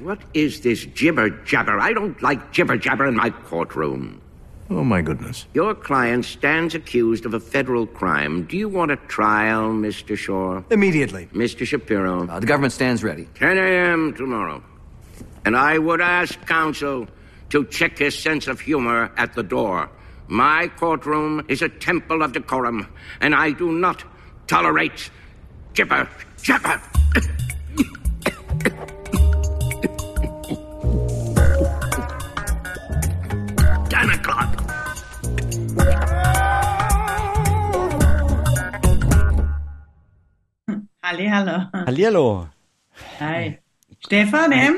What is this jibber jabber? I don't like jibber jabber in my courtroom. Oh, my goodness. Your client stands accused of a federal crime. Do you want a trial, Mr. Shaw? Immediately. Mr. Shapiro? Uh, the government stands ready. 10 a.m. tomorrow. And I would ask counsel to check his sense of humor at the door. My courtroom is a temple of decorum, and I do not tolerate jibber jabber. Hallihallo. Hallihallo. Hi. Stefan M.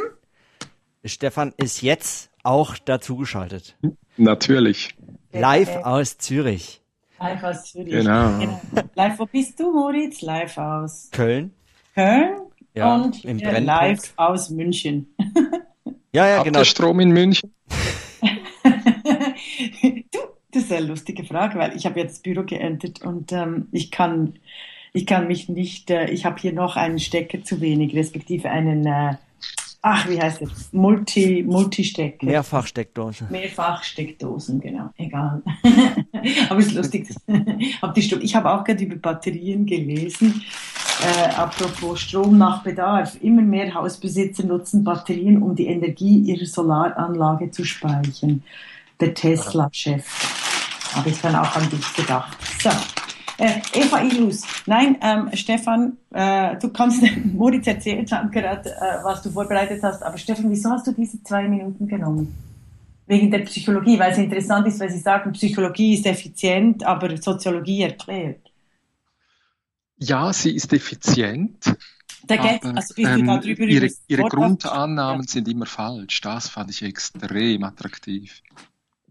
Stefan ist jetzt auch dazugeschaltet. Natürlich. Live aus Zürich. Live aus Zürich. Genau. Live, wo bist du, Moritz? Live aus Köln. Köln Ja, und im Brennpunkt. live aus München. Ja, ja, Habt genau. ihr Strom in München? du, das ist eine lustige Frage, weil ich habe jetzt das Büro geändert und ähm, ich kann, ich kann mich nicht, äh, ich habe hier noch einen Stecker zu wenig, respektive einen, äh, ach, wie heißt das? Multi, Multistecker. Mehrfachsteckdose. Mehrfachsteckdosen, genau, egal. Aber es ist lustig. Ich habe auch gerade über Batterien gelesen. Äh, apropos Strom nach Bedarf. Immer mehr Hausbesitzer nutzen Batterien, um die Energie ihrer Solaranlage zu speichern. Der Tesla-Chef. Habe ich dann auch an dich gedacht. So. Äh, Eva Ilus. Nein, ähm, Stefan, äh, du kannst, Moritz erzählt hat gerade, äh, was du vorbereitet hast, aber Stefan, wieso hast du diese zwei Minuten genommen? Wegen der Psychologie, weil es interessant ist, weil Sie sagen, Psychologie ist effizient, aber Soziologie erklärt. Ja, sie ist effizient, Da geht, also ähm, ihre, ihre Grundannahmen sind immer falsch. Das fand ich extrem attraktiv.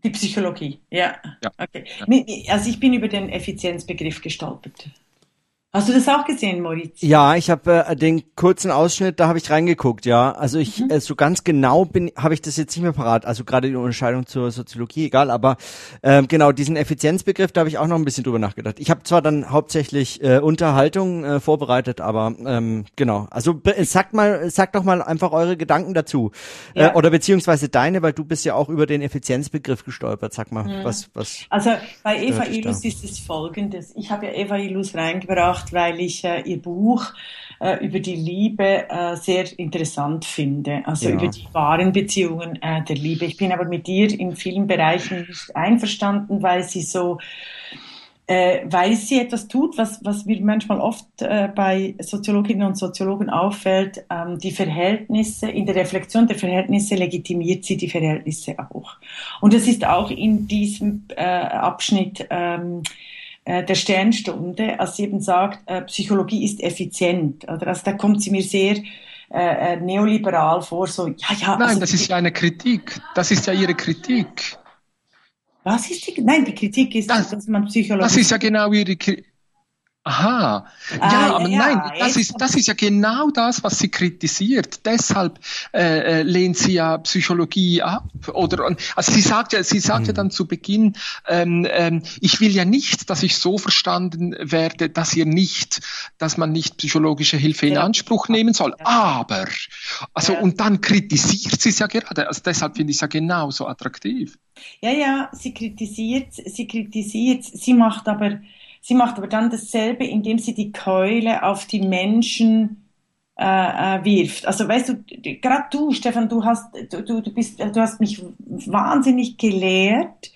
Die Psychologie, ja. Ja. Okay. Mi- Also ich bin über den Effizienzbegriff gestolpert. Hast du das auch gesehen, Moritz? Ja, ich habe äh, den kurzen Ausschnitt, da habe ich reingeguckt, ja. Also ich Mhm. äh, so ganz genau bin, habe ich das jetzt nicht mehr parat. Also gerade die Unterscheidung zur Soziologie, egal. Aber ähm, genau diesen Effizienzbegriff, da habe ich auch noch ein bisschen drüber nachgedacht. Ich habe zwar dann hauptsächlich äh, Unterhaltung äh, vorbereitet, aber ähm, genau. Also be- sagt mal, sagt doch mal einfach eure Gedanken dazu Ja. äh, oder beziehungsweise deine, weil du bist ja auch über den Effizienzbegriff gestolpert. Sag mal, Mhm. was was. Also bei Eva da? ist es folgendes. Ich habe ja Eva Ilus reingebracht, weil ich äh, ihr Buch äh, über die Liebe äh, sehr interessant finde. Also Ja. über die wahren Beziehungen äh, der Liebe. Ich bin aber mit ihr in vielen Bereichen nicht einverstanden, weil sie so äh, weil sie etwas tut, was, was mir manchmal oft äh, bei Soziologinnen und Soziologen auffällt, ähm, die Verhältnisse, in der Reflexion der Verhältnisse legitimiert sie die Verhältnisse auch. Und es ist auch in diesem äh, Abschnitt ähm, äh, der Sternstunde, als sie eben sagt, äh, Psychologie ist effizient. Oder? Also da kommt sie mir sehr äh, äh, neoliberal vor, so, ja, ja. Nein, also das ist ja eine Kritik. Das ist ja ihre Kritik. Was ist die? Nein, die Kritik ist, Das- dass man Psychologie. Das ist ja genau ihre Kritik. Aha, Ah, ja, ja, aber ja, nein, das ist, das ist ja genau das, was sie kritisiert. Deshalb äh, äh, lehnt sie ja Psychologie ab. Oder also sie sagt ja, sie sagt ja dann zu Beginn, ähm, ähm, ich will ja nicht, dass ich so verstanden werde, dass ihr nicht, dass man nicht psychologische Hilfe in Ja. Anspruch nehmen soll. Ja. Aber, also Ja. und dann kritisiert sie es ja gerade. Also deshalb finde ich es ja genauso attraktiv. Ja, ja, sie kritisiert, sie kritisiert, sie macht aber, sie macht aber dann dasselbe, indem sie die Keule auf die Menschen äh, äh, wirft. Also weißt du, gerade du, Stefan, du hast, du, du bist, du hast mich wahnsinnig gelehrt.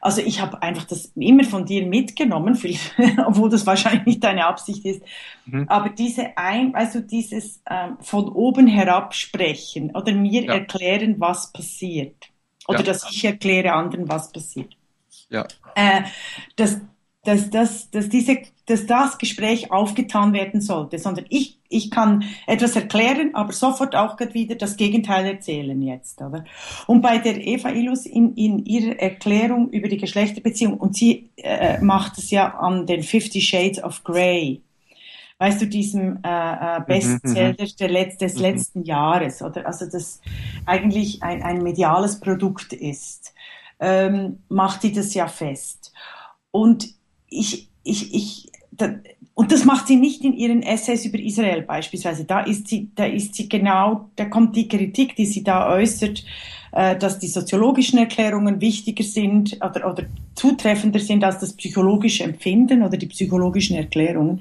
Also ich habe einfach das immer von dir mitgenommen, viel, obwohl das wahrscheinlich nicht deine Absicht ist. Mhm. Aber diese ein, du, dieses ähm, von oben herab sprechen oder mir Ja. erklären, was passiert. Oder Ja. dass ich erkläre anderen, was passiert. Ja. Äh, dass, dass, dass, dass, diese, dass das Gespräch aufgetan werden sollte, sondern ich, ich kann etwas erklären, aber sofort auch wieder das Gegenteil erzählen jetzt, oder? Und bei der Eva Illus in, in ihrer Erklärung über die Geschlechterbeziehung, und sie äh, macht es ja an den Fifty Shades of Grey, weißt du, diesem äh, äh, Bestseller der Letz des letzten Jahres, oder? Also das eigentlich ein, ein mediales Produkt ist, ähm, macht sie das ja fest. Und ich, ich, ich da, und das macht sie nicht in ihren Essays über Israel beispielsweise. Da ist sie, da ist sie genau, da kommt die Kritik, die sie da äußert, äh, dass die soziologischen Erklärungen wichtiger sind oder, oder zutreffender sind als das psychologische Empfinden oder die psychologischen Erklärungen.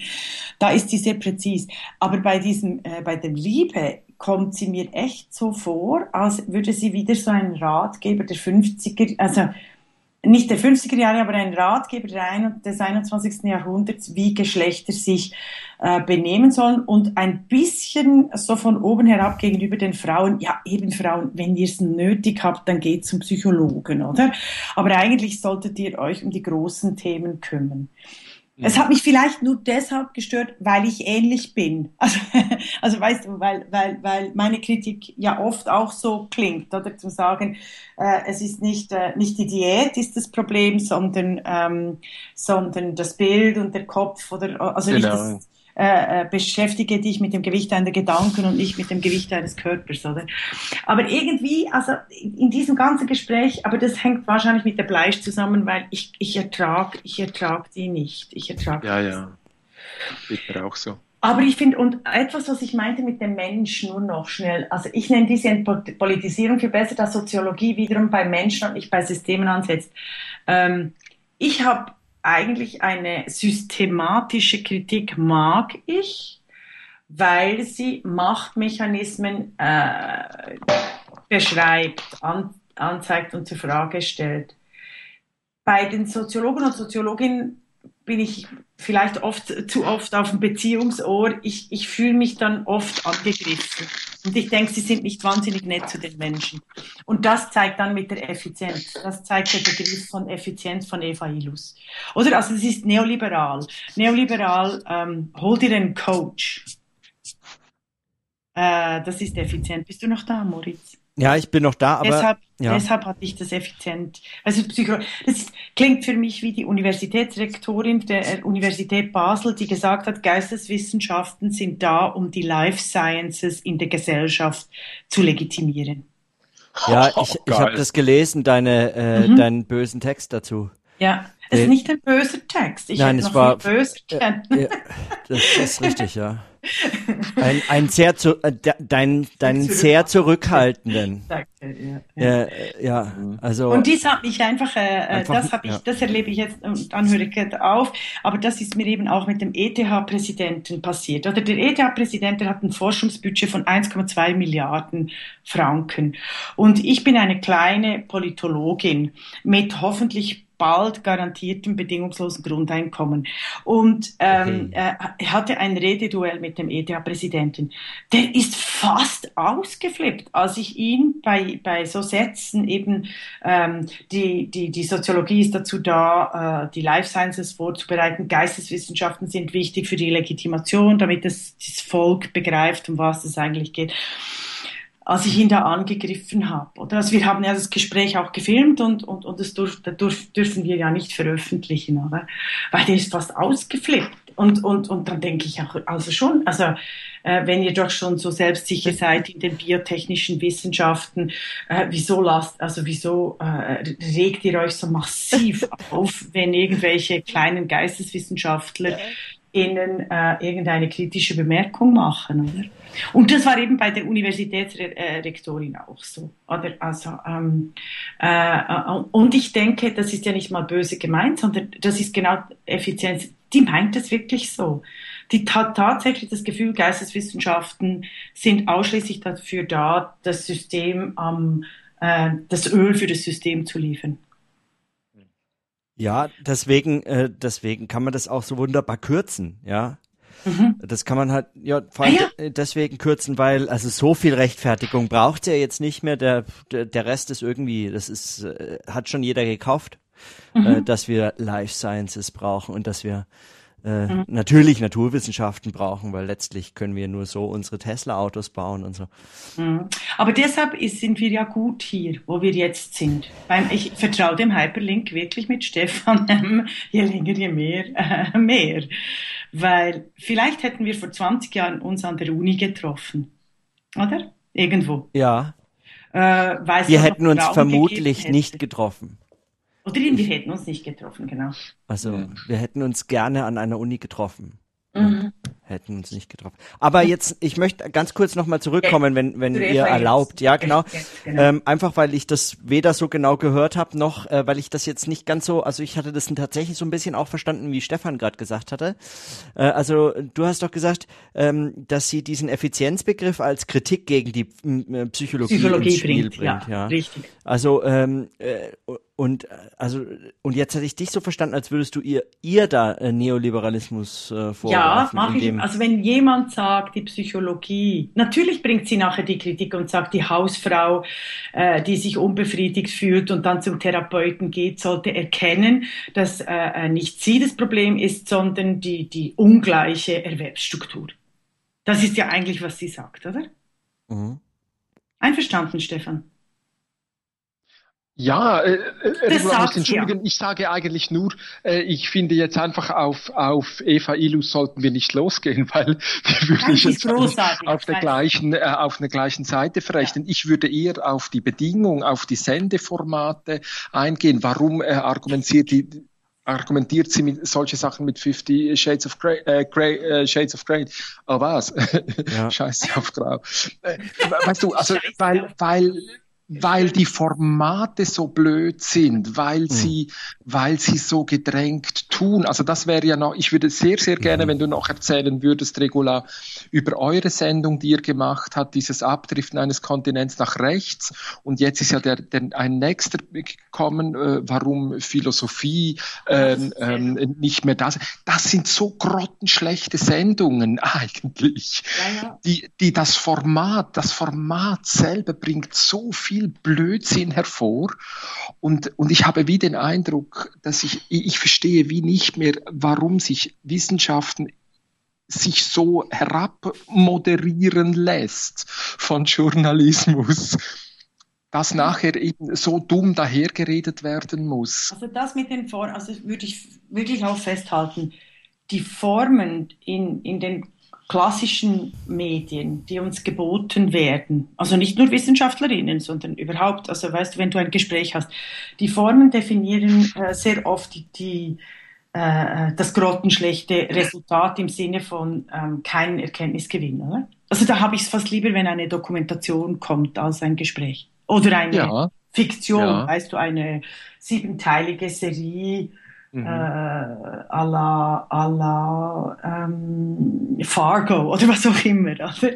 Da ist sie sehr präzis. Aber bei diesem, äh, bei der Liebe kommt sie mir echt so vor, als würde sie wieder so ein Ratgeber der 50er, also nicht der 50er Jahre, aber ein Ratgeber des 21. Jahrhunderts, wie Geschlechter sich äh, benehmen sollen und ein bisschen so von oben herab gegenüber den Frauen, ja eben Frauen, wenn ihr es nötig habt, dann geht zum Psychologen, oder? Aber eigentlich solltet ihr euch um die großen Themen kümmern. Es hat mich vielleicht nur deshalb gestört, weil ich ähnlich bin. Also, also weißt du, weil, weil, weil meine Kritik ja oft auch so klingt, oder zu sagen, äh, es ist nicht, äh, nicht die Diät ist das Problem, sondern, ähm, sondern das Bild und der Kopf oder also genau. nicht das, äh, äh, beschäftige dich mit dem Gewicht deiner Gedanken und nicht mit dem Gewicht deines Körpers, oder? Aber irgendwie, also in diesem ganzen Gespräch, aber das hängt wahrscheinlich mit der Bleisch zusammen, weil ich, ich ertrag, ich ertrag die nicht. Ich ertrag Ja, ja. Geht mir auch so. Aber ich finde, und etwas, was ich meinte mit dem Mensch, nur noch schnell, also ich nenne diese Politisierung viel besser, dass Soziologie wiederum bei Menschen und nicht bei Systemen ansetzt. Ähm, ich habe eigentlich eine systematische Kritik mag ich, weil sie Machtmechanismen äh, beschreibt, an, anzeigt und zur Frage stellt. Bei den Soziologen und Soziologinnen bin ich vielleicht oft zu oft auf dem Beziehungsohr. Ich, ich fühle mich dann oft angegriffen. Und ich denke, sie sind nicht wahnsinnig nett zu den Menschen. Und das zeigt dann mit der Effizienz. Das zeigt der Begriff von Effizienz von Eva Ilus. Oder? Also es ist neoliberal. Neoliberal, ähm, hol dir einen Coach. Äh, das ist effizient. Bist du noch da, Moritz? Ja, ich bin noch da, aber deshalb, ja. deshalb hatte ich das effizient. Also Psycho das klingt für mich wie die Universitätsrektorin der Universität Basel, die gesagt hat, Geisteswissenschaften sind da, um die Life Sciences in der Gesellschaft zu legitimieren. Ja, ich, ich habe das gelesen, deine, äh, mhm. deinen bösen Text dazu. Ja, es ist nicht ein böser Text. Ich Nein, es war böse äh, äh, Das ist richtig, ja. Ein, ein sehr zu, äh, dein, deinen sehr zurückhaltenden. Ja, ja. Äh, ja, also. Und dies hat mich einfach, äh, einfach das habe ich, ja. das erlebe ich jetzt und dann höre ich jetzt auf. Aber das ist mir eben auch mit dem ETH-Präsidenten passiert. Oder der ETH-Präsident, der hat ein Forschungsbudget von 1,2 Milliarden Franken. Und ich bin eine kleine Politologin mit hoffentlich bald garantiertem bedingungslosen Grundeinkommen. Und ähm, okay. er hatte ein Rededuell mit dem ETH-Präsidenten. Der ist fast ausgeflippt, als ich ihn bei, bei so Sätzen eben, ähm, die, die, die Soziologie ist dazu da, äh, die Life Sciences vorzubereiten, Geisteswissenschaften sind wichtig für die Legitimation, damit das, das Volk begreift, um was es eigentlich geht als ich ihn da angegriffen habe. Oder also wir haben ja das Gespräch auch gefilmt und, und, und das, durf, das durf, dürfen wir ja nicht veröffentlichen, oder? weil der ist fast ausgeflippt. Und, und, und dann denke ich auch, also schon, also äh, wenn ihr doch schon so selbstsicher seid in den biotechnischen Wissenschaften, äh, wieso lasst, also wieso äh, regt ihr euch so massiv auf, wenn irgendwelche kleinen Geisteswissenschaftler ihnen äh, irgendeine kritische Bemerkung machen, oder? Und das war eben bei der Universitätsrektorin auch so, oder? Also ähm, äh, und ich denke, das ist ja nicht mal böse gemeint, sondern das ist genau Effizienz. Die meint es wirklich so. Die hat tatsächlich das Gefühl, Geisteswissenschaften sind ausschließlich dafür da, das System, ähm, äh, das Öl für das System zu liefern. Ja, deswegen, äh, deswegen kann man das auch so wunderbar kürzen, ja. Mhm. Das kann man halt, ja, vor allem ah, ja. deswegen kürzen, weil, also so viel Rechtfertigung braucht er jetzt nicht mehr. Der, der, der Rest ist irgendwie, das ist, äh, hat schon jeder gekauft, mhm. äh, dass wir Life Sciences brauchen und dass wir äh, mhm. natürlich Naturwissenschaften brauchen, weil letztlich können wir nur so unsere Tesla-Autos bauen und so. Mhm. Aber deshalb ist, sind wir ja gut hier, wo wir jetzt sind. Ich vertraue dem Hyperlink wirklich mit Stefan, je länger, je mehr, äh, mehr. Weil vielleicht hätten wir vor 20 Jahren uns an der Uni getroffen. Oder? Irgendwo. Ja. Äh, wir hätten uns vermutlich nicht getroffen. Oder wir hätten uns nicht getroffen, genau. Also, wir hätten uns gerne an einer Uni getroffen. Mhm. Hätten uns nicht getroffen. Aber jetzt, ich möchte ganz kurz nochmal zurückkommen, wenn, wenn ihr erlaubt. Ja, genau. genau. Ähm, einfach weil ich das weder so genau gehört habe, noch äh, weil ich das jetzt nicht ganz so, also ich hatte das tatsächlich so ein bisschen auch verstanden, wie Stefan gerade gesagt hatte. Äh, also du hast doch gesagt, ähm, dass sie diesen Effizienzbegriff als Kritik gegen die äh, Psychologie, Psychologie ins Spiel bringt. bringt ja, ja, richtig. Also ähm, äh, und also und jetzt hatte ich dich so verstanden, als würdest du ihr ihr da äh, Neoliberalismus äh, vorwerfen. Ja, mache ich. Also wenn jemand sagt, die Psychologie, natürlich bringt sie nachher die Kritik und sagt, die Hausfrau, äh, die sich unbefriedigt fühlt und dann zum Therapeuten geht, sollte erkennen, dass äh, äh nicht sie das Problem ist, sondern die die ungleiche Erwerbsstruktur. Das ist ja eigentlich, was sie sagt, oder? Mhm. Einverstanden, Stefan? Ja, äh, äh, muss entschuldigen, ja. ich sage eigentlich nur, äh, ich finde jetzt einfach auf, auf Eva Ilus sollten wir nicht losgehen, weil wir würde ich jetzt auf der gleichen, äh, auf einer gleichen Seite verrechnen. Ja. Ich würde eher auf die Bedingung, auf die Sendeformate eingehen. Warum äh, argumentiert die, argumentiert sie mit solche Sachen mit 50 Shades of Grey, äh, Grey äh, Shades of Grey. Oh was? Ja. Scheiße auf Grau. Äh, weißt du, also weil, weil weil die Formate so blöd sind, weil mhm. sie, weil sie so gedrängt tun. Also das wäre ja noch, ich würde sehr, sehr gerne, mhm. wenn du noch erzählen würdest, Regula, über eure Sendung, die ihr gemacht habt, dieses Abdriften eines Kontinents nach rechts. Und jetzt ist ja der, der ein nächster gekommen, äh, warum Philosophie ähm, ähm, nicht mehr das. Das sind so grottenschlechte Sendungen eigentlich, ja, ja. Die, die das Format, das Format selber bringt so viel viel Blödsinn hervor. Und, und ich habe wie den Eindruck, dass ich, ich verstehe wie nicht mehr, warum sich Wissenschaften sich so herabmoderieren lässt von Journalismus, dass nachher eben so dumm dahergeredet werden muss. Also das mit den Formen, also würde ich wirklich auch festhalten, die Formen in, in den klassischen Medien, die uns geboten werden, also nicht nur Wissenschaftlerinnen, sondern überhaupt, also weißt du, wenn du ein Gespräch hast, die Formen definieren äh, sehr oft die, die äh, das grottenschlechte Resultat im Sinne von ähm, keinen Erkenntnisgewinn, oder? Also da habe ich es fast lieber, wenn eine Dokumentation kommt als ein Gespräch. Oder eine ja. Fiktion, ja. weißt du, eine siebenteilige Serie mhm. äh, à la, à la ähm, Fargo oder was auch immer. Oder?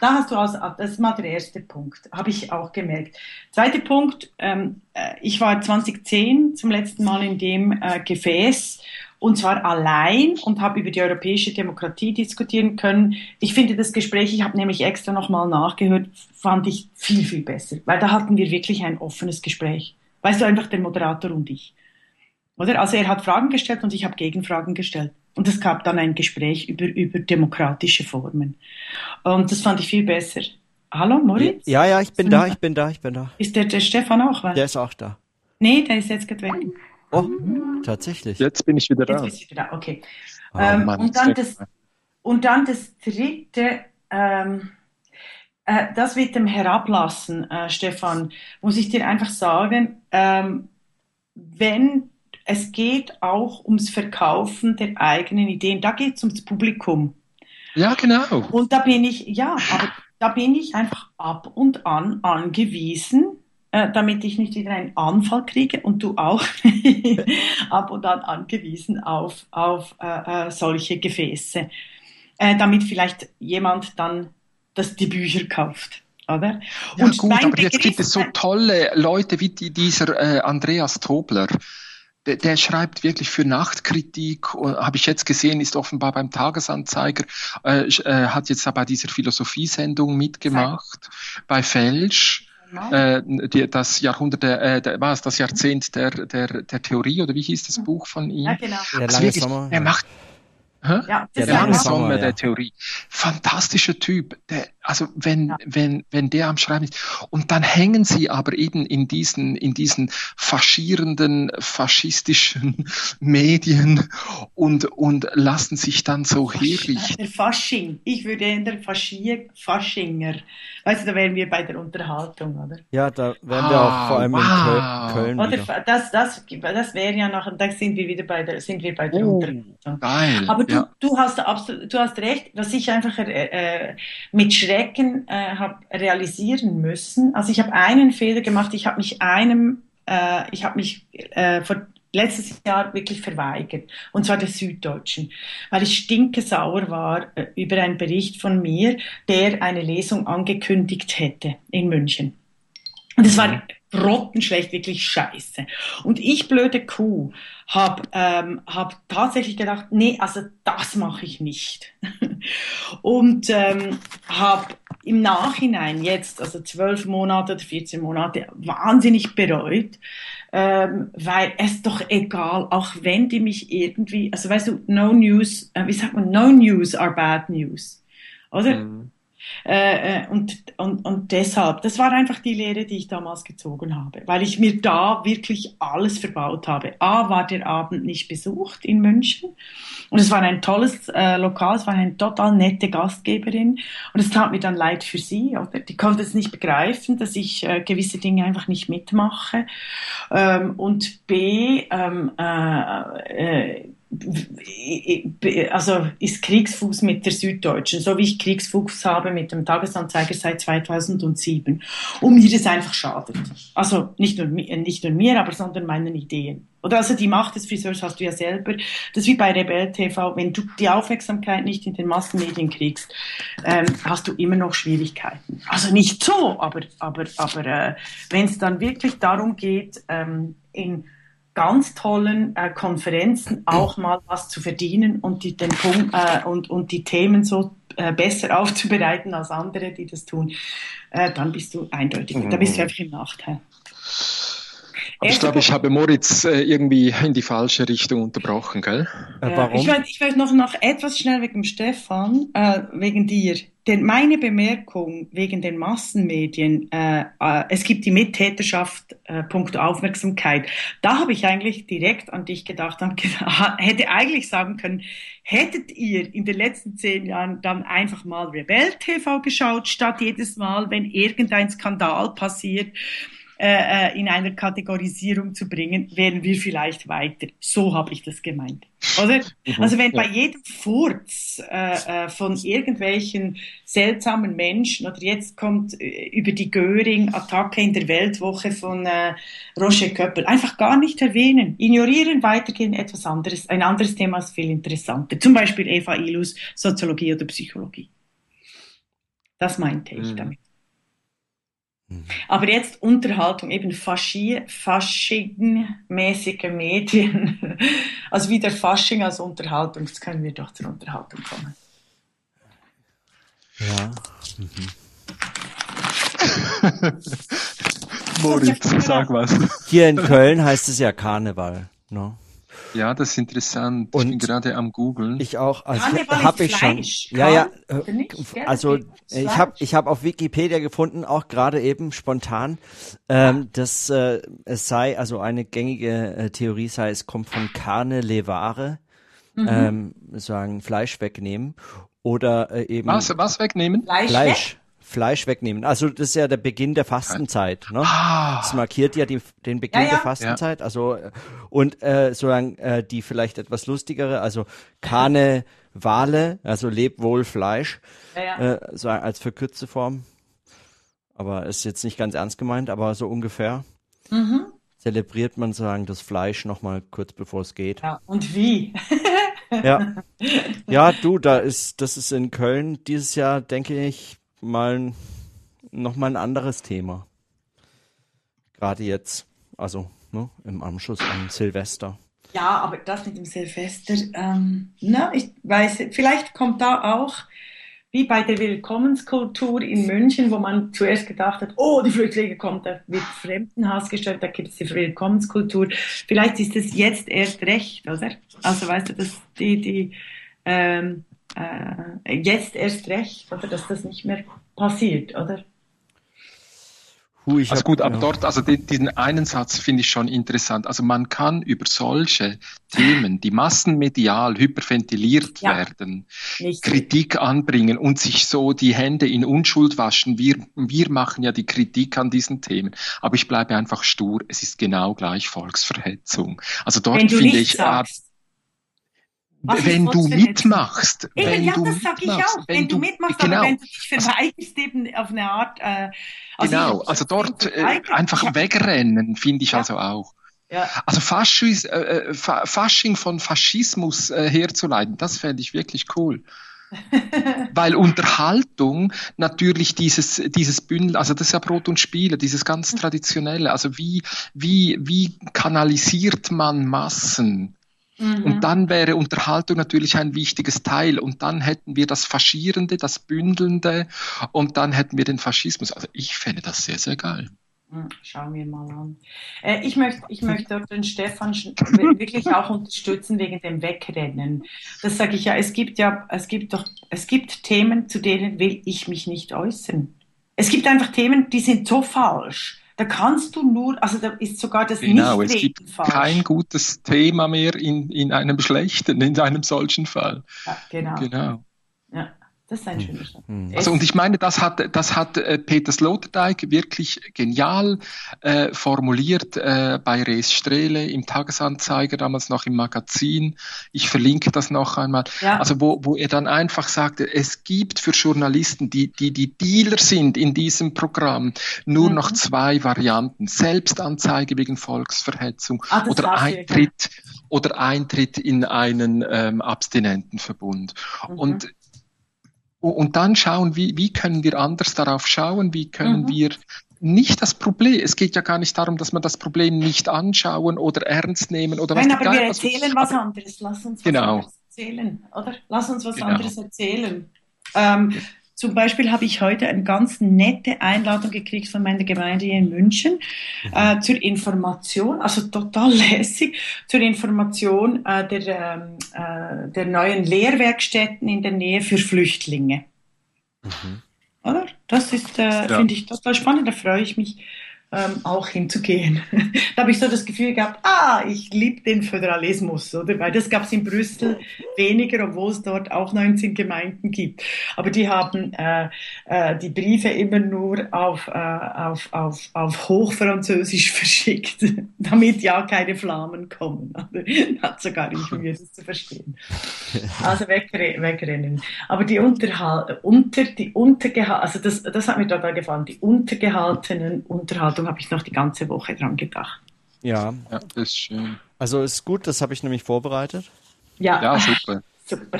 Da hast du also, das ist mal der erste Punkt, habe ich auch gemerkt. Zweiter Punkt, ähm, äh, ich war 2010 zum letzten Mal in dem äh, Gefäß und zwar allein und habe über die europäische Demokratie diskutieren können. Ich finde das Gespräch, ich habe nämlich extra nochmal nachgehört, fand ich viel, viel besser, weil da hatten wir wirklich ein offenes Gespräch. Weißt du, einfach der Moderator und ich. Oder? Also er hat Fragen gestellt und ich habe Gegenfragen gestellt. Und es gab dann ein Gespräch über, über demokratische Formen. Und das fand ich viel besser. Hallo, Moritz? Ja, ja, ich bin da, ich bin da, ich bin da. Ist der, der Stefan auch? Was? Der ist auch da. Nee, der ist jetzt gerade weg. Oh, tatsächlich. Jetzt bin ich wieder da. Jetzt bist du wieder da, okay. Oh, ähm, Mann, und, dann das, und dann das dritte, ähm, äh, das mit dem Herablassen, äh, Stefan, muss ich dir einfach sagen, ähm, wenn es geht auch ums Verkaufen der eigenen Ideen. Da geht es ums Publikum. Ja, genau. Und da bin ich, ja, aber da bin ich einfach ab und an angewiesen, äh, damit ich nicht wieder einen Anfall kriege und du auch ab und an angewiesen auf, auf äh, äh, solche Gefäße, äh, damit vielleicht jemand dann das, die Bücher kauft. Oder? Ja, und gut, aber jetzt gibt es so tolle Leute wie die, dieser äh, Andreas Tobler, der, der schreibt wirklich für Nachtkritik, habe ich jetzt gesehen, ist offenbar beim Tagesanzeiger, äh, äh, hat jetzt aber dieser Philosophiesendung mitgemacht, Zeit. bei Felsch. Äh, die, das Jahrhundert, äh, der, was, das Jahrzehnt der, der, der Theorie oder wie hieß das Buch von ihm? Ja, genau. Also wirklich, er macht, Ja, der lange Sommer ja. der Theorie. Fantastischer Typ. Der, also wenn, ja. wenn, wenn der am Schreiben ist. Und dann hängen sie aber eben in diesen, in diesen faschierenden, faschistischen Medien und, und lassen sich dann so herrichten. Der Fasching. Ich würde in der Faschier, Faschinger. Weißt du, da wären wir bei der Unterhaltung, oder? Ja, da wären wir auch vor allem ah, wow. in Köln. Oder wieder. das, das, das wäre ja noch, da sind wir wieder bei der, sind wir bei der oh, Unterhaltung. Geil. Aber du, ja. du hast absolut, du hast recht, was ich einfach äh, äh mit Schrecken äh, habe realisieren müssen. Also ich habe einen Fehler gemacht. Ich habe mich einem, äh, ich habe mich äh, vor letztes Jahr wirklich verweigert, und zwar der Süddeutschen, weil ich stinkesauer war äh, über einen Bericht von mir, der eine Lesung angekündigt hätte in München. Und es war mhm. grottenschlecht, wirklich scheiße. Und ich, blöde Kuh, habe ähm, hab tatsächlich gedacht, nee, also das mache ich nicht. und ähm, habe im Nachhinein jetzt, also zwölf Monate oder 14 Monate, wahnsinnig bereut, ähm, weil es doch egal, auch wenn die mich irgendwie, also weißt du, no news, äh, wie sagt man, no news are bad news, oder? Mhm. Äh, äh, und, und, und deshalb, das war einfach die Lehre, die ich damals gezogen habe, weil ich mir da wirklich alles verbaut habe. A, war der Abend nicht besucht in München und es war ein tolles äh, Lokal, es war eine total nette Gastgeberin und es tat mir dann leid für sie. Oder? Die konnte es nicht begreifen, dass ich äh, gewisse Dinge einfach nicht mitmache. Ähm, und B, ähm, äh, äh, also ist Kriegsfuß mit der Süddeutschen, so wie ich Kriegsfuß habe mit dem Tagesanzeiger seit 2007. Und mir das einfach schadet. Also nicht nur, nicht nur mir, aber sondern meinen Ideen. Oder also die Macht des Friseurs hast du ja selber. Das ist wie bei Rebell TV. Wenn du die Aufmerksamkeit nicht in den Massenmedien kriegst, ähm, hast du immer noch Schwierigkeiten. Also nicht so, aber, aber, aber äh, wenn es dann wirklich darum geht, ähm, in ganz tollen äh, Konferenzen auch mal was zu verdienen und die, den Punkt, äh, und, und die Themen so äh, besser aufzubereiten als andere, die das tun, äh, dann bist du eindeutig, mhm. da bist du einfach im Nachteil. Aber ich glaube, ich habe Moritz äh, irgendwie in die falsche Richtung unterbrochen, gell? Äh, warum? Ich, ich weiß noch, noch etwas schnell wegen Stefan, äh, wegen dir. Denn meine Bemerkung wegen den Massenmedien, äh, äh, es gibt die Mittäterschaft, äh, Punkt Aufmerksamkeit, da habe ich eigentlich direkt an dich gedacht und hätte eigentlich sagen können, hättet ihr in den letzten zehn Jahren dann einfach mal Rebell TV geschaut, statt jedes Mal, wenn irgendein Skandal passiert, äh, äh, in einer Kategorisierung zu bringen, wären wir vielleicht weiter. So habe ich das gemeint. Oder? Mhm. Also wenn bei jedem Furz äh, äh, von irgendwelchen seltsamen Menschen oder jetzt kommt äh, über die Göring-Attacke in der Weltwoche von äh, Roger Köppel, einfach gar nicht erwähnen, ignorieren, weitergehen, etwas anderes, ein anderes Thema ist viel interessanter. Zum Beispiel Eva Ilus, Soziologie oder Psychologie. Das meinte ich mhm. damit. Mhm. Aber jetzt Unterhaltung, eben Faschi Fasching-mäßige Medien. Also wieder Fasching als Unterhaltung, jetzt können wir doch zur Unterhaltung kommen. Ja. Mhm. Moritz, sag was. Hier in Köln heißt es ja Karneval. No? Ja, das ist interessant. Und ich bin gerade am googeln. Ich auch. Also habe ich schon. Ja, ja. Äh, also ich habe ich habe auf Wikipedia gefunden, auch gerade eben spontan, ähm, dass äh, es sei also eine gängige äh, Theorie sei, es kommt von Carne levare, mhm. ähm, sagen Fleisch wegnehmen oder äh, eben was was wegnehmen Fleisch. Fleisch. Fleisch wegnehmen. Also das ist ja der Beginn der Fastenzeit. Ne? Ah. Das markiert ja die, den Beginn ja, ja. der Fastenzeit. Also und äh, solange äh, die vielleicht etwas lustigere, also Kane Wale, also leb wohl Fleisch, ja, äh, so als verkürzte Form. Aber ist jetzt nicht ganz ernst gemeint, aber so ungefähr. Mhm. Zelebriert man sagen das Fleisch nochmal kurz bevor es geht. Ja, und wie? ja. Ja, du, da ist, das ist in Köln dieses Jahr, denke ich, mal noch mal ein anderes Thema. Gerade jetzt, also ne, im Anschluss an Silvester. Ja, aber das mit dem Silvester, ähm, na, ich weiß, vielleicht kommt da auch wie bei der Willkommenskultur in München, wo man zuerst gedacht hat, oh, die Flüchtlinge kommen, da wird Fremdenhass gestellt, da gibt es die Willkommenskultur. Vielleicht ist es jetzt erst recht, oder? Also weißt du, dass die, die ähm, äh, jetzt erst recht, oder dass das nicht mehr passiert, oder? Also gut, aber dort, also den, diesen einen Satz finde ich schon interessant. Also man kann über solche Themen, die massenmedial hyperventiliert ja, werden, Kritik anbringen und sich so die Hände in Unschuld waschen. Wir, wir machen ja die Kritik an diesen Themen. Aber ich bleibe einfach stur. Es ist genau gleich Volksverhetzung. Also dort finde ich, sagst. Wenn du mitmachst. Eben, wenn ja, du das sag ich auch. Wenn, wenn du mitmachst, genau. aber wenn du dich verweigerst eben auf eine Art. Äh, also genau, also dort äh, einfach ja. wegrennen, finde ich ja. also auch. Ja. Also Faschis, äh, äh Fasching von Faschismus äh, herzuleiten, das fände ich wirklich cool. Weil Unterhaltung natürlich dieses, dieses Bündel, also das ist ja Brot und Spiele, dieses ganz traditionelle, also wie, wie, wie kanalisiert man Massen? Mhm. Und dann wäre Unterhaltung natürlich ein wichtiges Teil. Und dann hätten wir das Faschierende, das Bündelnde und dann hätten wir den Faschismus. Also ich fände das sehr, sehr geil. Schauen wir mal an. Äh, ich möchte, ich möchte den Stefan wirklich auch unterstützen wegen dem Wegrennen. Das sage ich ja. Es gibt ja, es gibt doch, es gibt Themen, zu denen will ich mich nicht äußern. Es gibt einfach Themen, die sind so falsch da kannst du nur, also da ist sogar das genau, es gibt falsch. kein gutes Thema mehr in, in einem schlechten, in einem solchen Fall. Ja, genau. Genau. Ja. Das ist ein hm. schönes hm. Also und ich meine, das hat, das hat äh, Peter Sloterdijk wirklich genial äh, formuliert äh, bei Rees Strehle im Tagesanzeiger, damals noch im Magazin. Ich verlinke das noch einmal. Ja. Also wo, wo er dann einfach sagte, es gibt für Journalisten, die, die die Dealer sind in diesem Programm, nur mhm. noch zwei Varianten. Selbstanzeige wegen Volksverhetzung ah, oder Eintritt oder Eintritt in einen ähm, Abstinentenverbund. Mhm. Und und dann schauen, wie, wie können wir anders darauf schauen, wie können mhm. wir nicht das Problem. Es geht ja gar nicht darum, dass man das Problem nicht anschauen oder ernst nehmen oder Nein, was. aber wir erzählen was, was anderes. Lass uns was genau. anderes erzählen, oder? Lass uns was genau. anderes erzählen. Ähm, zum Beispiel habe ich heute eine ganz nette Einladung gekriegt von meiner Gemeinde in München mhm. äh, zur Information, also total lässig, zur Information äh, der, ähm, äh, der neuen Lehrwerkstätten in der Nähe für Flüchtlinge. Mhm. Oder? Das ist, äh, ja. finde ich total spannend, da freue ich mich ähm, auch hinzugehen. da habe ich so das Gefühl gehabt, ah, ich liebe den Föderalismus, oder? Weil das gab es in Brüssel weniger, obwohl es dort auch 19 Gemeinden gibt. Aber die haben äh, äh, die Briefe immer nur auf, äh, auf, auf, auf Hochfranzösisch verschickt, damit ja keine Flammen kommen. Hat sogar nicht mir das zu verstehen. Also wegre wegrennen. Aber die Unterhalt, unter, die Untergehalt, also das, das hat mir total gefallen, die untergehaltenen Unterhaltungen habe ich noch die ganze Woche dran gedacht. Ja. ja das ist schön. Also ist gut, das habe ich nämlich vorbereitet. Ja, ja super. super.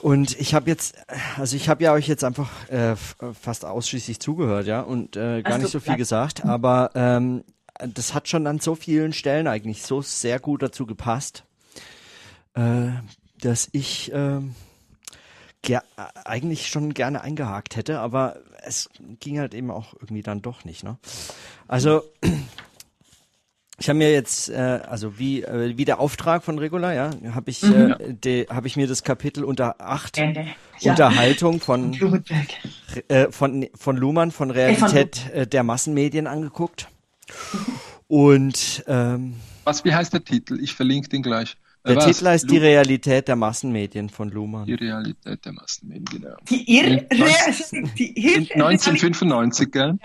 Und ich habe jetzt, also ich habe ja euch jetzt einfach äh, fast ausschließlich zugehört, ja, und äh, gar nicht so viel gesagt, aber ähm, das hat schon an so vielen Stellen eigentlich so sehr gut dazu gepasst, äh, dass ich äh, eigentlich schon gerne eingehakt hätte, aber es ging halt eben auch irgendwie dann doch nicht. Ne? Also ich habe mir jetzt, äh, also wie, äh, wie der Auftrag von Regula, ja, habe ich, mhm. äh, habe ich mir das Kapitel unter acht ja. Unterhaltung von äh, von von Luhmann von Realität äh, der Massenmedien angeguckt. Und ähm, was, wie heißt der Titel? Ich verlinke den gleich. Der Was? Titel heißt Lu Die Realität der Massenmedien von Luhmann. Die Realität der Massenmedien, genau. Die Irre die Irre 1995, gell?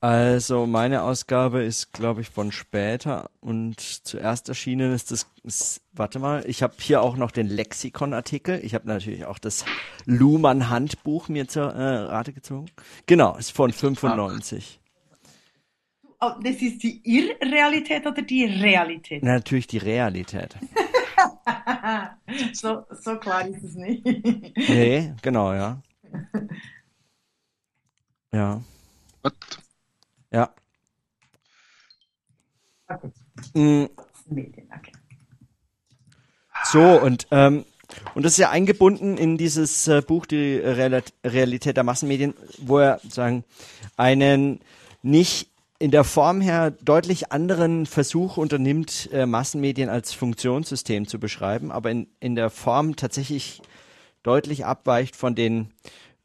Also meine Ausgabe ist, glaube ich, von später und zuerst erschienen ist das, ist, warte mal, ich habe hier auch noch den Lexikon-Artikel. Ich habe natürlich auch das Luhmann-Handbuch mir zur äh, Rate gezogen. Genau, ist von 95. Oh, das ist die Irrealität oder die Realität? Natürlich die Realität. so, so klar ist es nicht. nee, genau, ja. Ja. What? Ja. Okay. Mhm. So, und, ähm, und das ist ja eingebunden in dieses äh, Buch, die Realität der Massenmedien, wo er sagen, einen nicht in der Form her deutlich anderen Versuch unternimmt, äh, Massenmedien als Funktionssystem zu beschreiben, aber in, in der Form tatsächlich deutlich abweicht von den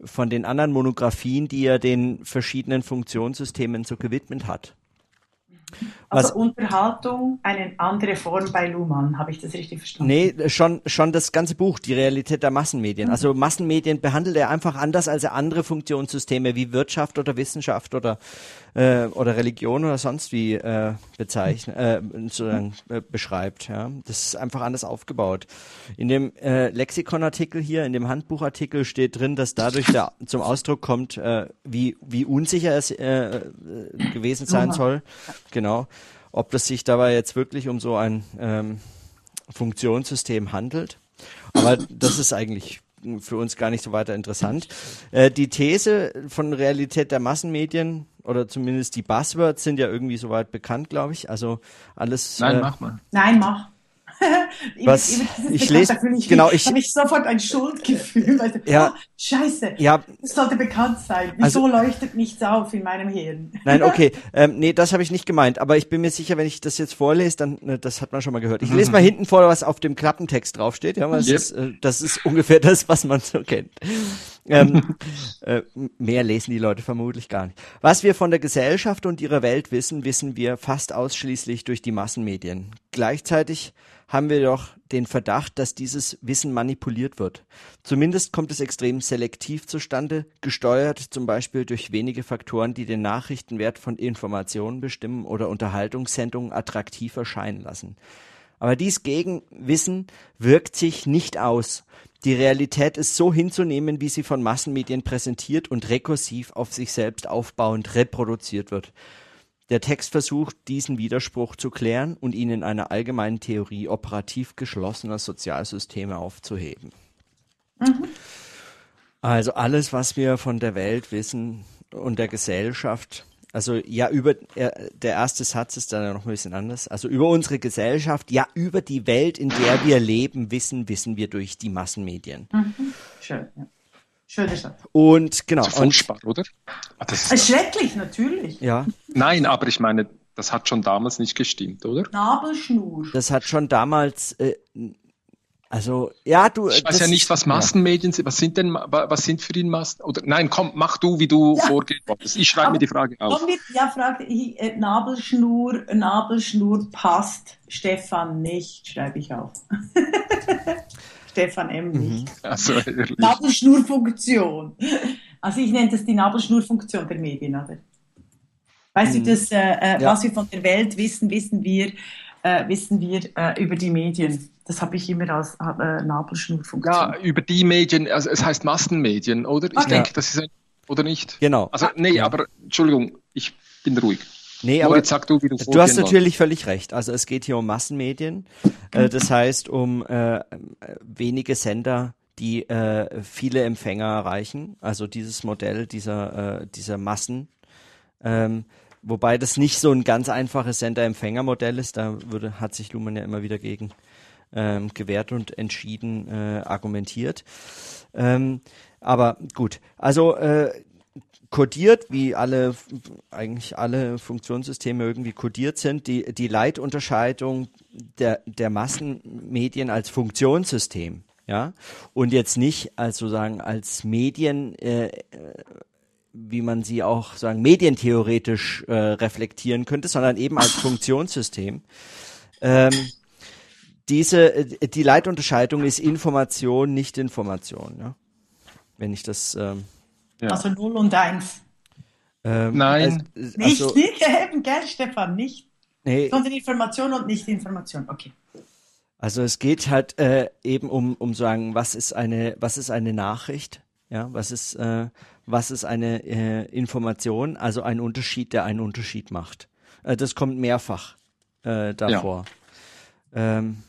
von den anderen Monographien, die er den verschiedenen Funktionssystemen so gewidmet hat. Also Was, Unterhaltung eine andere Form bei Luhmann, habe ich das richtig verstanden? Nee, schon, schon das ganze Buch, die Realität der Massenmedien. Mhm. Also Massenmedien behandelt er einfach anders als er andere Funktionssysteme wie Wirtschaft oder Wissenschaft oder äh, oder Religion oder sonst wie äh, bezeichnet, äh, sozusagen, äh, beschreibt. Ja, das ist einfach anders aufgebaut. In dem äh, Lexikonartikel hier, in dem Handbuchartikel steht drin, dass dadurch der zum Ausdruck kommt, äh, wie wie unsicher es äh, gewesen sein soll. Genau, ob das sich dabei jetzt wirklich um so ein ähm, Funktionssystem handelt. Aber das ist eigentlich für uns gar nicht so weiter interessant. Äh, die These von Realität der Massenmedien oder zumindest die Buzzwords sind ja irgendwie soweit bekannt, glaube ich. Also alles. Nein, äh, mach mal. Nein, mach. Was ich lese, genau, ich habe ich sofort ein Schuldgefühl. Weil, ja, oh, Scheiße, ja, das sollte bekannt sein. Wieso also, leuchtet nichts auf in meinem Hirn? Nein, okay, ähm, nee, das habe ich nicht gemeint. Aber ich bin mir sicher, wenn ich das jetzt vorlese, dann, ne, das hat man schon mal gehört. Ich lese mal hinten vor, was auf dem Klappentext draufsteht. Ja, yep. ist, äh, das ist ungefähr das, was man so kennt. Ähm, äh, mehr lesen die Leute vermutlich gar nicht. Was wir von der Gesellschaft und ihrer Welt wissen, wissen wir fast ausschließlich durch die Massenmedien. Gleichzeitig haben wir doch den Verdacht, dass dieses Wissen manipuliert wird. Zumindest kommt es extrem selektiv zustande, gesteuert zum Beispiel durch wenige Faktoren, die den Nachrichtenwert von Informationen bestimmen oder Unterhaltungssendungen attraktiv erscheinen lassen. Aber dies Gegenwissen wirkt sich nicht aus. Die Realität ist so hinzunehmen, wie sie von Massenmedien präsentiert und rekursiv auf sich selbst aufbauend reproduziert wird. Der Text versucht, diesen Widerspruch zu klären und ihn in einer allgemeinen Theorie operativ geschlossener Sozialsysteme aufzuheben. Mhm. Also alles, was wir von der Welt wissen und der Gesellschaft, also ja, über der erste Satz ist dann ja noch ein bisschen anders. Also über unsere Gesellschaft, ja, über die Welt, in der wir leben, wissen, wissen wir durch die Massenmedien. Mhm. Schön, ja. Schöne Stadt. Und genau. Das ist furchtbar, oder? Ah, das ist Schrecklich, natürlich. Ja. Nein, aber ich meine, das hat schon damals nicht gestimmt, oder? Nabelschnur. Das hat schon damals, äh, also ja, du. Ich weiß ja nicht, was Massenmedien sind. Was sind denn, was sind für ihn Massen? Oder nein, komm, mach du, wie du ja. vorgehen wolltest. Ich schreibe mir die Frage auf. Mit, ja, fragt äh, Nabelschnur, Nabelschnur passt Stefan nicht, schreibe ich auf. Stefan M. nicht. Mhm. Also, Nabelschnurfunktion. Also ich nenne das die Nabelschnurfunktion der Medien, oder? Weißt mhm. du, das, äh, äh, ja. was wir von der Welt wissen, wissen wir, äh, wissen wir äh, über die Medien. Das habe ich immer als äh, Nabelschnurfunktion. Ja, über die Medien, also es heißt Massenmedien, oder? Ich okay. denke, das ist ein, oder nicht? Genau. Also nee, ja. aber Entschuldigung, ich bin ruhig. Nee, aber sag du, wie du, du hast natürlich völlig recht. Also es geht hier um Massenmedien. Äh, das heißt um äh, wenige Sender, die äh, viele Empfänger erreichen. Also dieses Modell dieser, äh, dieser Massen. Ähm, wobei das nicht so ein ganz einfaches Sender-Empfänger-Modell ist. Da würde, hat sich Lumen ja immer wieder gegen ähm, gewährt und entschieden äh, argumentiert. Ähm, aber gut, also äh, kodiert, wie alle, eigentlich alle Funktionssysteme irgendwie kodiert sind, die, die Leitunterscheidung der, der Massenmedien als Funktionssystem, ja, und jetzt nicht als sozusagen als Medien, äh, wie man sie auch sagen, medientheoretisch äh, reflektieren könnte, sondern eben als Funktionssystem. Ähm, diese, die Leitunterscheidung ist Information, nicht Information, ja? wenn ich das ähm, ja. Also 0 und 1. Ähm, Nein. Also, nicht, also, nicht eben, gell, Stefan, nicht. Nee. Sondern Information und nicht Information, okay. Also es geht halt äh, eben um, um sagen, was ist eine, was ist eine Nachricht? Ja, was ist, äh, was ist eine äh, Information? Also ein Unterschied, der einen Unterschied macht. Äh, das kommt mehrfach äh, davor. Ja. Ähm,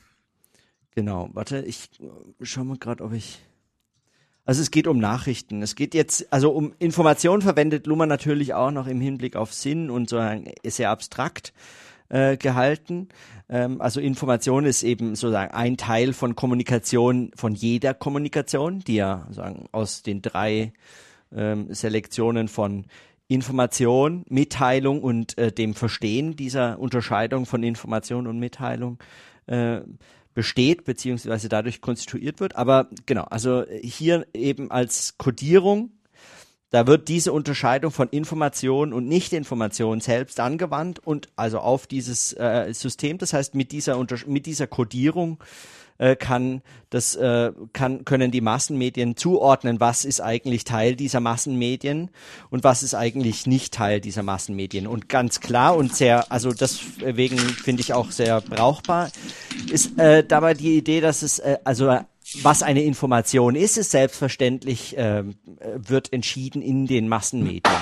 genau, warte, ich schau mal gerade, ob ich also es geht um Nachrichten. Es geht jetzt, also um Informationen verwendet Luhmann natürlich auch noch im Hinblick auf Sinn und so sehr abstrakt äh, gehalten. Ähm, also Information ist eben sozusagen ein Teil von Kommunikation, von jeder Kommunikation, die ja sagen, aus den drei ähm, Selektionen von Information, Mitteilung und äh, dem Verstehen dieser Unterscheidung von Information und Mitteilung äh, besteht beziehungsweise dadurch konstituiert wird. Aber genau, also hier eben als Codierung da wird diese Unterscheidung von Information und Nichtinformation selbst angewandt und also auf dieses äh, System. Das heißt, mit dieser, Unter mit dieser Codierung äh, kann das, äh, kann, können die Massenmedien zuordnen, was ist eigentlich Teil dieser Massenmedien und was ist eigentlich nicht Teil dieser Massenmedien. Und ganz klar und sehr, also deswegen finde ich auch sehr brauchbar, ist äh, dabei die Idee, dass es äh, also was eine Information ist, ist selbstverständlich, äh, wird entschieden in den Massenmedien.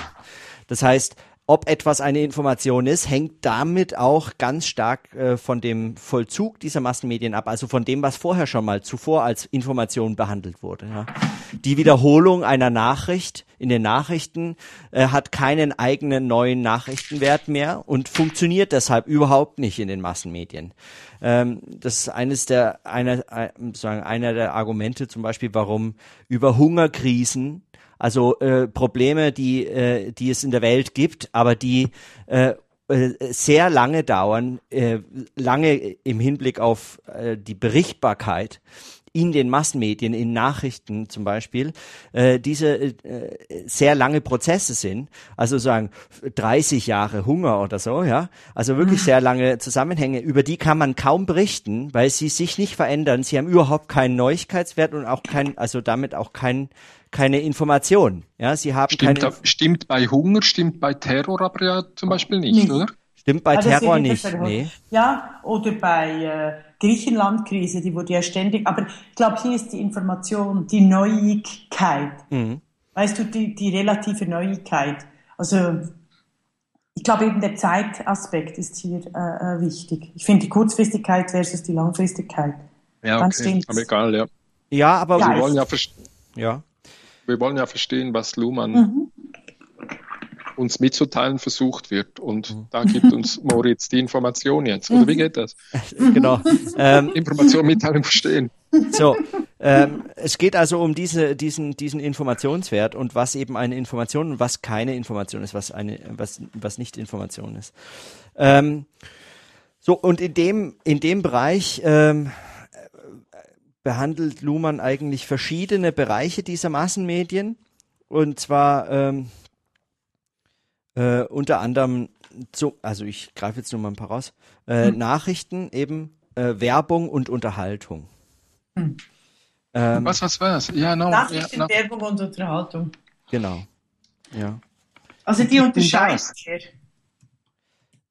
Das heißt, ob etwas eine Information ist, hängt damit auch ganz stark äh, von dem Vollzug dieser Massenmedien ab, also von dem, was vorher schon mal zuvor als Information behandelt wurde. Ja. Die Wiederholung einer Nachricht in den Nachrichten äh, hat keinen eigenen neuen Nachrichtenwert mehr und funktioniert deshalb überhaupt nicht in den Massenmedien. Ähm, das ist eines der einer, äh, einer der Argumente zum Beispiel, warum über Hungerkrisen also äh, Probleme, die, äh, die es in der Welt gibt, aber die äh, äh, sehr lange dauern, äh, lange im Hinblick auf äh, die Berichtbarkeit in den Massenmedien, in Nachrichten zum Beispiel, äh, diese äh, sehr lange Prozesse sind, also sagen 30 Jahre Hunger oder so, ja, also wirklich mhm. sehr lange Zusammenhänge, über die kann man kaum berichten, weil sie sich nicht verändern, sie haben überhaupt keinen Neuigkeitswert und auch kein, also damit auch kein keine Information. Ja, sie haben stimmt, keine. Stimmt bei Hunger, stimmt bei Terror aber ja zum Beispiel nicht, nicht. oder? Stimmt bei ja, Terror nicht. Nee. Ja, oder bei äh, Griechenland-Krise, die wurde ja ständig. Aber ich glaube, hier ist die Information, die Neuigkeit. Mhm. Weißt du, die, die relative Neuigkeit. Also ich glaube eben der Zeitaspekt ist hier äh, äh wichtig. Ich finde die Kurzfristigkeit versus die Langfristigkeit. Ja, okay. aber egal, ja. Ja, aber ja, wir wollen ja, ja wir wollen ja verstehen, was Luhmann mhm. Uns mitzuteilen versucht wird. Und mhm. da gibt uns Moritz die Information jetzt. Oder wie geht das? genau. Ähm, Information mitteilen, verstehen. So, ähm, es geht also um diese, diesen, diesen Informationswert und was eben eine Information und was keine Information ist, was eine, was, was nicht Information ist. Ähm, so, und in dem, in dem Bereich, ähm, behandelt Luhmann eigentlich verschiedene Bereiche dieser Massenmedien. Und zwar ähm, äh, unter anderem, zu, also ich greife jetzt nur mal ein paar raus, äh, hm. Nachrichten, eben äh, Werbung und Unterhaltung. Hm. Ähm, was, was, was? Ja, no, Nachrichten, ja, no. Werbung und Unterhaltung. Genau, ja. Also die unterscheidet er.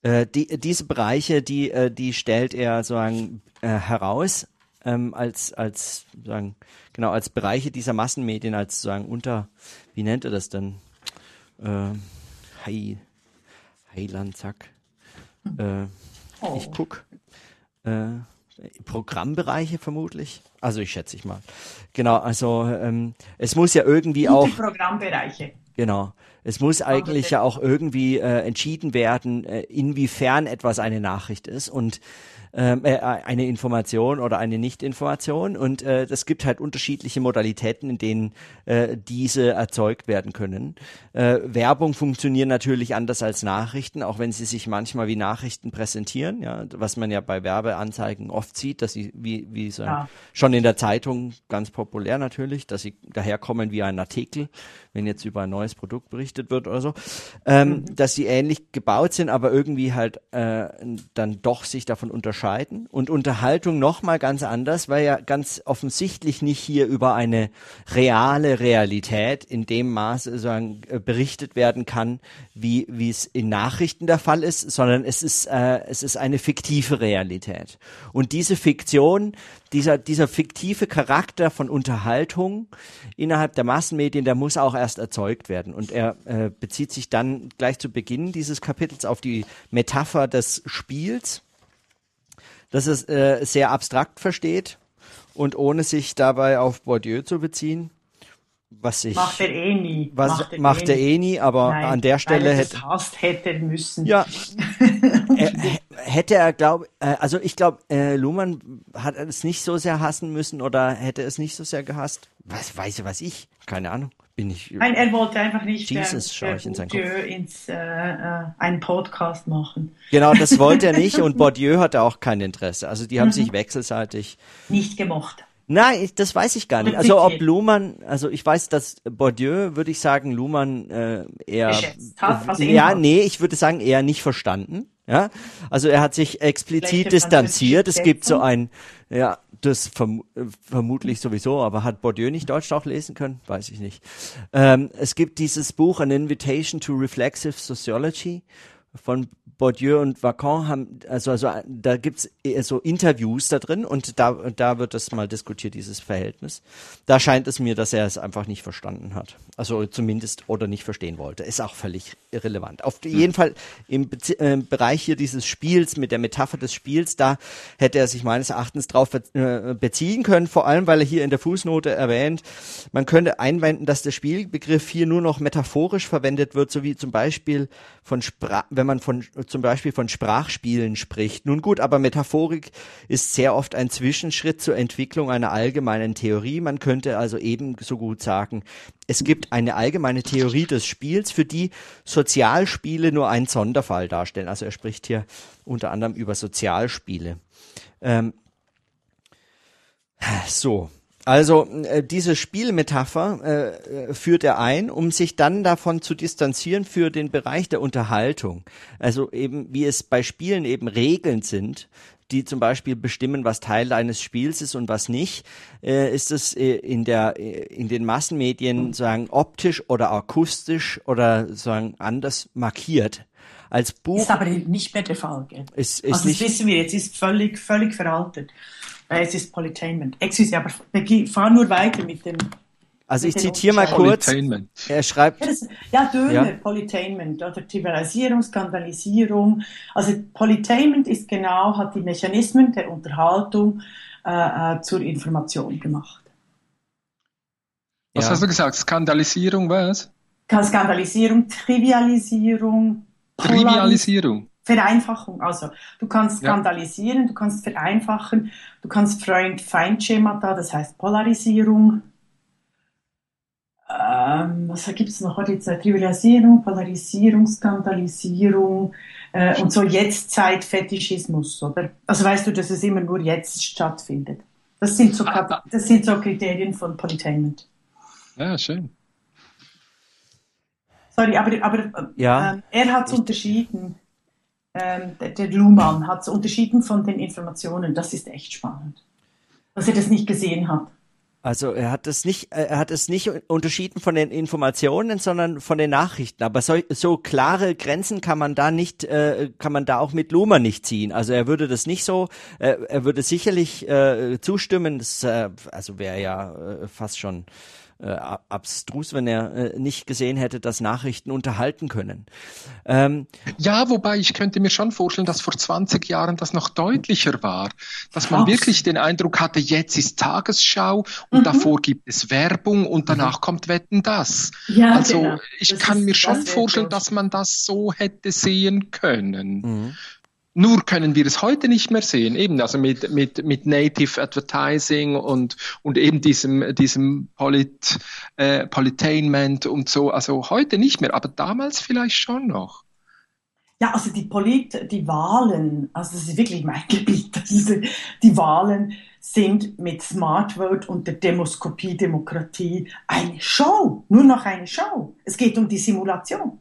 Äh, die, diese Bereiche, die, äh, die stellt er sozusagen äh, heraus ähm, als, als, sagen, genau, als Bereiche dieser Massenmedien, als sagen unter, wie nennt er das denn? Äh, Hei, Heiland, zack. Äh, oh. Ich guck. Äh, Programmbereiche vermutlich. Also ich schätze ich mal. Genau, also ähm, es muss ja irgendwie auch. Programmbereiche. Genau. Es muss eigentlich ja auch irgendwie äh, entschieden werden, äh, inwiefern etwas eine Nachricht ist. Und äh, eine Information oder eine Nicht-Information und äh, das gibt halt unterschiedliche Modalitäten, in denen äh, diese erzeugt werden können. Äh, Werbung funktioniert natürlich anders als Nachrichten, auch wenn sie sich manchmal wie Nachrichten präsentieren, ja, was man ja bei Werbeanzeigen oft sieht, dass sie wie, wie so ja. schon in der Zeitung ganz populär natürlich, dass sie daherkommen wie ein Artikel, wenn jetzt über ein neues Produkt berichtet wird oder so, ähm, mhm. dass sie ähnlich gebaut sind, aber irgendwie halt äh, dann doch sich davon unterscheiden unterscheiden und Unterhaltung nochmal ganz anders, weil ja ganz offensichtlich nicht hier über eine reale Realität in dem Maße sozusagen äh, berichtet werden kann, wie, wie es in Nachrichten der Fall ist, sondern es ist, äh, es ist eine fiktive Realität. Und diese Fiktion, dieser, dieser fiktive Charakter von Unterhaltung innerhalb der Massenmedien, der muss auch erst erzeugt werden. Und er äh, bezieht sich dann gleich zu Beginn dieses Kapitels auf die Metapher des Spiels dass es äh, sehr abstrakt versteht und ohne sich dabei auf Bourdieu zu beziehen. Was ich, macht er eh nie. Was macht er, macht er eh nie, aber Nein, an der Stelle hätte hasst hätte müssen. Ja, er, hätte er glaube, äh, also ich glaube, äh, Luhmann hat es nicht so sehr hassen müssen oder hätte es nicht so sehr gehasst. Was weiß ich, was ich, keine Ahnung. Bin ich. Nein, er wollte einfach nicht Jesus, äh, schaue ich in Kopf. ins, äh, äh, einen Podcast machen. Genau, das wollte er nicht und Bourdieu hatte auch kein Interesse. Also die haben Mhm. sich wechselseitig. Nicht gemocht. Nein, ich, das weiß ich gar nicht. Also ob. Luhmann, also ich weiß, dass Bourdieu, würde ich sagen, Luhmann äh, eher. Hat, ja, nee, ich würde sagen, eher nicht verstanden. Ja, also er hat sich explizit distanziert. Es gibt so ein, ja, das verm vermutlich sowieso, aber hat Bourdieu nicht Deutsch auch lesen können? Weiß ich nicht. Ähm, es gibt dieses Buch An Invitation to Reflexive Sociology von Bourdieu und Vacan haben, also, also da gibt's eher so Interviews da drin und da, da wird das mal diskutiert, dieses Verhältnis. Da scheint es mir, dass er es einfach nicht verstanden hat. Also zumindest oder nicht verstehen wollte. Ist auch völlig irrelevant. Auf jeden Fall im Bezie äh, Bereich hier dieses Spiels, mit der Metapher des Spiels, da hätte er sich meines Erachtens drauf äh, beziehen können, vor allem weil er hier in der Fußnote erwähnt, man könnte einwenden, dass der Spielbegriff hier nur noch metaphorisch verwendet wird, so wie zum Beispiel von Spra wenn man von zum Beispiel von Sprachspielen spricht. Nun gut, aber Metaphorik ist sehr oft ein Zwischenschritt zur Entwicklung einer allgemeinen Theorie. Man könnte also ebenso gut sagen, es gibt eine allgemeine Theorie des Spiels, für die Sozialspiele nur einen Sonderfall darstellen. Also er spricht hier unter anderem über Sozialspiele. Ähm, so. Also äh, diese Spielmetapher äh, äh, führt er ein, um sich dann davon zu distanzieren für den Bereich der Unterhaltung. Also eben wie es bei Spielen eben Regeln sind, die zum Beispiel bestimmen, was Teil eines Spiels ist und was nicht, äh, ist es äh, in der äh, in den Massenmedien sagen optisch oder akustisch oder sagen anders markiert. Als Buch Ist aber nicht mehr der Fall, gell? ist, ist also nicht das wissen wir jetzt, ist völlig, völlig veraltet. Äh, Es ist Polytainment. Excuse, aber fahr nur weiter mit dem. Also ich mit zitiere mal kurz. Er schreibt, Ja, das, ja Döner, Ja. Polytainment oder Trivialisierung, Skandalisierung. Also Polytainment ist genau, hat die Mechanismen der Unterhaltung äh, äh, zur Information gemacht. Was Ja. hast du gesagt? Skandalisierung, was? Skandalisierung, Trivialisierung, Polaris- Trivialisierung. Vereinfachung. Also du kannst Ja. skandalisieren, du kannst vereinfachen, du kannst Freund-Feind-Schemata, das heißt Polarisierung. Ähm, was gibt es noch? Heute jetzt äh, Trivialisierung, Polarisierung, Skandalisierung äh, und so Jetztzeit-Fetischismus, oder? Also weißt du, dass es immer nur jetzt stattfindet. Das sind so, Ah, das sind so Kriterien von Polytainment. Ja, schön. Sorry, aber, aber äh, Ja. ähm, er hat es unterschieden. Ähm, der, der Luhmann hat es unterschieden von den Informationen. Das ist echt spannend. Dass er das nicht gesehen hat. Also er hat es nicht, äh, er hat es nicht unterschieden von den Informationen, sondern von den Nachrichten. Aber so, so klare Grenzen kann man da nicht, äh, kann man da auch mit Luhmann nicht ziehen. Also er würde das nicht so, äh, er würde sicherlich äh, zustimmen. Das, äh, also wäre ja äh, fast schon äh, ab- abstrus, wenn er äh, nicht gesehen hätte, dass Nachrichten unterhalten können. Ähm, Ja, wobei ich könnte mir schon vorstellen, dass vor 20 Jahren das noch deutlicher war, dass man Krass. wirklich den Eindruck hatte, jetzt ist Tagesschau und Mhm. davor gibt es Werbung und danach kommt Wetten das. Ja, Also genau. ich Das kann ist- mir schon vorstellen, dass man das so hätte sehen können. mhm. Nur können wir es heute nicht mehr sehen, eben also mit mit mit Native Advertising und und eben diesem diesem Polit äh, Politainment und so, also heute nicht mehr, aber damals vielleicht schon noch. Ja, also die Polit, die Wahlen, also das ist wirklich mein Gebiet, ist, die Wahlen sind mit Smart Vote und der Demoskopie, Demokratie eine Show, nur noch eine Show. Es geht um die Simulation.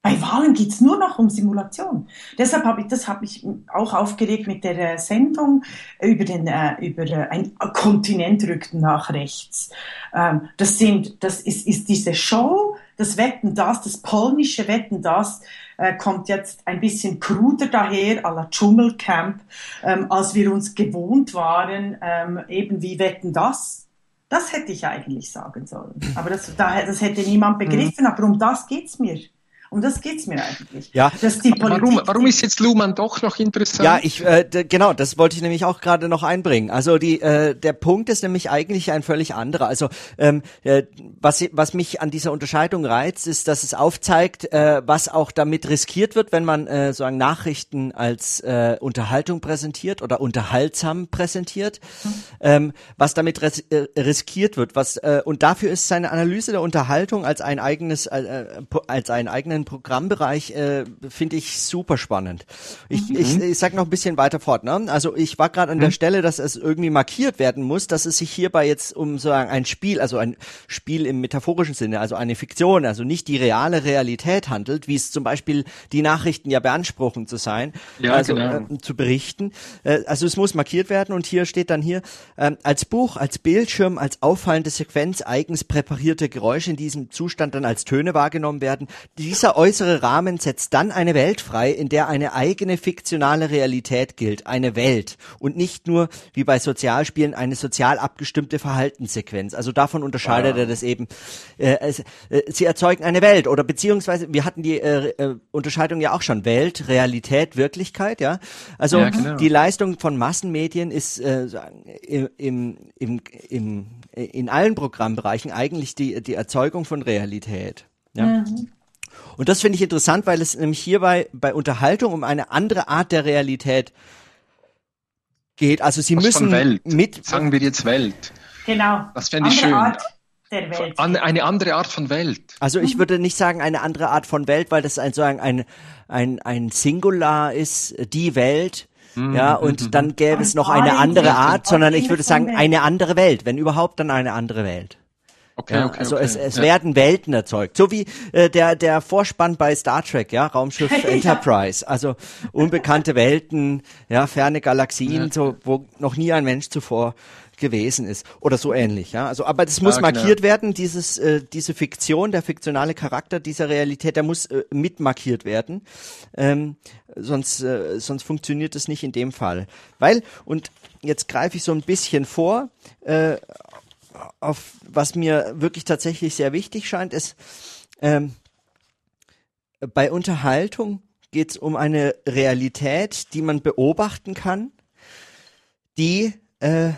Bei Wahlen geht's nur noch um Simulation. Deshalb habe ich, das habe ich auch aufgeregt mit der äh, Sendung über den, äh, über äh, ein Kontinent rückt nach rechts. Ähm, das sind, das ist, ist diese Show, das Wetten das, das polnische Wetten das, äh, kommt jetzt ein bisschen kruder daher, à la Dschungelcamp, ähm, als wir uns gewohnt waren, ähm, eben wie Wetten das. Das hätte ich eigentlich sagen sollen. Aber das, da, das hätte niemand begriffen, aber um das geht's mir. Um das geht's mir eigentlich. Ja. Dass die Politik, Warum, warum ist jetzt Luhmann doch noch interessant? Ja, ich äh, genau, das wollte ich nämlich auch gerade noch einbringen. Also die äh, der Punkt ist nämlich eigentlich ein völlig anderer. Also ähm, äh, was was mich an dieser Unterscheidung reizt, ist, dass es aufzeigt, äh, was auch damit riskiert wird, wenn man äh, sagen Nachrichten als äh, Unterhaltung präsentiert oder unterhaltsam präsentiert, ähm, was damit ris äh, riskiert wird. Was äh, und dafür ist seine Analyse der Unterhaltung als ein eigenes äh, äh, als einen eigenen Programmbereich äh, finde ich super spannend. Ich, ich, ich sag noch ein bisschen weiter fort. Ne? Also ich war gerade an der Stelle, dass es irgendwie markiert werden muss, dass es sich hierbei jetzt um so ein Spiel, also ein Spiel im metaphorischen Sinne, also eine Fiktion, also nicht die reale Realität handelt, wie es zum Beispiel die Nachrichten ja beanspruchen zu sein, Ja, also genau. äh, zu berichten. Äh, also es muss markiert werden und hier steht dann hier ähm, als Buch, als Bildschirm, als auffallende Sequenz eigens präparierte Geräusche in diesem Zustand dann als Töne wahrgenommen werden. Dieser äußere Rahmen setzt dann eine Welt frei, in der eine eigene fiktionale Realität gilt, eine Welt und nicht nur wie bei Sozialspielen eine sozial abgestimmte Verhaltenssequenz. Also davon unterscheidet er das eben. Äh, es, äh, sie erzeugen eine Welt oder beziehungsweise wir hatten die äh, äh, Unterscheidung ja auch schon Welt, Realität, Wirklichkeit, ja. Also Ja, genau. die Leistung von Massenmedien ist äh, im, im, im, im, in allen Programmbereichen eigentlich die, die Erzeugung von Realität. Ja. Und das finde ich interessant, weil es nämlich hierbei bei Unterhaltung um eine andere Art der Realität geht. Also sie Was müssen Welt. mit Sagen wir jetzt Welt. Genau. Das fände ich schön. Art der Welt. An, eine andere Art von Welt. Also ich würde nicht sagen eine andere Art von Welt, weil das ein sozusagen ein ein ein Singular ist, die Welt. Ja, und dann gäbe es noch eine andere Art, sondern ich würde sagen eine andere Welt, wenn überhaupt dann eine andere Welt. Okay, Ja, okay. also okay. es, es ja. werden Welten erzeugt, so wie äh, der der Vorspann bei Star Trek, ja, Raumschiff Ja. Enterprise, also unbekannte Welten, ja, ferne Galaxien, so wo noch nie ein Mensch zuvor gewesen ist oder so ähnlich, ja. Also aber das muss Ja, genau. markiert werden, dieses äh, diese Fiktion, der fiktionale Charakter dieser Realität, der muss äh, mitmarkiert werden. Ähm, sonst äh, sonst funktioniert es nicht in dem Fall. Weil und jetzt greife ich so ein bisschen vor, äh, auf was mir wirklich tatsächlich sehr wichtig scheint, ist, ähm, bei Unterhaltung geht es um eine Realität, die man beobachten kann, die äh,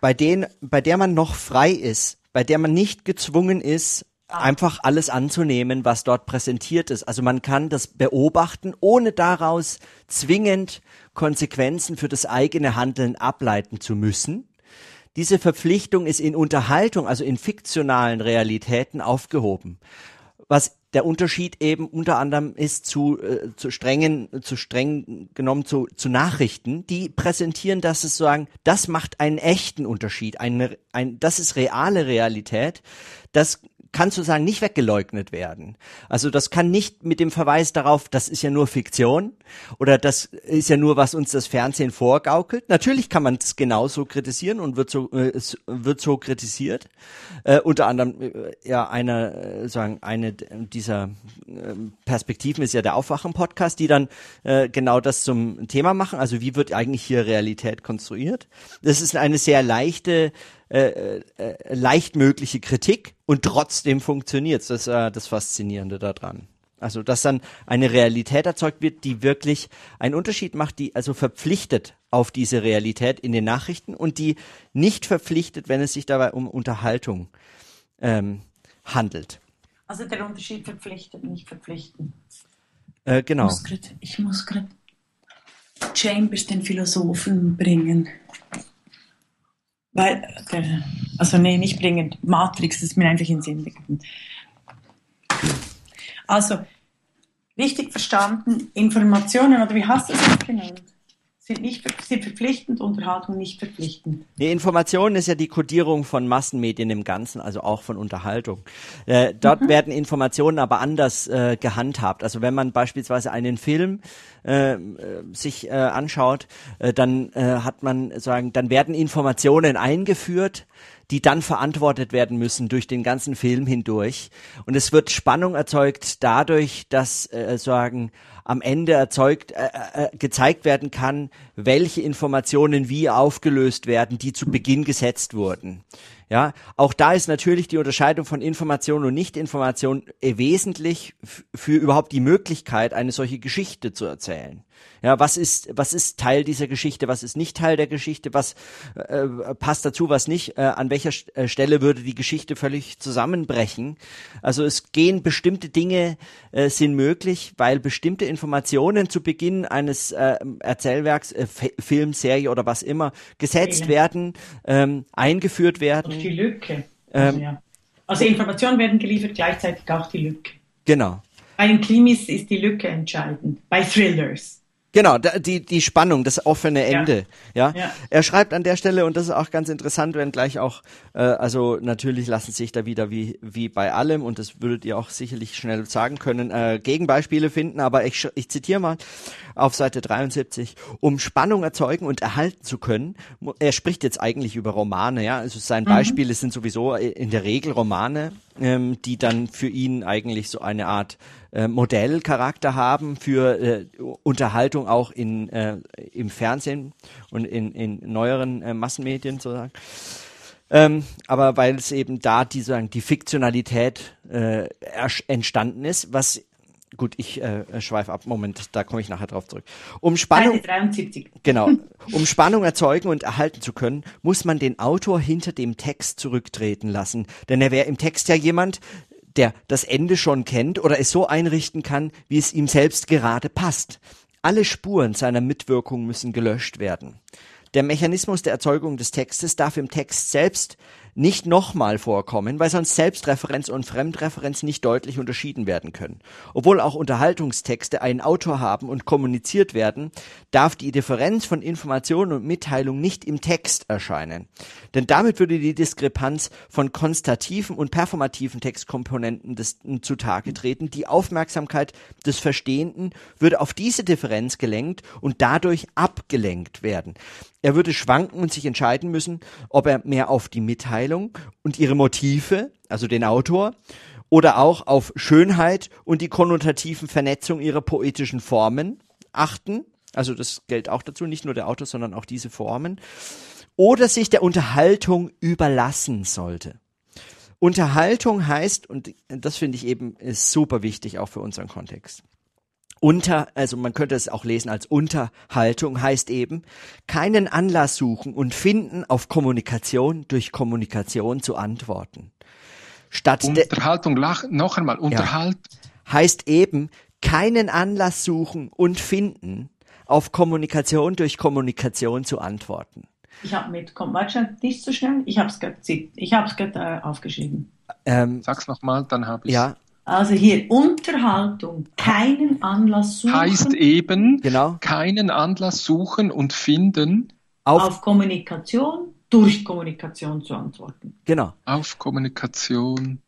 bei, den, bei der man noch frei ist, bei der man nicht gezwungen ist, einfach alles anzunehmen, was dort präsentiert ist. Also man kann das beobachten, ohne daraus zwingend Konsequenzen für das eigene Handeln ableiten zu müssen. Diese Verpflichtung ist in Unterhaltung, also in fiktionalen Realitäten aufgehoben. Was der Unterschied eben unter anderem ist zu, äh, zu strengen, zu streng genommen zu, zu Nachrichten, die präsentieren, dass es sagen, das macht einen echten Unterschied, eine, ein, das ist reale Realität, das kann sozusagen nicht weggeleugnet werden. Also das kann nicht mit dem Verweis darauf, das ist ja nur Fiktion oder das ist ja nur, was uns das Fernsehen vorgaukelt. Natürlich kann man es genauso kritisieren und wird so, äh, wird so kritisiert. Äh, unter anderem äh, ja einer äh, sagen eine dieser äh, Perspektiven ist ja der Aufwachen-Podcast, die dann genau das zum Thema machen. Also wie wird eigentlich hier Realität konstruiert? Das ist eine sehr leichte äh, äh, leicht mögliche Kritik und trotzdem funktioniert's. Das ist äh, das Faszinierende daran. Also, dass dann eine Realität erzeugt wird, die wirklich einen Unterschied macht, die also verpflichtet auf diese Realität in den Nachrichten und die nicht verpflichtet, wenn es sich dabei um Unterhaltung ähm, handelt. Also der Unterschied verpflichtet, nicht verpflichten. Äh, genau. ich muss gerade Chambers, den Philosophen, bringen. Weil, der, also nee, nicht bringen, Matrix, ist mir einfach in den Sinn gekommen. Also, richtig verstanden, Informationen, oder wie hast du es genannt? Sind, nicht, sind verpflichtend, Unterhaltung nicht verpflichtend. Die Information ist ja die Kodierung von Massenmedien im Ganzen, also auch von Unterhaltung. Äh, dort werden Informationen aber anders äh, gehandhabt. Also wenn man beispielsweise einen Film äh, äh, sich äh, anschaut, äh, dann hat man sagen, dann werden Informationen eingeführt, die dann verantwortet werden müssen durch den ganzen Film hindurch. Und es wird Spannung erzeugt dadurch, dass äh, sagen am Ende erzeugt äh, äh, gezeigt werden kann, welche Informationen wie aufgelöst werden, die zu Beginn gesetzt wurden. Ja, auch da ist natürlich die Unterscheidung von Information und Nichtinformation äh, wesentlich für überhaupt die Möglichkeit, eine solche Geschichte zu erzählen. Ja, was ist, was ist Teil dieser Geschichte, was ist nicht Teil der Geschichte, was äh, passt dazu, was nicht, äh, an welcher äh, Stelle würde die Geschichte völlig zusammenbrechen. Also es gehen bestimmte Dinge, äh, sind möglich, weil bestimmte Informationen zu Beginn eines äh, Erzählwerks, äh, Film, Serie oder was immer, gesetzt ja. werden, ähm, eingeführt werden. Die Lücke. Also, ähm, ja. also Informationen werden geliefert, gleichzeitig auch die Lücke. Genau. Bei den Krimis ist die Lücke entscheidend. Bei Thrillers. Genau, die, die Spannung, das offene Ende. Ja. ja. ja. Er schreibt an der Stelle, und das ist auch ganz interessant, wenn gleich auch, äh, also natürlich lassen sich da wieder wie, wie bei allem, und das würdet ihr auch sicherlich schnell sagen können, äh, Gegenbeispiele finden, aber ich, ich zitiere mal auf Seite 73, um Spannung erzeugen und erhalten zu können, er spricht jetzt eigentlich über Romane, ja, also sein mhm. Beispiele sind sowieso in der Regel Romane, ähm, die dann für ihn eigentlich so eine Art äh, Modellcharakter haben für äh, Unterhaltung auch in, äh, im Fernsehen und in, in neueren äh, Massenmedien sozusagen. Ähm, aber weil es eben da die, sagen, die Fiktionalität äh, entstanden ist, was gut, ich äh, schweife ab, Moment, da komme ich nachher drauf zurück. Um Spannung, 73. genau, um Spannung erzeugen und erhalten zu können, muss man den Autor hinter dem Text zurücktreten lassen, denn er wäre im Text ja jemand, der das Ende schon kennt oder es so einrichten kann, wie es ihm selbst gerade passt. Alle Spuren seiner Mitwirkung müssen gelöscht werden. Der Mechanismus der Erzeugung des Textes darf im Text selbst nicht nochmal vorkommen, weil sonst Selbstreferenz und Fremdreferenz nicht deutlich unterschieden werden können. Obwohl auch Unterhaltungstexte einen Autor haben und kommuniziert werden, darf die Differenz von Information und Mitteilung nicht im Text erscheinen. Denn damit würde die Diskrepanz von konstativen und performativen Textkomponenten des, zutage treten. Die Aufmerksamkeit des Verstehenden würde auf diese Differenz gelenkt und dadurch abgelenkt werden. Er würde schwanken und sich entscheiden müssen, ob er mehr auf die Mitteilung und ihre Motive, also den Autor, oder auch auf Schönheit und die konnotativen Vernetzung ihrer poetischen Formen achten. Also das gilt auch dazu, nicht nur der Autor, sondern auch diese Formen. Oder sich der Unterhaltung überlassen sollte. Unterhaltung heißt, und das finde ich eben ist super wichtig auch für unseren Kontext unter, also man könnte es auch lesen als Unterhaltung, heißt eben, keinen Anlass suchen und finden, auf Kommunikation durch Kommunikation zu antworten. Statt Unterhaltung, noch einmal, Unterhalt. Ja, heißt eben, keinen Anlass suchen und finden, auf Kommunikation durch Kommunikation zu antworten. Ich habe mit, komm, warte nicht so schnell, ich habe es gerade ich hab's äh, aufgeschrieben. Ähm, Sag's nochmal, dann habe ich Ja, also hier Unterhaltung, keinen Anlass suchen. Heißt eben, genau. keinen Anlass suchen und finden. Auf, auf Kommunikation, durch Kommunikation zu antworten. Genau. Auf Kommunikation,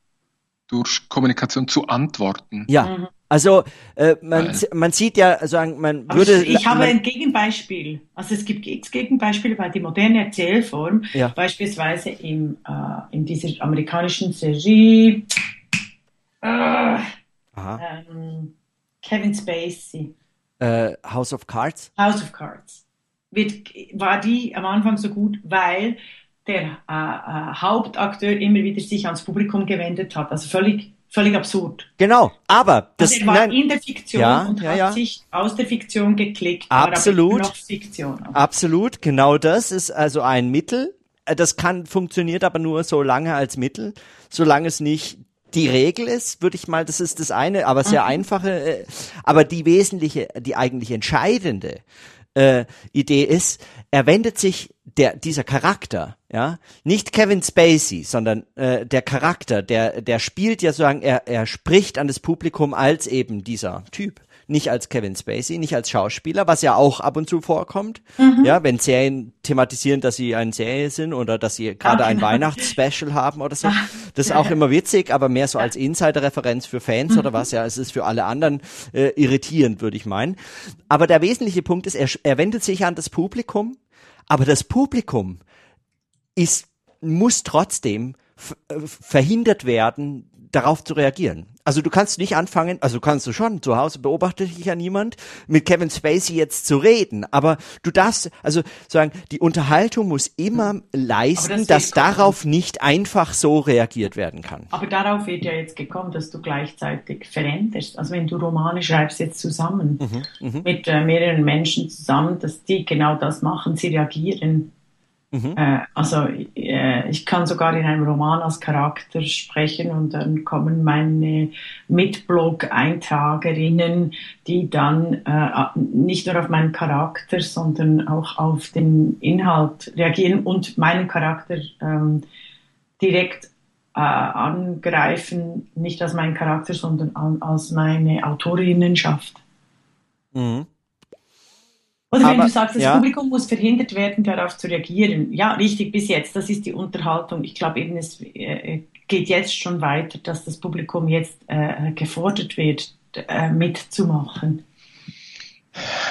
durch Kommunikation zu antworten. Ja. Mhm. Also äh, man, man sieht ja, sagen, man Aber würde. Ich, ich habe man, ein Gegenbeispiel. Also es gibt X Gegenbeispiele, weil die moderne Erzählform, ja. beispielsweise im, äh, in dieser amerikanischen Serie ähm, Kevin Spacey. Äh, House of Cards? House of Cards. Wird, war die am Anfang so gut, weil der äh, äh, Hauptakteur immer wieder sich ans Publikum gewendet hat. Also völlig, völlig absurd. Genau, aber das also er war nein, in der Fiktion ja, und ja, hat ja. sich aus der Fiktion geklickt. Absolut. Fiktion. Absolut, genau das ist also ein Mittel. Äh, das kann funktioniert aber nur so lange als Mittel, solange es nicht die Regel ist, würde ich mal, das ist das eine, aber sehr mhm. einfache, äh, aber die wesentliche, die eigentlich entscheidende äh, Idee ist, er wendet sich der dieser Charakter, ja, nicht Kevin Spacey, sondern äh, der Charakter, der der spielt ja sozusagen, er er spricht an das Publikum als eben dieser Typ nicht als Kevin Spacey, nicht als Schauspieler, was ja auch ab und zu vorkommt. Mhm. Ja, wenn Serien thematisieren, dass sie eine Serie sind oder dass sie gerade ein genau. Weihnachtsspecial haben oder so. Das ist auch immer witzig, aber mehr so als Insider-Referenz für Fans mhm. oder was. Ja, es ist für alle anderen äh, irritierend, würde ich meinen. Aber der wesentliche Punkt ist, er, er wendet sich an das Publikum, aber das Publikum ist, muss trotzdem äh, verhindert werden, darauf zu reagieren. Also du kannst nicht anfangen, also kannst du schon, zu Hause beobachtet dich ja niemand, mit Kevin Spacey jetzt zu reden, aber du darfst, also sagen, die Unterhaltung muss immer leisten, das dass darauf nicht einfach so reagiert werden kann. Aber darauf wird ja jetzt gekommen, dass du gleichzeitig veränderst. Also wenn du Romane schreibst jetzt zusammen, mhm, mhm. mit äh, mehreren Menschen zusammen, dass die genau das machen, sie reagieren Mhm. Äh, also äh, ich kann sogar in einem Roman als Charakter sprechen und dann kommen meine Mitblog-Eintragerinnen, die dann äh, nicht nur auf meinen Charakter, sondern auch auf den Inhalt reagieren und meinen Charakter ähm, direkt äh, angreifen, nicht als meinen Charakter, sondern als meine Autorinnenschaft. Mhm. Oder wenn Aber, du sagst, das ja. Publikum muss verhindert werden, darauf zu reagieren. Ja, richtig, bis jetzt. Das ist die Unterhaltung. Ich glaube eben, es äh, geht jetzt schon weiter, dass das Publikum jetzt äh, gefordert wird, äh, mitzumachen.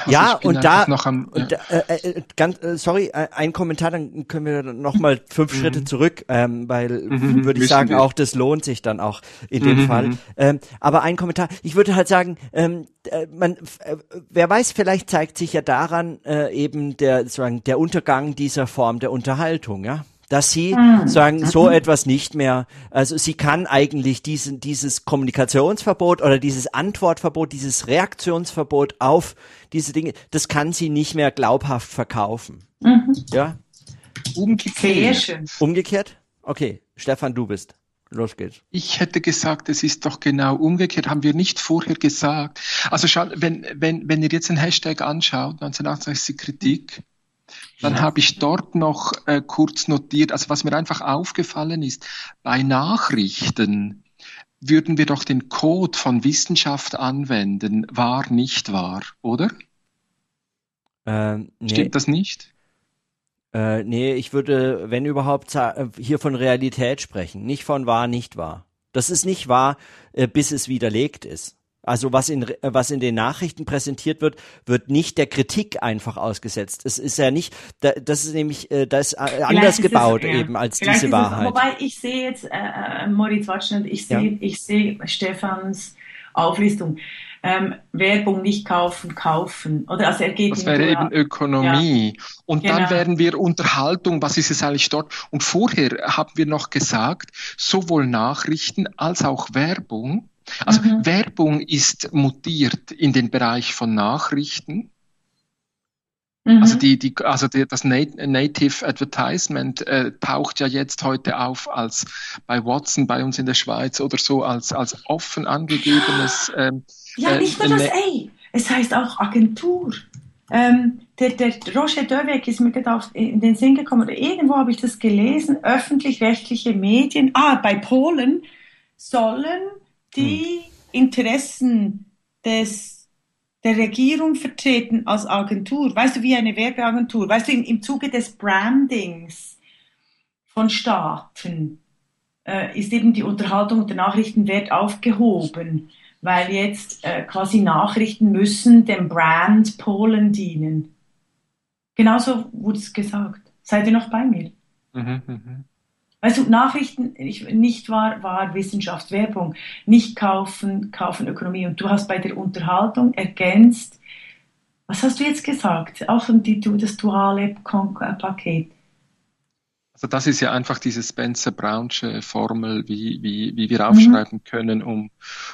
Also ja, und da, am, ja. und, äh, äh, ganz, äh, sorry, äh, ein Kommentar, dann können wir noch mal fünf mhm. Schritte zurück, ähm, weil mhm, würde ich sagen, wir. auch das lohnt sich dann auch in dem mhm. Fall. Mhm. Ähm, aber ein Kommentar, ich würde halt sagen, ähm, äh, man, äh, wer weiß, vielleicht zeigt sich ja daran äh, eben der, sozusagen der Untergang dieser Form der Unterhaltung, ja dass sie mhm. sagen, so mhm. etwas nicht mehr, also sie kann eigentlich diesen, dieses Kommunikationsverbot oder dieses Antwortverbot, dieses Reaktionsverbot auf diese Dinge, das kann sie nicht mehr glaubhaft verkaufen. Mhm. Ja? Umgekehrt. Umgekehrt? Okay, Stefan, du bist. Los geht's. Ich hätte gesagt, es ist doch genau umgekehrt. Haben wir nicht vorher gesagt. Also schau, wenn, wenn, wenn ihr jetzt den Hashtag anschaut, 1968 Kritik, dann habe ich dort noch äh, kurz notiert, also was mir einfach aufgefallen ist, bei Nachrichten würden wir doch den Code von Wissenschaft anwenden, wahr, nicht wahr, oder? Ähm, nee. Stimmt das nicht? Äh, nee, ich würde, wenn überhaupt, äh, hier von Realität sprechen, nicht von wahr, nicht wahr. Das ist nicht wahr, äh, bis es widerlegt ist. Also was in, was in den Nachrichten präsentiert wird, wird nicht der Kritik einfach ausgesetzt. Es ist ja nicht, das ist nämlich, äh, das ist äh, anders gebaut es, ja. eben als Vielleicht diese Wahrheit. Es, wobei ich sehe jetzt, äh, äh Moritz Watschner, ich sehe, ja. ich sehe Stefans Auflistung. Ähm, Werbung nicht kaufen, kaufen. Oder also er geht das wäre eben Ökonomie. Ja. Und genau. dann wären wir Unterhaltung, was ist es eigentlich dort? Und vorher haben wir noch gesagt, sowohl Nachrichten als auch Werbung also mhm. Werbung ist mutiert in den Bereich von Nachrichten. Mhm. Also, die, die, also die, das Native Advertisement äh, taucht ja jetzt heute auf als bei Watson bei uns in der Schweiz oder so als, als offen angegebenes. Ähm, ja, nicht nur das, ey, es heißt auch Agentur. Ähm, der, der Roger Döweg ist mir gerade in den Sinn gekommen, oder irgendwo habe ich das gelesen, öffentlich-rechtliche Medien, ah, bei Polen sollen die hm. Interessen des, der Regierung vertreten als Agentur. Weißt du, wie eine Werbeagentur? Weißt du, im, im Zuge des Brandings von Staaten äh, ist eben die Unterhaltung und der Nachrichtenwert aufgehoben, weil jetzt äh, quasi Nachrichten müssen dem Brand Polen dienen. Genauso wurde es gesagt. Seid ihr noch bei mir? Mhm, mh. Weißt du, Nachrichten, nicht wahr, wahr Wissenschaft, Werbung, nicht kaufen, kaufen Ökonomie. Und du hast bei der Unterhaltung ergänzt, was hast du jetzt gesagt? Auch das duale Paket. Das ist ja einfach diese Spencer-Brownsche Formel, wie, wie, wie wir aufschreiben mhm. können, um,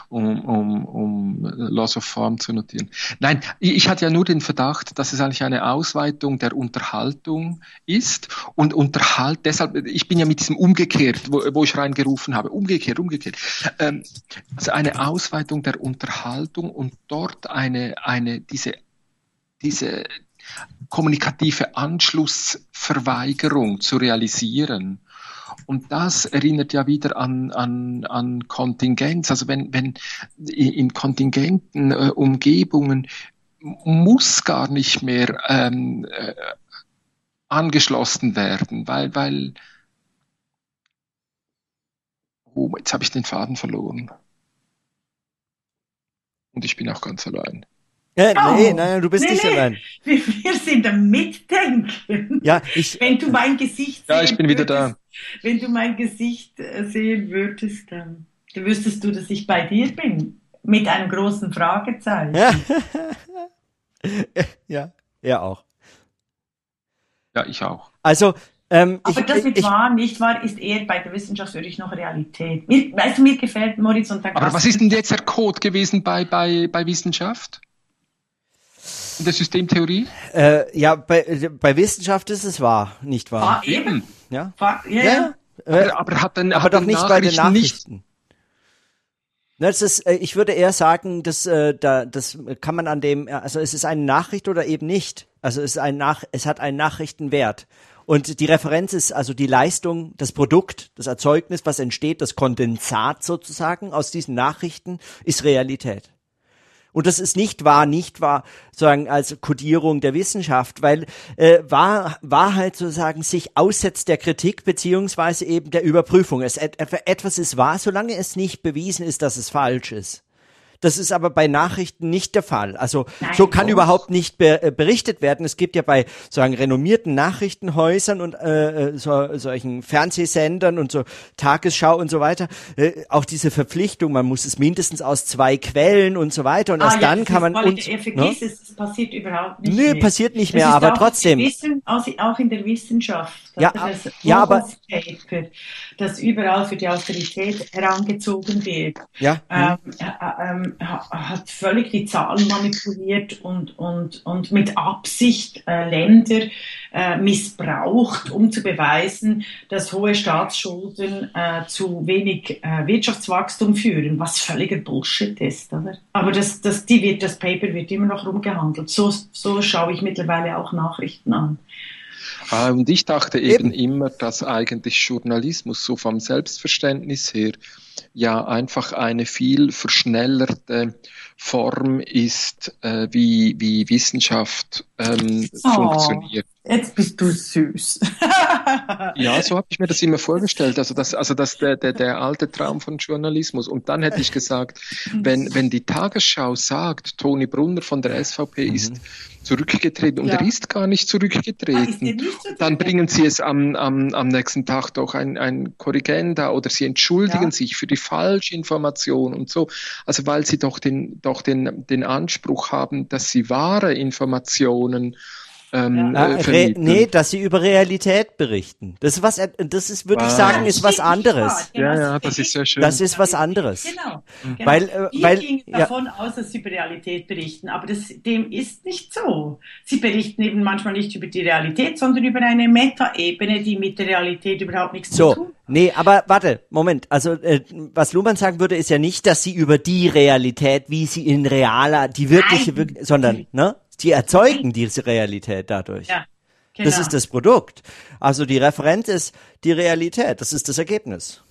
um, um, um Loss of Form zu notieren. Nein, ich hatte ja nur den Verdacht, dass es eigentlich eine Ausweitung der Unterhaltung ist und Unterhalt, deshalb, ich bin ja mit diesem umgekehrt, wo, wo ich reingerufen habe, umgekehrt, umgekehrt. Ähm, also eine Ausweitung der Unterhaltung und dort eine, eine, diese, diese, kommunikative Anschlussverweigerung zu realisieren. Und das erinnert ja wieder an, an, an Kontingenz. Also wenn, wenn in kontingenten äh, Umgebungen muss gar nicht mehr ähm, äh, angeschlossen werden, weil, weil oh, jetzt habe ich den Faden verloren. Und ich bin auch ganz allein. Ja, oh, nee, nein, du bist nee, nicht nee. allein. Wir, wir sind am Mitdenken. Ja, ich. Wenn du mein Gesicht Ja, ich bin wieder würdest, da. Wenn du mein Gesicht äh, sehen würdest, dann. Du wüsstest du, dass ich bei dir bin. Mit einem großen Fragezeichen. Ja, ja, er auch. Ja, ich auch. Also, ähm, Aber ich, das mit ich, wahr, nicht wahr, ist eher bei der Wissenschaft würde ich noch Realität. Mir, weißt du, mir gefällt Moritz und der Aber was ist denn jetzt der Code gewesen bei, bei, bei Wissenschaft? In der Systemtheorie? äh, ja, bei, bei Wissenschaft ist es wahr, nicht wahr? Ah, eben. Ja, Wahr, ja, ja. Äh, Aber, aber hat dann, aber hat doch nicht bei den Nachrichten nicht Das ist, äh, ich würde eher sagen, dass äh, da, das kann man an dem, also es ist eine Nachricht oder eben nicht. Also es ist ein Nach, es hat einen Nachrichtenwert. Und die Referenz ist also die Leistung, das Produkt, das Erzeugnis, was entsteht, das Kondensat sozusagen aus diesen Nachrichten, ist Realität. Und das ist nicht wahr, nicht wahr, sozusagen als Kodierung der Wissenschaft, weil äh, wahr, Wahrheit sozusagen sich aussetzt der Kritik beziehungsweise eben der Überprüfung. Es, et, etwas ist wahr, solange es nicht bewiesen ist, dass es falsch ist. Das ist aber bei Nachrichten nicht der Fall. Also Nein, so kann doch. überhaupt nicht be äh, berichtet werden. Es gibt ja bei sagen renommierten Nachrichtenhäusern und äh, äh, so, solchen Fernsehsendern und so Tagesschau und so weiter äh, auch diese Verpflichtung. Man muss es mindestens aus zwei Quellen und so weiter und erst Ah, ja, dann das kann man uns, Er ne? vergisst es, es passiert überhaupt nicht Nö, mehr. passiert nicht Das mehr, aber trotzdem. Wissen, also auch in der Wissenschaft. Ja, das ist ja, aber- Paper, das überall für die Autorität herangezogen wird, Ja. ähm, äh, ähm, ha- hat völlig die Zahlen manipuliert und, und, und mit Absicht äh, Länder äh, missbraucht, um zu beweisen, dass hohe Staatsschulden äh, zu wenig äh, Wirtschaftswachstum führen, was völliger Bullshit ist. Oder? Aber das, das, die wird, das Paper wird immer noch rumgehandelt. So, so schaue ich mittlerweile auch Nachrichten an. Ah, und ich dachte eben, Eben. immer, dass eigentlich Journalismus so vom Selbstverständnis her ja einfach eine viel verschnellerte Form ist, äh, wie, wie Wissenschaft ähm, Oh. funktioniert. Jetzt bist du süß. Ja, so habe ich mir das immer vorgestellt. Also das, also das der, der, der alte Traum von Journalismus. Und dann hätte ich gesagt, wenn, wenn die Tagesschau sagt, Toni Brunner von der SVP ist zurückgetreten und Ja. er ist gar nicht Ah, zurückgetreten, nicht so dann bringen sie es am, am, am nächsten Tag doch ein, ein Korrigenda oder sie entschuldigen Ja. sich für die Falschinformation und so. Also weil sie doch den, doch den, den Anspruch haben, dass sie wahre Informationen ähm, Ah, äh, Re nee, dass sie über Realität berichten. Das ist was, das ist, würde ich Ah. sagen, Ja, ist was anderes. Ja, ja, das ist sehr schön. Das ist was anderes. Genau. genau. Weil, äh, Wir weil- gingen ja. davon aus, dass sie über Realität berichten, aber das, dem ist nicht so. Sie berichten eben manchmal nicht über die Realität, sondern über eine Metaebene, die mit der Realität überhaupt nichts zu tun So, hat. nee, aber warte, Moment. Also, äh, was Luhmann sagen würde, ist ja nicht, dass sie über die Realität, wie sie in realer, die wirkliche, Nein. sondern, ne? Die erzeugen diese Realität dadurch. Ja, genau. Das ist das Produkt. Also die Referenz ist die Realität. Das ist das Ergebnis.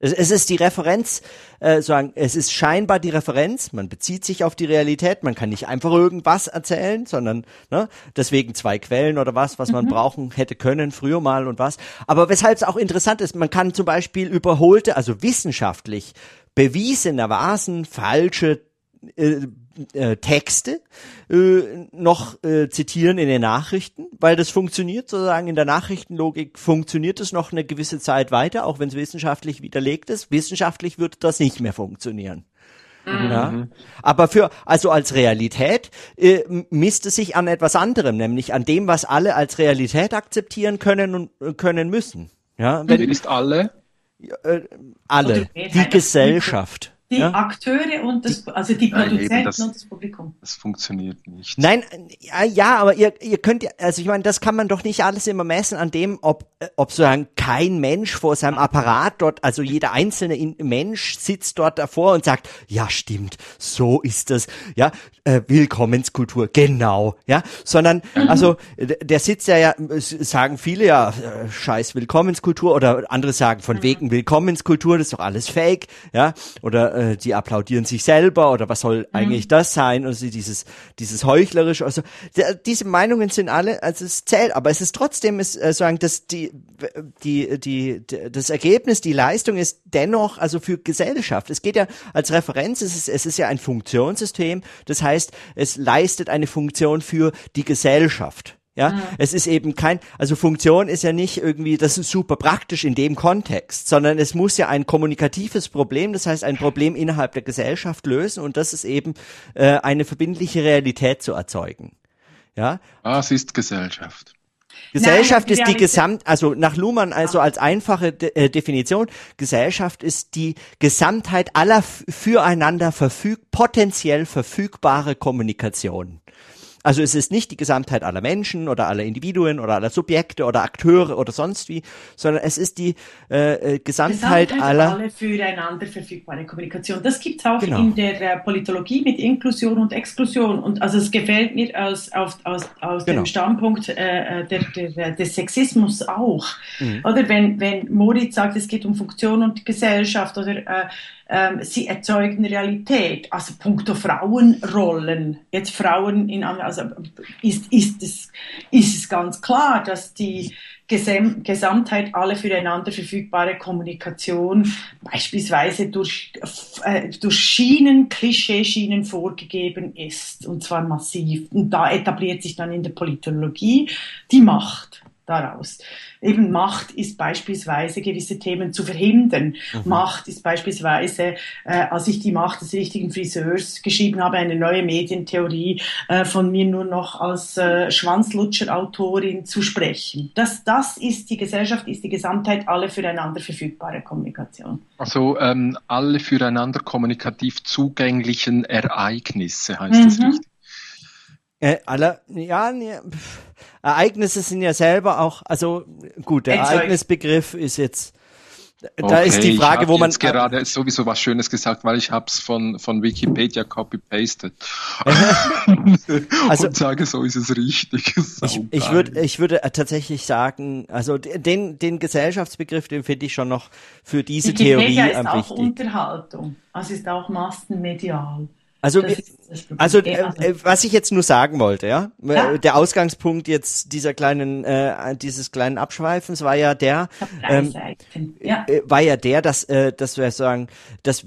Es, es ist die Referenz, äh, sagen, es ist scheinbar die Referenz. Man bezieht sich auf die Realität. Man kann nicht einfach irgendwas erzählen, sondern ne, deswegen zwei Quellen oder was, was man brauchen hätte können früher mal und was. Aber weshalb es auch interessant ist, man kann zum Beispiel überholte, also wissenschaftlich bewiesenermaßen falsche äh, äh, Texte äh, noch äh, zitieren in den Nachrichten, weil das funktioniert sozusagen in der Nachrichtenlogik funktioniert es noch eine gewisse Zeit weiter, auch wenn es wissenschaftlich widerlegt ist. Wissenschaftlich wird das nicht mehr funktionieren. Ja. Aber für, also als Realität, äh, misst es sich an etwas anderem, nämlich an dem, was alle als Realität akzeptieren können und äh, können müssen. Ja, Wer wenn ist alle? alle, Oder die. Gesellschaft. Die ja? Akteure und das, also die Nein, eben, Produzenten das- und das Publikum. Das funktioniert nicht. Nein, ja, ja, aber ihr, ihr könnt ja, also ich meine, das kann man doch nicht alles immer messen an dem, ob, äh, ob sozusagen kein Mensch vor seinem Apparat dort, also jeder einzelne in, Mensch sitzt dort davor und sagt, ja, stimmt, so ist das, ja, äh, Willkommenskultur, genau, ja, sondern, also, d- der sitzt ja, ja, sagen viele ja, äh, scheiß Willkommenskultur oder andere sagen von wegen Willkommenskultur, das ist doch alles Fake, ja, oder äh, die applaudieren sich selber oder was soll eigentlich das sein, also dieses, dieses heuchlerisch, also diese Meinungen sind alle, also es zählt, aber es ist trotzdem, ist, äh, sagen, dass die, die, die, d- das Ergebnis, die Leistung ist dennoch, also für Gesellschaft. Es geht ja als Referenz, es ist, es ist ja ein Funktionssystem, das heißt, es leistet eine Funktion für die Gesellschaft. Ja, mhm. es ist eben kein, also Funktion ist ja nicht irgendwie, das ist super praktisch in dem Kontext, sondern es muss ja ein kommunikatives Problem, das heißt ein Problem innerhalb der Gesellschaft lösen und das ist eben äh, eine verbindliche Realität zu erzeugen. Ja. Was ist Gesellschaft? Gesellschaft Nein, ist die Gesamt, also nach Luhmann also als einfache De äh, Definition, Gesellschaft ist die Gesamtheit aller füreinander verfüg potenziell verfügbare Kommunikation. Also es ist nicht die Gesamtheit aller Menschen oder aller Individuen oder aller Subjekte oder Akteure oder sonst wie, sondern es ist die äh, äh Gesamtheit, Gesamtheit aller alle füreinander verfügbare Kommunikation. Das gibt's auch genau. in der äh, Politologie mit Inklusion und Exklusion. Und also es gefällt mir aus, aus, aus, aus genau. dem Standpunkt äh, äh der, der, des Sexismus auch. Mhm. Oder wenn, wenn Moritz sagt, es geht um Funktion und Gesellschaft oder äh, ähm, sie erzeugen Realität. Also puncto Frauenrollen, jetzt Frauen in, also ist, ist, es, ist es ganz klar, dass die Gesam Gesamtheit alle füreinander verfügbare Kommunikation beispielsweise durch, äh, durch Schienen, Klischeeschienen vorgegeben ist, und zwar massiv. Und da etabliert sich dann in der Politologie die Macht daraus. Eben Macht ist beispielsweise gewisse Themen zu verhindern. Mhm. Macht ist beispielsweise, äh, als ich die Macht des richtigen Friseurs geschrieben habe, eine neue Medientheorie äh, von mir nur noch als äh, Schwanzlutscher-Autorin zu sprechen. Das, das ist die Gesellschaft, ist die Gesamtheit alle füreinander verfügbare Kommunikation. Also ähm, alle füreinander kommunikativ zugänglichen Ereignisse heißt mhm. das richtig? Äh, alle, ja, ne, Ereignisse sind ja selber auch, also gut, der Ereignisbegriff ist jetzt, da okay, ist die Frage, wo man jetzt gerade sowieso was Schönes gesagt, weil ich hab's von von Wikipedia copy pasted also, und sage, so ist es richtig. ich, ich würde ich würde tatsächlich sagen, also den den Gesellschaftsbegriff, den finde ich schon noch für diese Wikipedia Theorie am wichtig. ist auch Unterhaltung, also ist auch massenmedial. Also, also, äh, äh, was ich jetzt nur sagen wollte, ja, ja. der Ausgangspunkt jetzt dieser kleinen, äh, dieses kleinen Abschweifens war ja der, ähm, ja. Äh, war ja der, dass, äh, dass wir sagen, dass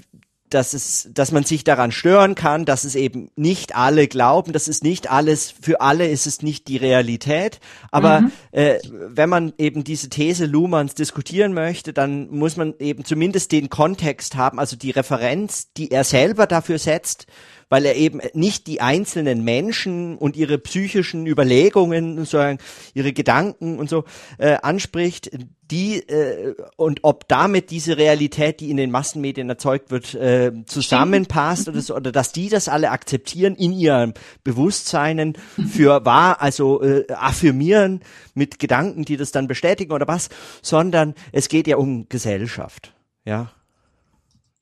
dass es, dass man sich daran stören kann, dass es eben nicht alle glauben, das ist nicht alles, für alle ist es nicht die Realität. Aber mhm. äh, wenn man eben diese These Luhmanns diskutieren möchte, dann muss man eben zumindest den Kontext haben, also die Referenz, die er selber dafür setzt, weil er eben nicht die einzelnen Menschen und ihre psychischen Überlegungen, sozusagen ihre Gedanken und so äh, anspricht, die äh, und ob damit diese Realität, die in den Massenmedien erzeugt wird, äh, zusammenpasst oder, so, oder dass die das alle akzeptieren in ihrem Bewusstseinen für wahr, also äh, affirmieren mit Gedanken, die das dann bestätigen oder was, sondern es geht ja um Gesellschaft, ja.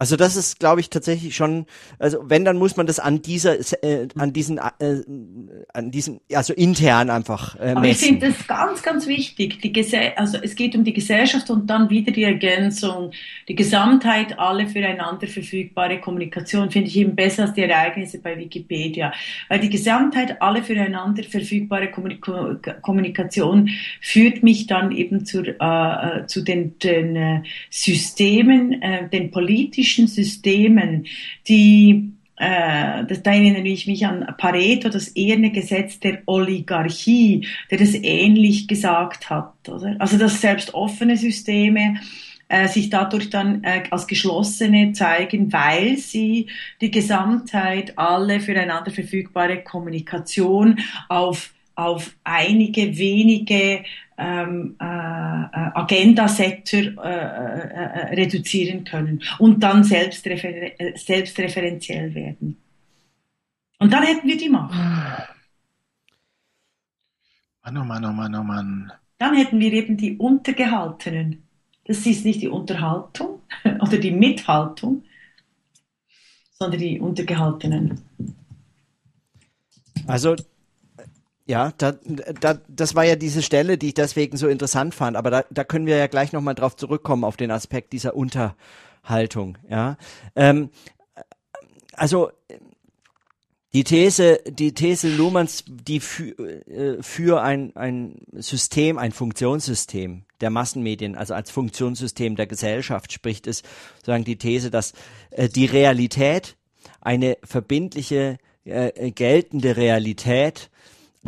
Also das ist, glaube ich, tatsächlich schon, also wenn, dann muss man das an dieser, äh, an diesen, äh, an diesen, also intern einfach äh, messen. Aber ich finde das ganz, ganz wichtig. Die Gese also es geht um die Gesellschaft und dann wieder die Ergänzung, die Gesamtheit, alle füreinander verfügbare Kommunikation finde ich eben besser als die Ereignisse bei Wikipedia. Weil die Gesamtheit, alle füreinander verfügbare Kommunik Kommunikation führt mich dann eben zur, äh, äh zu den, den äh, Systemen, äh, den politischen politischen Systemen, die äh, das, da erinnere ich mich an Pareto, das eherne Gesetz der Oligarchie, der das ähnlich gesagt hat. Oder? Also dass selbst offene Systeme äh, sich dadurch dann äh, als geschlossene zeigen, weil sie die Gesamtheit, alle füreinander verfügbare Kommunikation auf auf einige wenige ähm, äh, äh Agenda-Setter äh, äh, äh, reduzieren können und dann selbstrefer selbstreferenziell werden. Und dann hätten wir die Macht. Mann, oh Mann, oh Mann, oh Mann. Dann hätten wir eben die Untergehaltenen. Das ist nicht die Unterhaltung oder die Mithaltung, sondern die Untergehaltenen. Also ja, da, da, das war ja diese Stelle, die ich deswegen so interessant fand. Aber da, da können wir ja gleich nochmal drauf zurückkommen, auf den Aspekt dieser Unterhaltung. Ja, ähm, also die These, die These Luhmanns, die für, äh, für ein, ein System, ein Funktionssystem der Massenmedien, also als Funktionssystem der Gesellschaft spricht, ist sozusagen die These, dass äh, die Realität eine verbindliche, äh, geltende Realität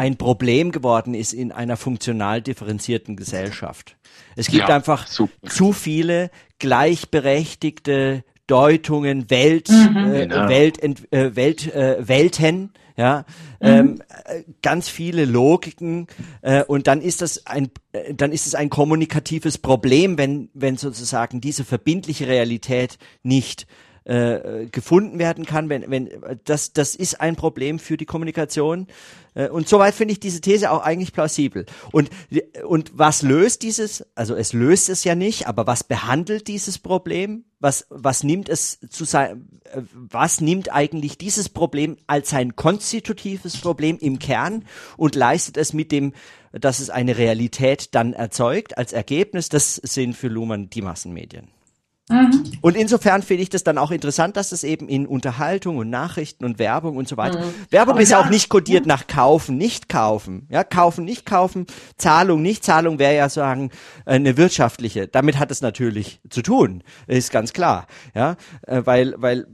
ein Problem geworden ist in einer funktional differenzierten Gesellschaft. Es gibt Ja, einfach super. zu viele gleichberechtigte Deutungen, Welt, Mhm. äh, Genau. Welt, äh, Welt, äh, Welten, ja, ähm, äh, ganz viele Logiken äh, und dann ist das ein, äh, dann ist es ein kommunikatives Problem, wenn wenn sozusagen diese verbindliche Realität nicht äh, gefunden werden kann, wenn, wenn das, das ist ein Problem für die Kommunikation. Äh, Und soweit finde ich diese These auch eigentlich plausibel. Und, und was löst dieses, also es löst es ja nicht, aber was behandelt dieses Problem? Was, was nimmt es zu sein, äh, was nimmt eigentlich dieses Problem als ein konstitutives Problem im Kern und leistet es mit dem, dass es eine Realität dann erzeugt als Ergebnis? Das sind für Luhmann die Massenmedien. Und insofern finde ich das dann auch interessant, dass es eben in Unterhaltung und Nachrichten und Werbung und so weiter. Werbung Aber ist ja, auch nicht kodiert nach kaufen, nicht kaufen. Ja, kaufen, nicht kaufen, Zahlung, nicht Zahlung wäre ja sagen eine wirtschaftliche. Damit hat es natürlich zu tun, ist ganz klar. Ja, äh, weil weil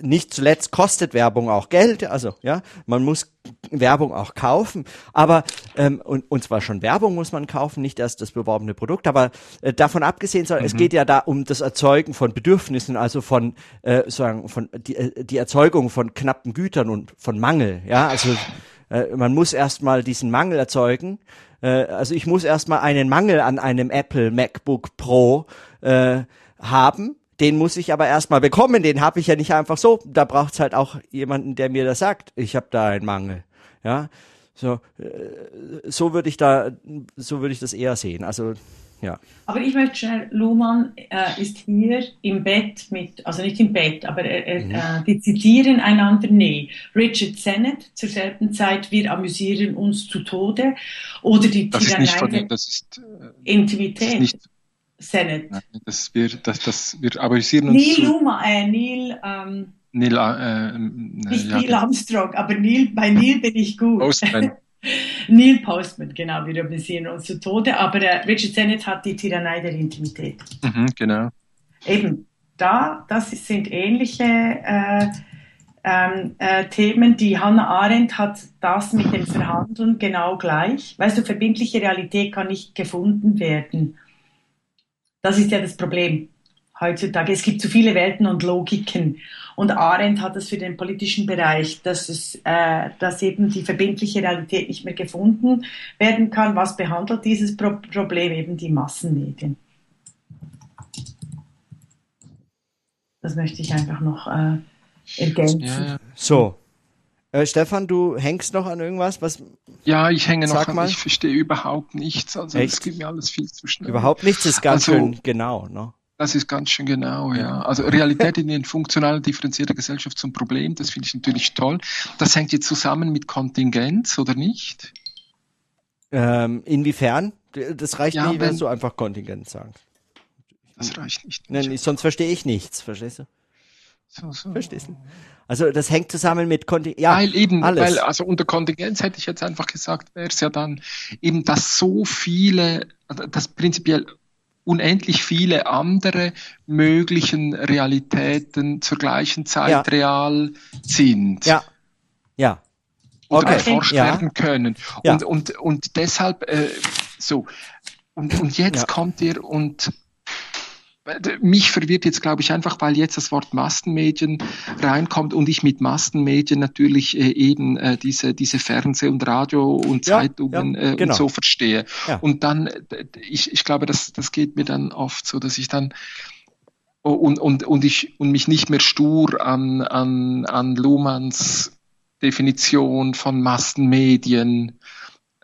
nicht zuletzt kostet Werbung auch Geld. Also ja, man muss Werbung auch kaufen, aber ähm, und, und zwar schon Werbung muss man kaufen, nicht erst das beworbene Produkt, aber äh, davon abgesehen, soll, es geht ja da um das Erzeugen von Bedürfnissen, also von äh, sagen von die, äh, die Erzeugung von knappen Gütern und von Mangel, ja, also äh, man muss erstmal diesen Mangel erzeugen. Äh, also ich muss erstmal einen Mangel an einem Apple MacBook Pro äh, haben. Den muss ich aber erstmal bekommen, den habe ich ja nicht einfach so. Da braucht's halt auch jemanden, der mir das sagt. Ich habe da einen Mangel. Ja, so äh, so würde ich da so würde ich das eher sehen. Also ja. Aber ich möchte schnell, Luhmann äh, ist hier im Bett mit, also nicht im Bett, aber er, er, Mhm. äh, die zitieren einander nie. Richard Sennett zur selben Zeit, wir amüsieren uns zu Tode. Oder die Das ist nicht von Tyrannei das ist, äh, das ist Intimität. nicht, Sennett. nein, das wir, das, das, wir amüsieren uns Neil zu Luhmann, äh, Neil, ähm, Neil, äh, ähm, nicht ja, Neil Armstrong, aber Neil, bei Neil bin ich gut. Postman. Neil Postman, genau, wir amüsieren uns zu Tode. Aber äh, Richard Sennett hat die Tyrannei der Intimität. Mhm, genau. Eben, da, das sind ähnliche äh, ähm, äh, Themen. Die Hannah Arendt hat das mit dem Verhandeln genau gleich. Weißt du, verbindliche Realität kann nicht gefunden werden. Das ist ja das Problem heutzutage. Es gibt zu viele Welten und Logiken. Und Arendt hat es für den politischen Bereich, dass, es, äh, dass eben die verbindliche Realität nicht mehr gefunden werden kann. Was behandelt dieses Pro Problem? Eben die Massenmedien. Das möchte ich einfach noch äh, ergänzen. Ja, ja. So. Äh, Stefan, du hängst noch an irgendwas, was ja, ich hänge noch Sag an, mal. ich verstehe überhaupt nichts. Also es geht mir alles viel zu schnell. überhaupt nichts ist ganz Also- schön genau, ne? Das ist ganz schön genau, ja. Also Realität in den funktional differenzierter Gesellschaft zum Problem, das finde ich natürlich toll. Das hängt jetzt zusammen mit Kontingenz, oder nicht? Ähm, inwiefern? Das reicht Ja, nicht, wenn wenn- du einfach Kontingent sagst. Das reicht nicht. Nee, nee, sonst verstehe ich nichts, verstehst du? So, so. Verstehst du? Also das hängt zusammen mit Kontingent. Ja, weil eben, alles. weil also unter Kontingenz hätte ich jetzt einfach gesagt, wäre es ja dann eben, dass so viele, dass prinzipiell unendlich viele andere möglichen Realitäten zur gleichen Zeit Ja. real sind. ja, ja. oder Okay, erforscht ja. werden können. Ja. Und, und, und deshalb äh, so. Und, und jetzt kommt ihr und mich verwirrt jetzt, glaube ich, einfach, weil jetzt das Wort Massenmedien reinkommt und ich mit Massenmedien natürlich äh, eben äh, diese, diese Fernseh- und Radio- und Ja, Zeitungen ja, äh, genau. und so verstehe. Ja. Und dann, ich, ich glaube, das, das geht mir dann oft so, dass ich dann oh, und, und, und ich und mich nicht mehr stur an, an, an Luhmanns Definition von Massenmedien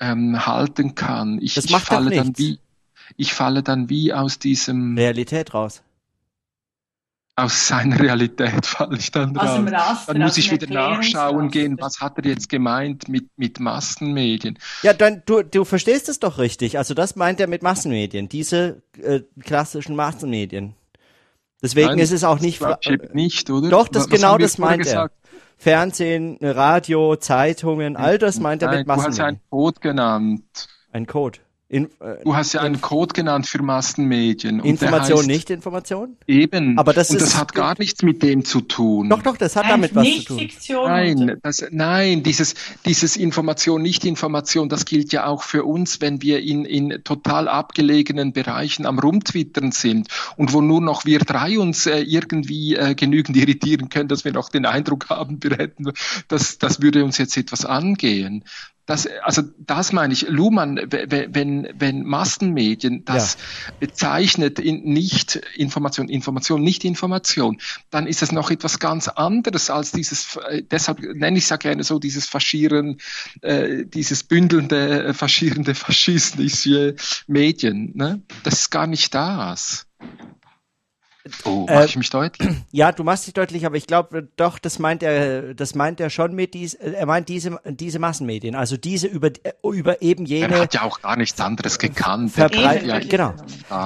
ähm, halten kann. Ich, Das ich falle dann wie ich falle dann wie aus diesem Realität raus. aus seiner Realität falle ich dann Aus dem raus. Raster, Dann muss aus ich wieder nachschauen gehen, was hat er jetzt gemeint mit, mit Massenmedien. Ja, dann du, du verstehst es doch richtig. Also das meint er mit Massenmedien, diese äh, klassischen Massenmedien. Deswegen Nein, ist es auch nicht. Nicht, oder? Doch, das Was genau das meint er. Fernsehen, Radio, Zeitungen, all das meint er Nein, mit du hast Massenmedien. einen Code genannt. Ein Code. In, äh, du hast ja einen Code genannt für Massenmedien. Information, heißt, nicht Information? Eben. Aber das und ist, das hat gar nichts mit dem zu tun. Doch, doch, das hat damit was zu tun. Fiktion nein, das, nein, dieses, dieses Information, nicht Information, das gilt ja auch für uns, wenn wir in, in total abgelegenen Bereichen am Rumtwittern sind und wo nur noch wir drei uns äh, irgendwie äh, genügend irritieren können, dass wir noch den Eindruck haben, wir hätten, das, das würde uns jetzt etwas angehen. Das, also das meine ich, Luhmann, wenn, wenn Massenmedien das ja. bezeichnet in nicht Information, Information, nicht Information, dann ist es noch etwas ganz anderes als dieses, äh, deshalb nenne ich es ja gerne so, dieses Faschieren, äh, dieses bündelnde, äh, faschierende, faschistische Medien. Ne? Das ist gar nicht das. Oh, mach äh, ich mich deutlich? Ja, du machst dich deutlich, aber ich glaube doch, das meint er, das meint er schon mit dies, er meint diese, diese Massenmedien, also diese über, über eben jene. Er hat ja auch gar nichts anderes gekannt. Verbreit ja, genau.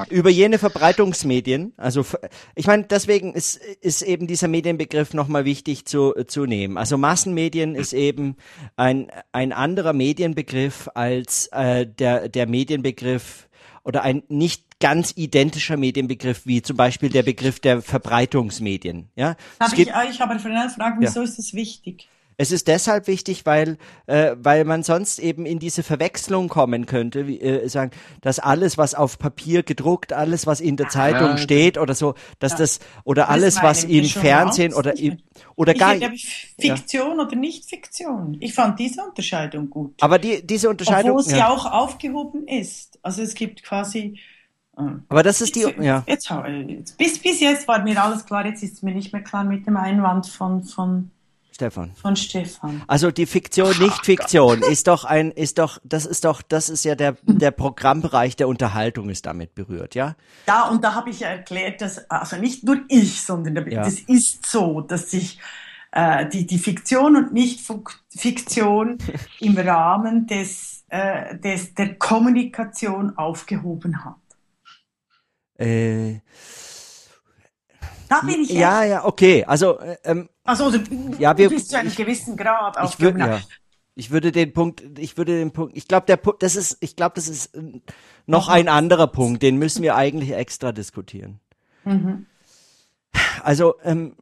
Über jene Verbreitungsmedien, also, ich meine, deswegen ist, ist eben dieser Medienbegriff nochmal wichtig zu, zu nehmen. Also Massenmedien ist eben ein, ein anderer Medienbegriff als, äh, der, der Medienbegriff oder ein nicht ganz identischer Medienbegriff wie zum Beispiel der Begriff der Verbreitungsmedien. Ja, Darf ich euch aber für eine Frage, wieso ja. ist das wichtig? Es ist deshalb wichtig, weil, äh, weil man sonst eben in diese Verwechslung kommen könnte, wie, äh, sagen, dass alles, was auf Papier gedruckt, alles, was in der Zeitung ja. steht oder so, dass ja. das oder das alles, was im Fernsehen oder im, oder ich gar nicht. Fiktion ja. oder nicht Fiktion. Ich fand diese Unterscheidung gut. Aber die, diese Unterscheidung. Obwohl sie auch aufgehoben ist. Also es gibt quasi aber das ist die, jetzt, ja. Jetzt, bis, bis jetzt war mir alles klar, jetzt ist es mir nicht mehr klar mit dem Einwand von, von Stefan. Von Stefan. Also die Fiktion, nicht Fiktion, ist doch ein, ist doch, das ist doch, das ist ja der, der Programmbereich der Unterhaltung ist damit berührt, ja? Ja, und da habe ich ja erklärt, dass, also nicht nur ich, sondern ja. das ist so, dass sich äh, die, die Fiktion und Nicht-Fiktion im Rahmen des, äh, des, der Kommunikation aufgehoben hat. Äh, da bin ich Ja, ja, okay. Also, äh, ähm, also, also ja, wir, bis zu einem ich, gewissen Grad ich würde, ja, ich würde den Punkt, ich würde den Punkt, ich glaube, der Punkt, das ist, ich glaube, das ist äh, noch ein anderer Punkt, den müssen wir eigentlich extra diskutieren. Mhm. Also, ähm,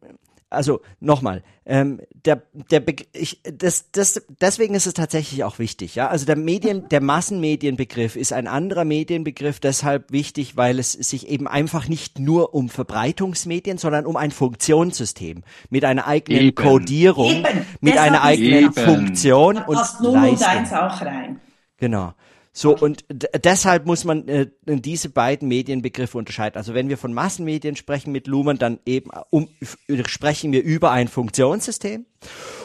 also nochmal, ähm, der, der ich, das, das, deswegen ist es tatsächlich auch wichtig, ja. Also der Medien, der Massenmedienbegriff ist ein anderer Medienbegriff deshalb wichtig, weil es sich eben einfach nicht nur um Verbreitungsmedien, sondern um ein Funktionssystem mit einer eigenen eben. Codierung, eben. mit Deshalb einer eigenen eben. Funktion und Leistung. auch rein. Genau. So, und deshalb muss man äh, diese beiden Medienbegriffe unterscheiden. Also wenn wir von Massenmedien sprechen mit Luhmann, dann eben um, sprechen wir über ein Funktionssystem.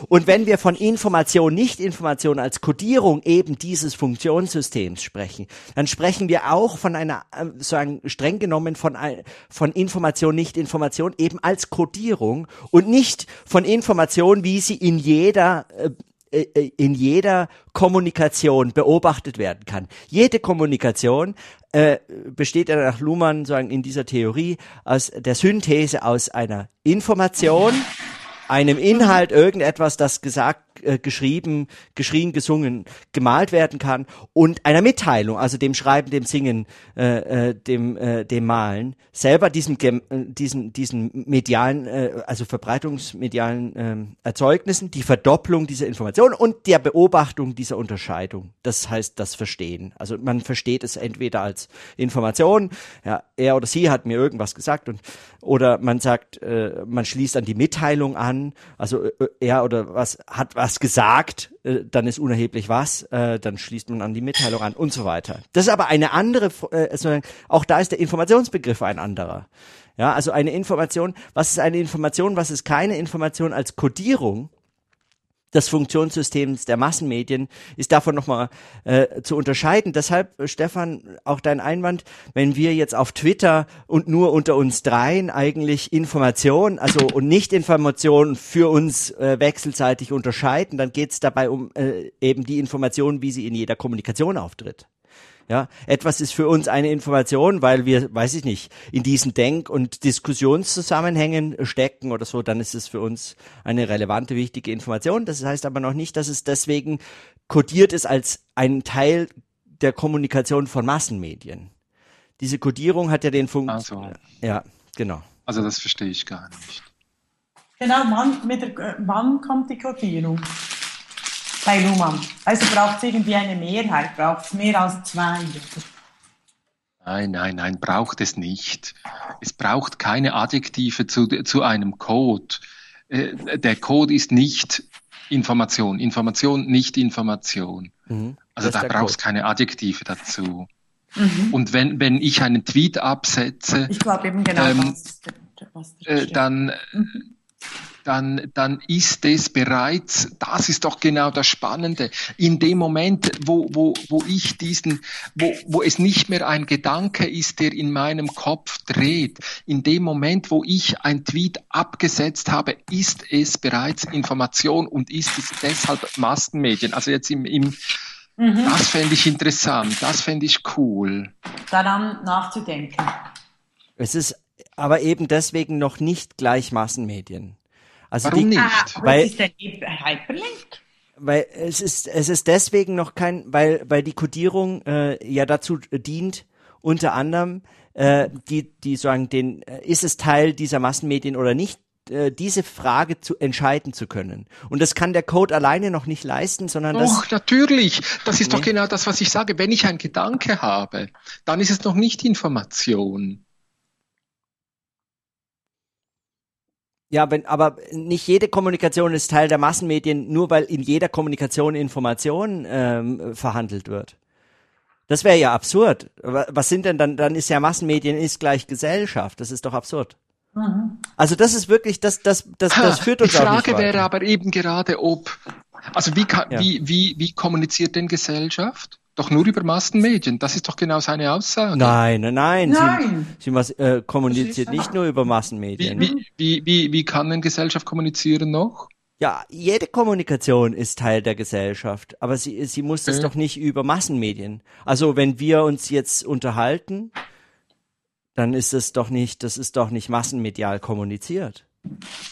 Und wenn wir von Information, Nicht-Information als Codierung eben dieses Funktionssystems sprechen, dann sprechen wir auch von einer, äh, sagen streng genommen von, von Information, Nicht-Information eben als Codierung und nicht von Information, wie sie in jeder äh, äh, äh, in jeder Kommunikation beobachtet werden kann. Jede Kommunikation äh, besteht ja nach Luhmann sagen in dieser Theorie aus der Synthese aus einer Information, einem Inhalt, irgendetwas, das gesagt äh, geschrieben, geschrien, gesungen, gemalt werden kann und einer Mitteilung, also dem Schreiben, dem Singen, äh, äh, dem, äh, dem Malen, selber diesem, äh, diesen, diesen medialen, äh, also verbreitungsmedialen äh, Erzeugnissen, die Verdopplung dieser Information und der Beobachtung dieser Unterscheidung. Das heißt das Verstehen. Also man versteht es entweder als Information, ja, er oder sie hat mir irgendwas gesagt und oder man sagt, äh, man schließt an die Mitteilung an, also äh, er oder was hat was was gesagt, äh, dann ist unerheblich was, äh, dann schließt man an die Mitteilung an und so weiter. Das ist aber eine andere, äh, auch da ist der Informationsbegriff ein anderer. Ja, also eine Information, was ist eine Information, was ist keine Information als Codierung? Des Funktionssystems der Massenmedien ist davon nochmal äh, zu unterscheiden. Deshalb, äh, Stefan, auch dein Einwand, wenn wir jetzt auf Twitter und nur unter uns dreien eigentlich Information, also und nicht Information für uns äh, wechselseitig unterscheiden, dann geht es dabei um äh, eben die Information, wie sie in jeder Kommunikation auftritt. Ja, etwas ist für uns eine Information, weil wir, weiß ich nicht, in diesen Denk- und Diskussionszusammenhängen stecken oder so, dann ist es für uns eine relevante, wichtige Information. Das heißt aber noch nicht, dass es deswegen kodiert ist als ein Teil der Kommunikation von Massenmedien. Diese Codierung hat ja den Funk. Also, Ja, genau. also das verstehe ich gar nicht. Genau, wann, mit der, wann kommt die Codierung? Bei Luhmann. Also braucht es irgendwie eine Mehrheit, braucht es mehr als zwei. Nein, nein, nein, braucht es nicht. Es braucht keine Adjektive zu, zu einem Code. Äh, Der Code ist nicht Information. Information, nicht Information. Mhm. Also da brauchst Code. keine Adjektive dazu. Und wenn, wenn ich einen Tweet absetze, Ich glaube eben genau, Ähm, was, was äh, dann, dann, dann ist es bereits, das ist doch genau das Spannende, in dem Moment, wo, wo, wo ich diesen, wo, wo es nicht mehr ein Gedanke ist, der in meinem Kopf dreht, in dem Moment, wo ich ein Tweet abgesetzt habe, ist es bereits Information und ist es deshalb Massenmedien. Also jetzt im, im das fände ich interessant, das fände ich cool. Daran nachzudenken. Es ist aber eben deswegen noch nicht gleich Massenmedien. Also Warum die, nicht? Ah, Weil- es ist ein Hyperlink. Weil es ist, es ist deswegen noch kein, weil, weil die Codierung äh, ja dazu dient, unter anderem, äh, die, die sagen, den, äh, ist es Teil dieser Massenmedien oder nicht, äh, diese Frage zu entscheiden zu können. Und das kann der Code alleine noch nicht leisten, sondern das, Doch, natürlich. Das ist doch Nee. genau das, was ich sage. Wenn ich einen Gedanke habe, dann ist es noch nicht Information. Ja, wenn, aber nicht jede Kommunikation ist Teil der Massenmedien, nur weil in jeder Kommunikation Information ähm, verhandelt wird. Das wäre ja absurd. Wa- Was sind denn dann, dann ist ja Massenmedien ist gleich Gesellschaft. Das ist doch absurd. Also das ist wirklich, das, das, das, das führt uns Die Frage wäre aber eben gerade, ob, also wie, kann, Ja. wie, wie, wie kommuniziert denn Gesellschaft? Doch nur über Massenmedien. Das ist doch genau seine Aussage. Nein, nein, nein. Nein. Sie, sie äh, kommuniziert nicht nur über Massenmedien. wie, wie, wie, wie kann denn Gesellschaft kommunizieren noch? Ja, jede Kommunikation ist Teil der Gesellschaft, aber sie, sie muss das Okay. doch nicht über Massenmedien. Also wenn wir uns jetzt unterhalten, dann ist es doch nicht, das ist doch nicht massenmedial kommuniziert.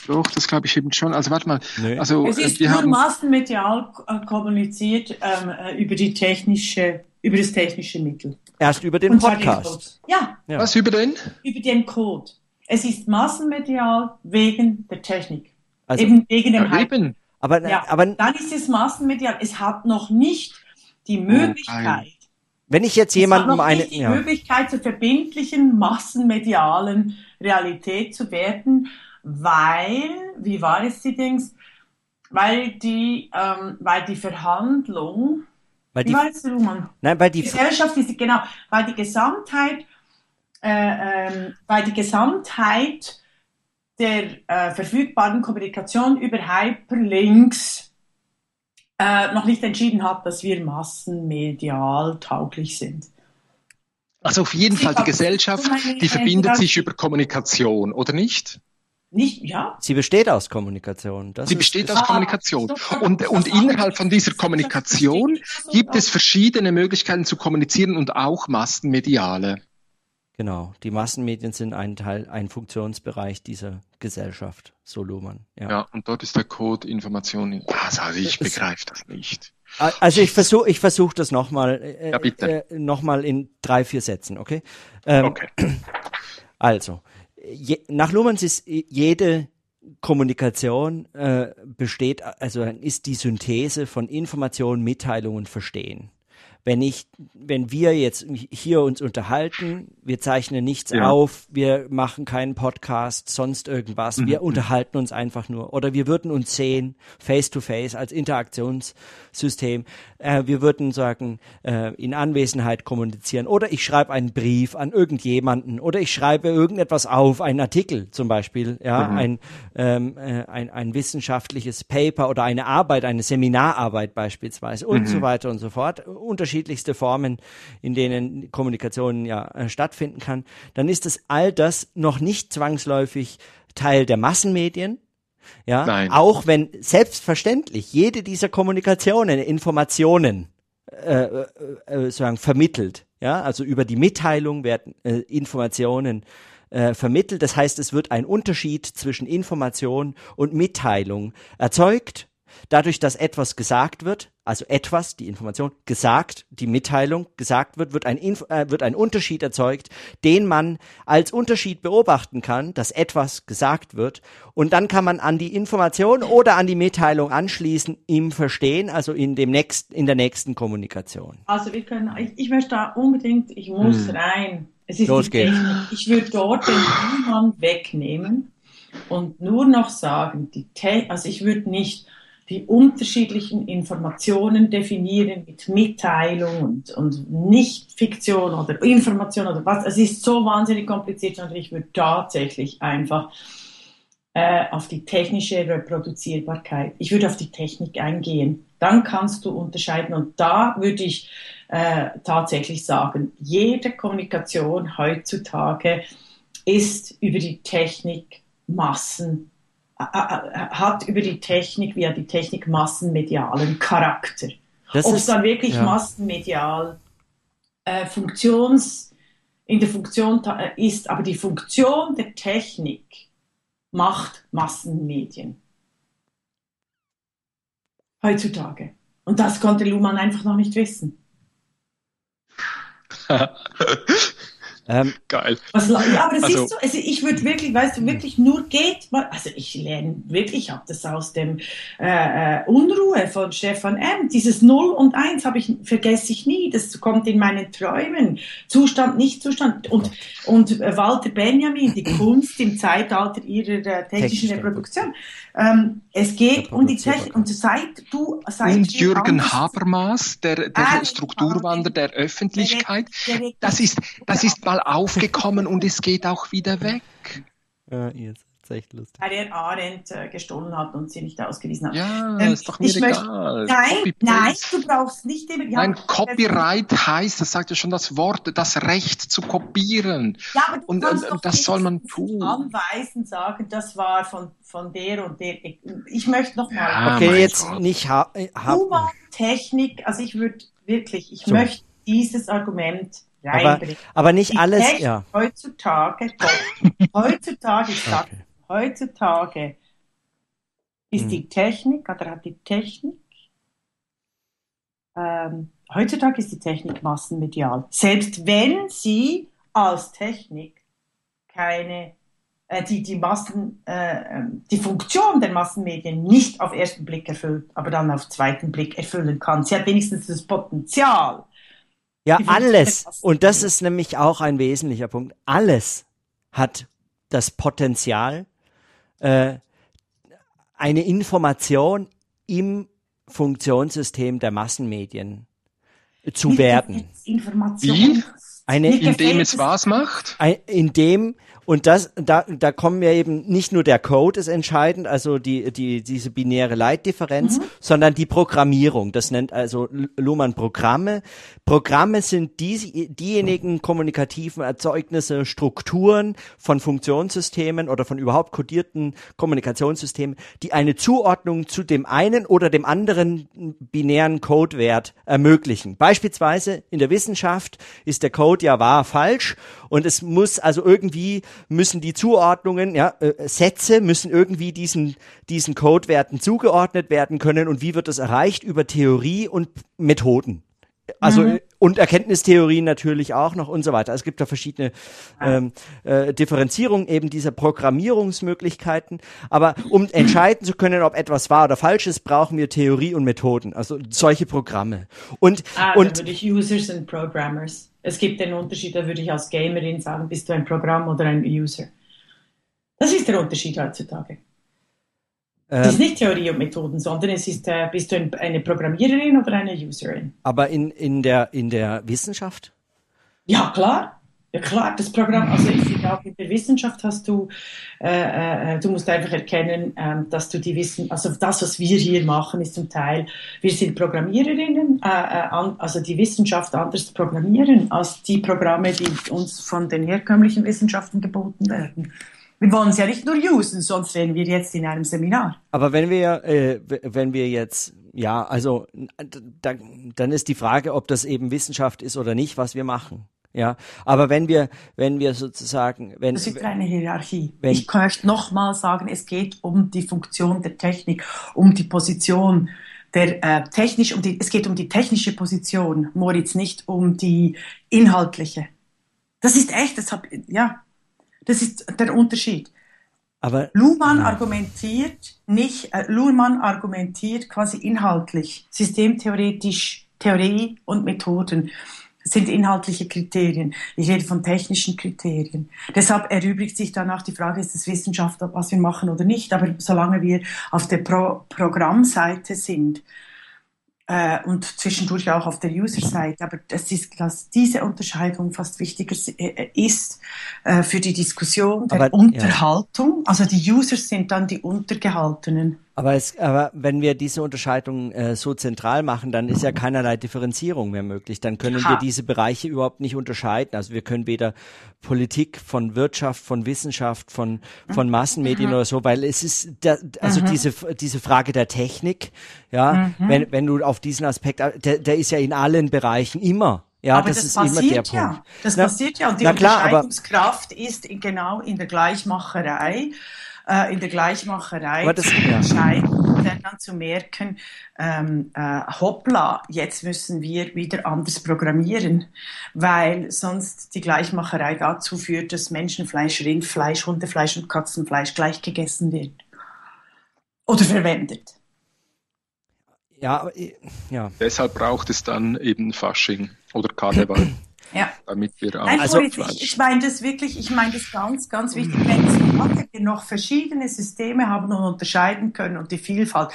Doch, das glaube ich eben schon. Also warte mal. Nee. Also Es äh, ist wir nur haben, massenmedial äh, kommuniziert ähm, äh, über die technische, über das technische Mittel. Erst über den Podcast. Ja, Ja. was über den? über den Code. Es ist massenmedial wegen der Technik. Also, eben wegen dem Ja, Hype. eben. aber, Ja, aber dann ist es massenmedial. Es hat noch nicht die Möglichkeit, wenn ich jetzt jemandem noch eine, nicht die ja, Möglichkeit zur verbindlichen massenmedialen Realität zu werden, weil, wie war es die Dings? Weil die, ähm, weil die Verhandlung, weil wie die, war es, nein, weil Die die, Gesellschaft ist, genau, weil die Gesamtheit, äh, ähm, weil die Gesamtheit der äh, verfügbaren Kommunikation über Hyperlinks äh, noch nicht entschieden hat, dass wir massenmedial tauglich sind. Also auf jeden Fall, die Gesellschaft, die verbindet sich über Kommunikation, oder nicht? Nicht, ja? sie besteht aus Kommunikation. Das Sie ist, besteht ist, aus Ah, Kommunikation. Und, und innerhalb von dieser Kommunikation gibt es verschiedene Möglichkeiten zu kommunizieren und auch massenmediale. Genau, die Massenmedien sind ein Teil, ein Funktionsbereich dieser Gesellschaft, so Luhmann. Ja. Ja, und dort ist der Code Information. Also, also ich begreife das nicht. Also ich versuche ich versuch das nochmal äh, Ja, bitte. äh, noch mal in drei, vier Sätzen, okay? Ähm, Okay. Also, je, nach Luhmanns ist jede Kommunikation äh, besteht, also ist die Synthese von Information, Mitteilung und Verstehen. Wenn ich, wenn wir jetzt hier uns unterhalten, wir zeichnen nichts Ja. auf, wir machen keinen Podcast, sonst irgendwas, wir unterhalten uns einfach nur. Oder wir würden uns sehen, face to face, als Interaktionssystem. Äh, wir würden sagen, äh, in Anwesenheit kommunizieren. Oder ich schreibe einen Brief an irgendjemanden. Oder ich schreibe irgendetwas auf, einen Artikel zum Beispiel, ja, ein, ähm, äh, ein, ein wissenschaftliches Paper oder eine Arbeit, eine Seminararbeit beispielsweise und so weiter und so fort. Unterschiedlichste Formen, in denen Kommunikation ja äh, stattfinden kann. Dann ist es all das noch nicht zwangsläufig Teil der Massenmedien, ja, Nein. auch wenn selbstverständlich jede dieser Kommunikationen Informationen äh, äh, äh, sagen, vermittelt, ja, also über die Mitteilung werden äh, Informationen äh, vermittelt. Das heißt, es wird ein Unterschied zwischen Information und Mitteilung erzeugt, dadurch, dass etwas gesagt wird, also etwas, die Information, gesagt, die Mitteilung gesagt wird, wird ein, Inf äh, wird ein Unterschied erzeugt, den man als Unterschied beobachten kann, dass etwas gesagt wird. Und dann kann man an die Information oder an die Mitteilung anschließen, im Verstehen, also in dem nächsten, in der nächsten Kommunikation. Also wir können, ich, ich möchte da unbedingt, ich muss hm. rein. Es ist Los geht's. Ich würde dort den Niemand wegnehmen und nur noch sagen, die Te also ich würde nicht die unterschiedlichen Informationen definieren mit Mitteilung und, und nicht Fiktion oder Information oder was. Es ist so wahnsinnig kompliziert, sondern ich würde tatsächlich einfach äh, auf die technische Reproduzierbarkeit, ich würde auf die Technik eingehen. Dann kannst du unterscheiden und da würde ich äh, tatsächlich sagen, jede Kommunikation heutzutage ist über die Technik Massen hat über die Technik, via die Technik massenmedialen Charakter. Das Ob es dann wirklich ja. massenmedial äh, Funktions, in der Funktion ist, aber die Funktion der Technik macht Massenmedien. Heutzutage. Und das konnte Luhmann einfach noch nicht wissen. Ähm, Geil. Was, ja, aber das also, ist so, also ich würde wirklich, weißt du, wirklich nur geht, also ich lerne wirklich, ich habe das aus dem äh, äh, Unruhe von Stefan M. Dieses Null und Eins habe ich, vergesse ich nie, das kommt in meinen Träumen. Zustand, nicht Zustand. Und, und äh, Walter Benjamin, die Kunst im Zeitalter ihrer äh, technischen Reproduktion. Ähm, es geht um die Technik und seit du seit und Jürgen Habermas, der, der ah, Strukturwandler der Öffentlichkeit, das ist das ist mal aufgekommen und es geht auch wieder weg. Ja, jetzt ist echt lustig. Weil er Arendt äh, gestohlen hat und sie nicht ausgewiesen hat. Ja, ähm, ist doch mir egal. Möchte, nein, nein, du brauchst nicht immer. Ja, nein, Copyright heißt, das sagt ja schon das Wort, das Recht zu kopieren. Ja, aber du und, kannst und das soll man tun. Anweisen, sagen, das war von, von der und der. Ich, möchte noch mal. Ja, okay, jetzt Gott. nicht ha ha Technik, also ich würde wirklich, ich so. möchte dieses Argument aber, aber, nicht alles, Technik ja. Heutzutage, heutzutage, ich sag, okay. heutzutage ist hm. die Technik, oder hat die Technik, ähm, heutzutage ist die Technik massenmedial. Selbst wenn sie als Technik keine, äh, die, die Massen, äh, ähm, die Funktion der Massenmedien nicht auf ersten Blick erfüllt, aber dann auf zweiten Blick erfüllen kann. Sie hat wenigstens das Potenzial, ja, alles. Und das ist nämlich auch ein wesentlicher Punkt. Alles hat das Potenzial, äh, eine Information im Funktionssystem der Massenmedien zu werden. Information. Eine, indem es was macht? Ein, indem und das, da, da kommen wir eben nicht nur der Code ist entscheidend, also die, die, diese binäre Leitdifferenz, mhm. sondern die Programmierung. Das nennt also Luhmann Programme. Programme sind die, diejenigen kommunikativen Erzeugnisse, Strukturen von Funktionssystemen oder von überhaupt kodierten Kommunikationssystemen, die eine Zuordnung zu dem einen oder dem anderen binären Codewert ermöglichen. Beispielsweise in der Wissenschaft ist der Code ja wahr, falsch und es muss also irgendwie müssen die Zuordnungen, ja, äh, Sätze müssen irgendwie diesen, diesen Codewerten zugeordnet werden können und wie wird das erreicht? Über Theorie und Methoden. Also mhm. und Erkenntnistheorien natürlich auch noch und so weiter. Es gibt da verschiedene ähm, äh, Differenzierungen eben dieser Programmierungsmöglichkeiten. Aber um entscheiden zu können, ob etwas wahr oder falsch ist, brauchen wir Theorie und Methoden. Also solche Programme. Und ah, und würde ich Users und Programmers. Es gibt den Unterschied, da würde ich als Gamerin sagen, bist du ein Programm oder ein User. Das ist der Unterschied heutzutage. Ähm, das ist nicht Theorie und Methoden, sondern es ist, äh, bist du ein, eine Programmiererin oder eine Userin? Aber in, in, der, in der Wissenschaft? Ja, klar. Ja klar, das Programm, also ich finde auch in der Wissenschaft hast du, äh, äh, du musst einfach erkennen, äh, dass du die Wissen, also das, was wir hier machen, ist zum Teil, wir sind Programmiererinnen, äh, äh, an, also die Wissenschaft anders programmieren als die Programme, die uns von den herkömmlichen Wissenschaften geboten werden. Wir wollen es ja nicht nur usen, sonst wären wir jetzt in einem Seminar. Aber wenn wir, äh, wenn wir jetzt, ja, also da, dann ist die Frage, ob das eben Wissenschaft ist oder nicht, was wir machen. Ja, aber wenn wir, wenn wir sozusagen, wenn das ist eine Hierarchie. Wenn, ich möchte nochmal sagen, es geht um die Funktion der Technik, um die Position der äh, technisch um die, es geht um die technische Position, Moritz, nicht um die inhaltliche. Das ist echt, das hab, ja, das ist der Unterschied. Aber Luhmann argumentiert nicht, äh, Luhmann argumentiert quasi inhaltlich, systemtheoretisch, Theorie und Methoden sind inhaltliche Kriterien. Ich rede von technischen Kriterien. Deshalb erübrigt sich danach die Frage, ist es Wissenschaft, was wir machen oder nicht. Aber solange wir auf der Pro Programmseite sind, äh, und zwischendurch auch auf der User-Seite. Aber das ist, dass diese Unterscheidung fast wichtiger äh, ist äh, für die Diskussion der Aber, Unterhaltung. Ja. Also die Users sind dann die Untergehaltenen. Aber, es, aber wenn wir diese Unterscheidung äh, so zentral machen, dann ist ja keinerlei Differenzierung mehr möglich. Dann können ha. wir diese Bereiche überhaupt nicht unterscheiden. Also wir können weder Politik von Wirtschaft, von Wissenschaft, von, von Massenmedien mhm. oder so, weil es ist, da, also mhm. diese, diese Frage der Technik, ja, mhm. wenn, wenn du auf diesen Aspekt, der, der ist ja in allen Bereichen immer. Ja, aber das, das ist passiert immer der ja. Punkt. Das Na, passiert ja. Und die na klar, Unterscheidungskraft ist genau in der Gleichmacherei. Äh, in der Gleichmacherei das- zu ja. entscheiden und dann, dann zu merken, ähm, äh, hoppla, jetzt müssen wir wieder anders programmieren, weil sonst die Gleichmacherei dazu führt, dass Menschenfleisch, Rindfleisch, Hundefleisch und Katzenfleisch gleich gegessen wird. Oder verwendet. Ja, ja. Deshalb braucht es dann eben Fasching oder Karneval, Ja. damit wir auch Nein, Also- ich, ich meine das wirklich, ich meine das ganz, ganz wichtig, wenn wir noch verschiedene Systeme haben und unterscheiden können und die Vielfalt,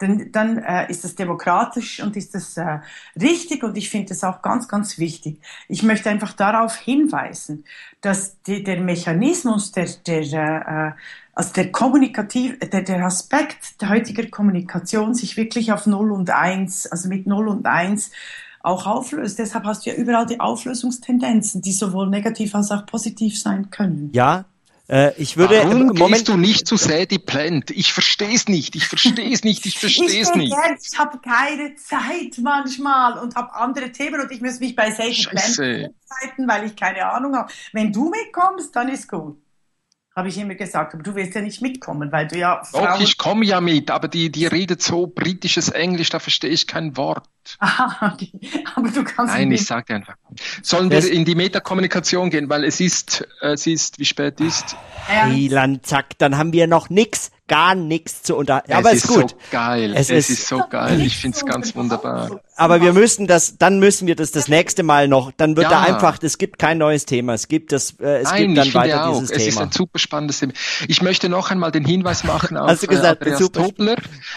dann, dann äh, ist das demokratisch und ist das äh, richtig und ich finde das auch ganz, ganz wichtig. Ich möchte einfach darauf hinweisen, dass die, der Mechanismus, der, der, äh, also der kommunikativ, der, der Aspekt der heutigen Kommunikation sich wirklich auf 0 und 1, also mit 0 und 1 auch auflöst. Deshalb hast du ja überall die Auflösungstendenzen, die sowohl negativ als auch positiv sein können. Ja, äh, ich würde Warum Moment gehst du nicht zu Sadie Plant? Ich verstehe es nicht, ich verstehe es nicht, ich verstehe es nicht. gern, ich habe keine Zeit manchmal und habe andere Themen und ich muss mich bei Sadie Scheiße. Plant vorbereiten, weil ich keine Ahnung habe. Wenn du mitkommst, dann ist gut. Habe ich immer gesagt. Aber du willst ja nicht mitkommen, weil du ja Doch, Frauen... ich komme ja mit, aber die, die redet so britisches Englisch, da verstehe ich kein Wort. Aha, okay. aber du kannst Nein, ich sag dir einfach. Sollen Das- wir in die Metakommunikation gehen, weil es ist, äh, es ist, wie spät ist. Ja, Hey, Landzack, dann haben wir noch nix, gar nix zu unterhalten. Aber es ist gut. so geil. Es Es, ist- ist, so geil. Ich find's ganz wunderbar. Aber wir müssen das, dann müssen wir das das nächste Mal noch, dann wird Ja. da einfach, es gibt kein neues Thema, es gibt das, äh, es Nein, gibt dann ich finde weiter auch, dieses es ist Thema. ein super spannendes Thema. Ich möchte noch einmal den Hinweis machen auf Hast du gesagt, äh, Andreas Tobler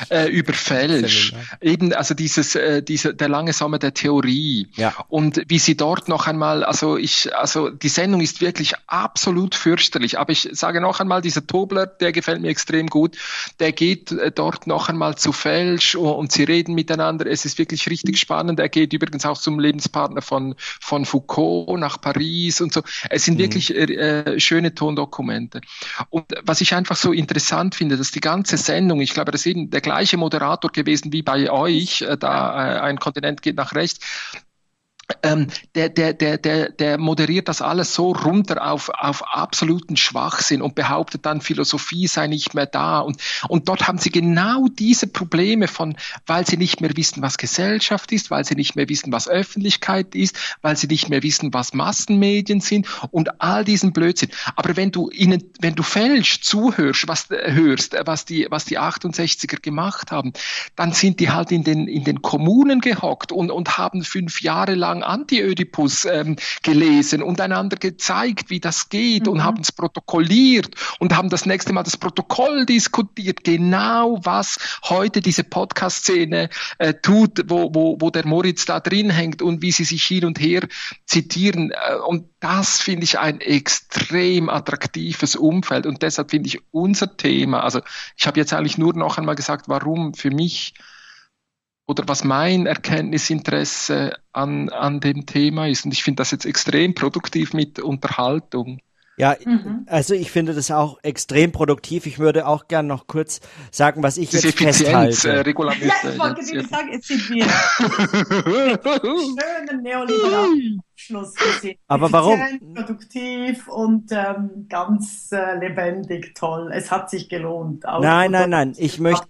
äh, über Felsch. Eben, also dieses, äh, diese, der lange Sommer der Theorie. Ja. Und wie sie dort noch einmal, also ich, also die Sendung ist wirklich absolut fürchterlich. Aber ich sage noch einmal, dieser Tobler, der gefällt mir extrem gut. Der geht äh, dort noch einmal zu Felsch und, und sie reden miteinander. Es ist wirklich richtig spannend. Er geht übrigens auch zum Lebenspartner von, von Foucault nach Paris und so. Es sind wirklich äh, äh, schöne Tondokumente. Und was ich einfach so interessant finde, dass die ganze Sendung, ich glaube, das ist eben der gleiche Moderator gewesen wie bei euch, äh, da äh, ein Kontinent geht nach rechts, ähm, der, der, der, der, der moderiert das alles so runter auf, auf absoluten Schwachsinn und behauptet dann, Philosophie sei nicht mehr da. Und, und dort haben sie genau diese Probleme von, weil sie nicht mehr wissen, was Gesellschaft ist, weil sie nicht mehr wissen, was Öffentlichkeit ist, weil sie nicht mehr wissen, was Massenmedien sind und all diesen Blödsinn. Aber wenn du ihnen, wenn du fälsch zuhörst, was äh, hörst, äh, was die, was die 68er gemacht haben, dann sind die halt in den, in den Kommunen gehockt und, und haben fünf Jahre lang Anti-Ödipus ähm, gelesen und einander gezeigt, wie das geht und haben es protokolliert und haben das nächste Mal das Protokoll diskutiert. Genau was heute diese Podcast-Szene äh, tut, wo, wo, wo der Moritz da drin hängt und wie sie sich hin und her zitieren. Äh, und das finde ich ein extrem attraktives Umfeld und deshalb finde ich unser Thema, also ich habe jetzt eigentlich nur noch einmal gesagt, warum für mich oder was mein Erkenntnisinteresse an, an dem Thema ist. Und ich finde das jetzt extrem produktiv mit Unterhaltung. Ja, Mhm. also ich finde das auch extrem produktiv. Ich würde auch gern noch kurz sagen, was ich Diese jetzt Effizienz, äh, festhalte. Regula Ja, ich wollte jetzt- dir sagen, jetzt sind wir schönen neoliberalen Abschluss gesehen. Aber warum? Produktiv und ähm, ganz äh, lebendig, toll. Es hat sich gelohnt. Auch Nein, nein, nein. Ich möchte,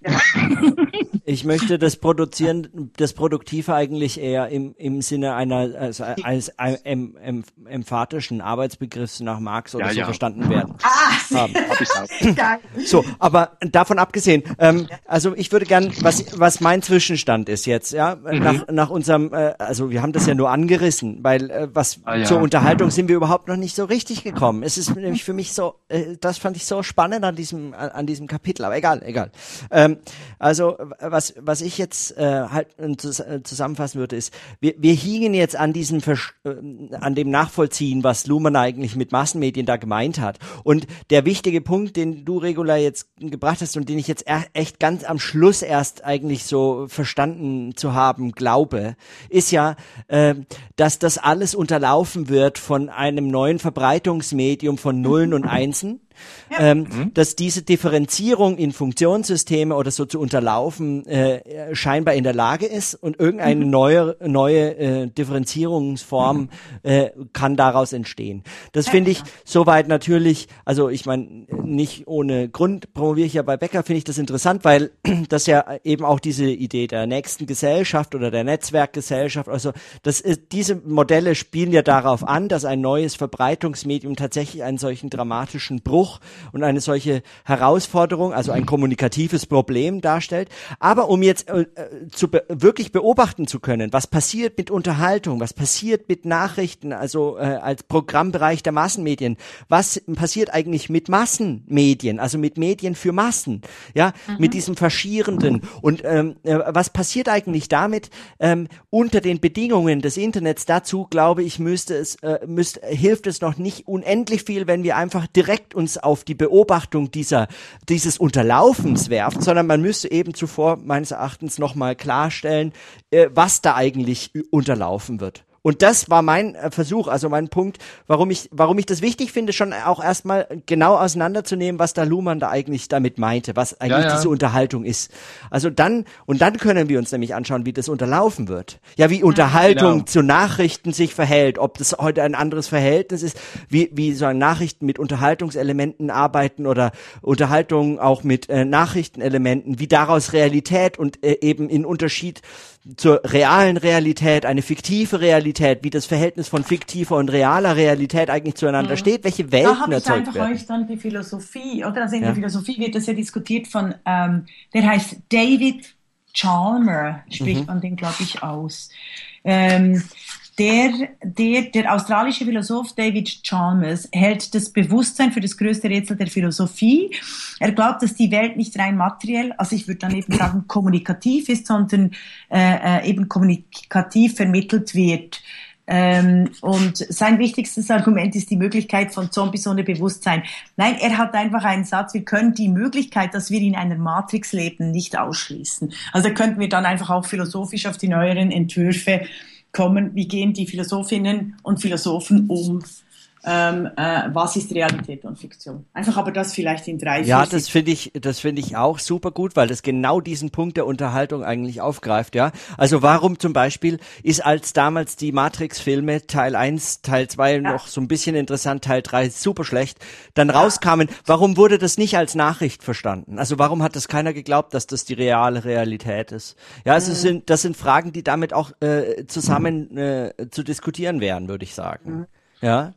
ich möchte das Produzieren, das Produktive eigentlich eher im, im Sinne einer also als em, em, emphatischen Arbeitsbegriffs nach Marx oder Ja, so ja. verstanden werden. Ah, haben. Hab ich's auch. geil. So, aber davon abgesehen, ähm, also ich würde gern, was was mein Zwischenstand ist jetzt, ja, Mhm. nach nach unserem, äh, also wir haben das ja nur angerissen, weil äh, was Ah, ja. zur Unterhaltung sind wir überhaupt noch nicht so richtig gekommen. Es ist nämlich für mich so, äh, das fand ich so spannend an diesem an, an diesem Kapitel, aber egal, egal. Ähm, also was was ich jetzt äh, halt äh, äh, zusammenfassen würde ist, wir wir hingen jetzt an diesem Versch äh, an dem Nachvollziehen, was Luhmann eigentlich mit Massenmedien da gemeint hat. Und der wichtige Punkt, den du Regula jetzt gebracht hast und den ich jetzt echt ganz am Schluss erst eigentlich so verstanden zu haben glaube, ist ja, äh, dass das alles unterlaufen wird von einem neuen Verbreitungsmedium von Nullen und Einsen. Ähm, dass diese Differenzierung in Funktionssysteme oder so zu unterlaufen äh, scheinbar in der Lage ist und irgendeine neue neue äh, Differenzierungsform äh, kann daraus entstehen. Das finde ich soweit natürlich, also ich meine nicht ohne Grund promoviere ich ja bei Becker, finde ich das interessant, weil das ja eben auch diese Idee der nächsten Gesellschaft oder der Netzwerkgesellschaft, also das ist, diese Modelle spielen ja darauf an, dass ein neues Verbreitungsmedium tatsächlich einen solchen dramatischen Bruch und eine solche Herausforderung, also ein kommunikatives Problem darstellt. Aber um jetzt äh, zu be wirklich beobachten zu können, was passiert mit Unterhaltung, was passiert mit Nachrichten, also äh, als Programmbereich der Massenmedien, was passiert eigentlich mit Massenmedien, also mit Medien für Massen, ja, mit diesem Verschierenden und ähm, äh, was passiert eigentlich damit ähm, unter den Bedingungen des Internets? Dazu glaube ich, müsste es, äh, müsste, hilft es noch nicht unendlich viel, wenn wir einfach direkt uns auf die Beobachtung dieser dieses Unterlaufens werfen, sondern man müsste eben zuvor meines Erachtens noch mal klarstellen, äh, was da eigentlich unterlaufen wird. Und das war mein äh, Versuch, also mein Punkt, warum ich, warum ich das wichtig finde, schon auch erstmal genau auseinanderzunehmen, was da Luhmann da eigentlich damit meinte, was eigentlich ja. diese Unterhaltung ist. Also dann, und dann können wir uns nämlich anschauen, wie das unterlaufen wird. Ja, wie Unterhaltung Genau. zu Nachrichten sich verhält, ob das heute ein anderes Verhältnis ist, wie, wie so Nachrichten mit Unterhaltungselementen arbeiten oder Unterhaltung auch mit äh, Nachrichtenelementen, wie daraus Realität und äh, eben in Unterschied zur realen Realität, eine fiktive Realität, wie das Verhältnis von fiktiver und realer Realität eigentlich zueinander steht, welche Da Welten habe ich erzeugt einfach werden. euch dann die Philosophie, oder? Also in Ja. der Philosophie wird das ja diskutiert von, ähm, der heißt David Chalmer, spricht Mhm. man den, glaube ich, aus. Ähm, der, der, der australische Philosoph David Chalmers hält das Bewusstsein für das größte Rätsel der Philosophie. Er glaubt, dass die Welt nicht rein materiell, also ich würde dann eben sagen kommunikativ ist, sondern äh, äh, eben kommunikativ vermittelt wird. Ähm, und sein wichtigstes Argument ist die Möglichkeit von Zombies ohne Bewusstsein. Nein, er hat einfach einen Satz, wir können die Möglichkeit, dass wir in einer Matrix leben, nicht ausschließen. Also könnten wir dann einfach auch philosophisch auf die neueren Entwürfe kommen. Wie gehen die Philosophinnen und Philosophen um? Ähm, äh, was ist Realität und Fiktion? Einfach aber das vielleicht in drei, Ja, das finde ich, das finde ich auch super gut, weil das genau diesen Punkt der Unterhaltung eigentlich aufgreift, ja. Also warum zum Beispiel ist als damals die Matrix-Filme Teil 1, Teil 2 noch so ein bisschen interessant, Teil 3 super schlecht, dann rauskamen, warum wurde das nicht als Nachricht verstanden? Also warum hat das keiner geglaubt, dass das die reale Realität ist? Ja, also es sind, das sind Fragen, die damit auch äh, zusammen äh, zu diskutieren wären, würde ich sagen. Ja.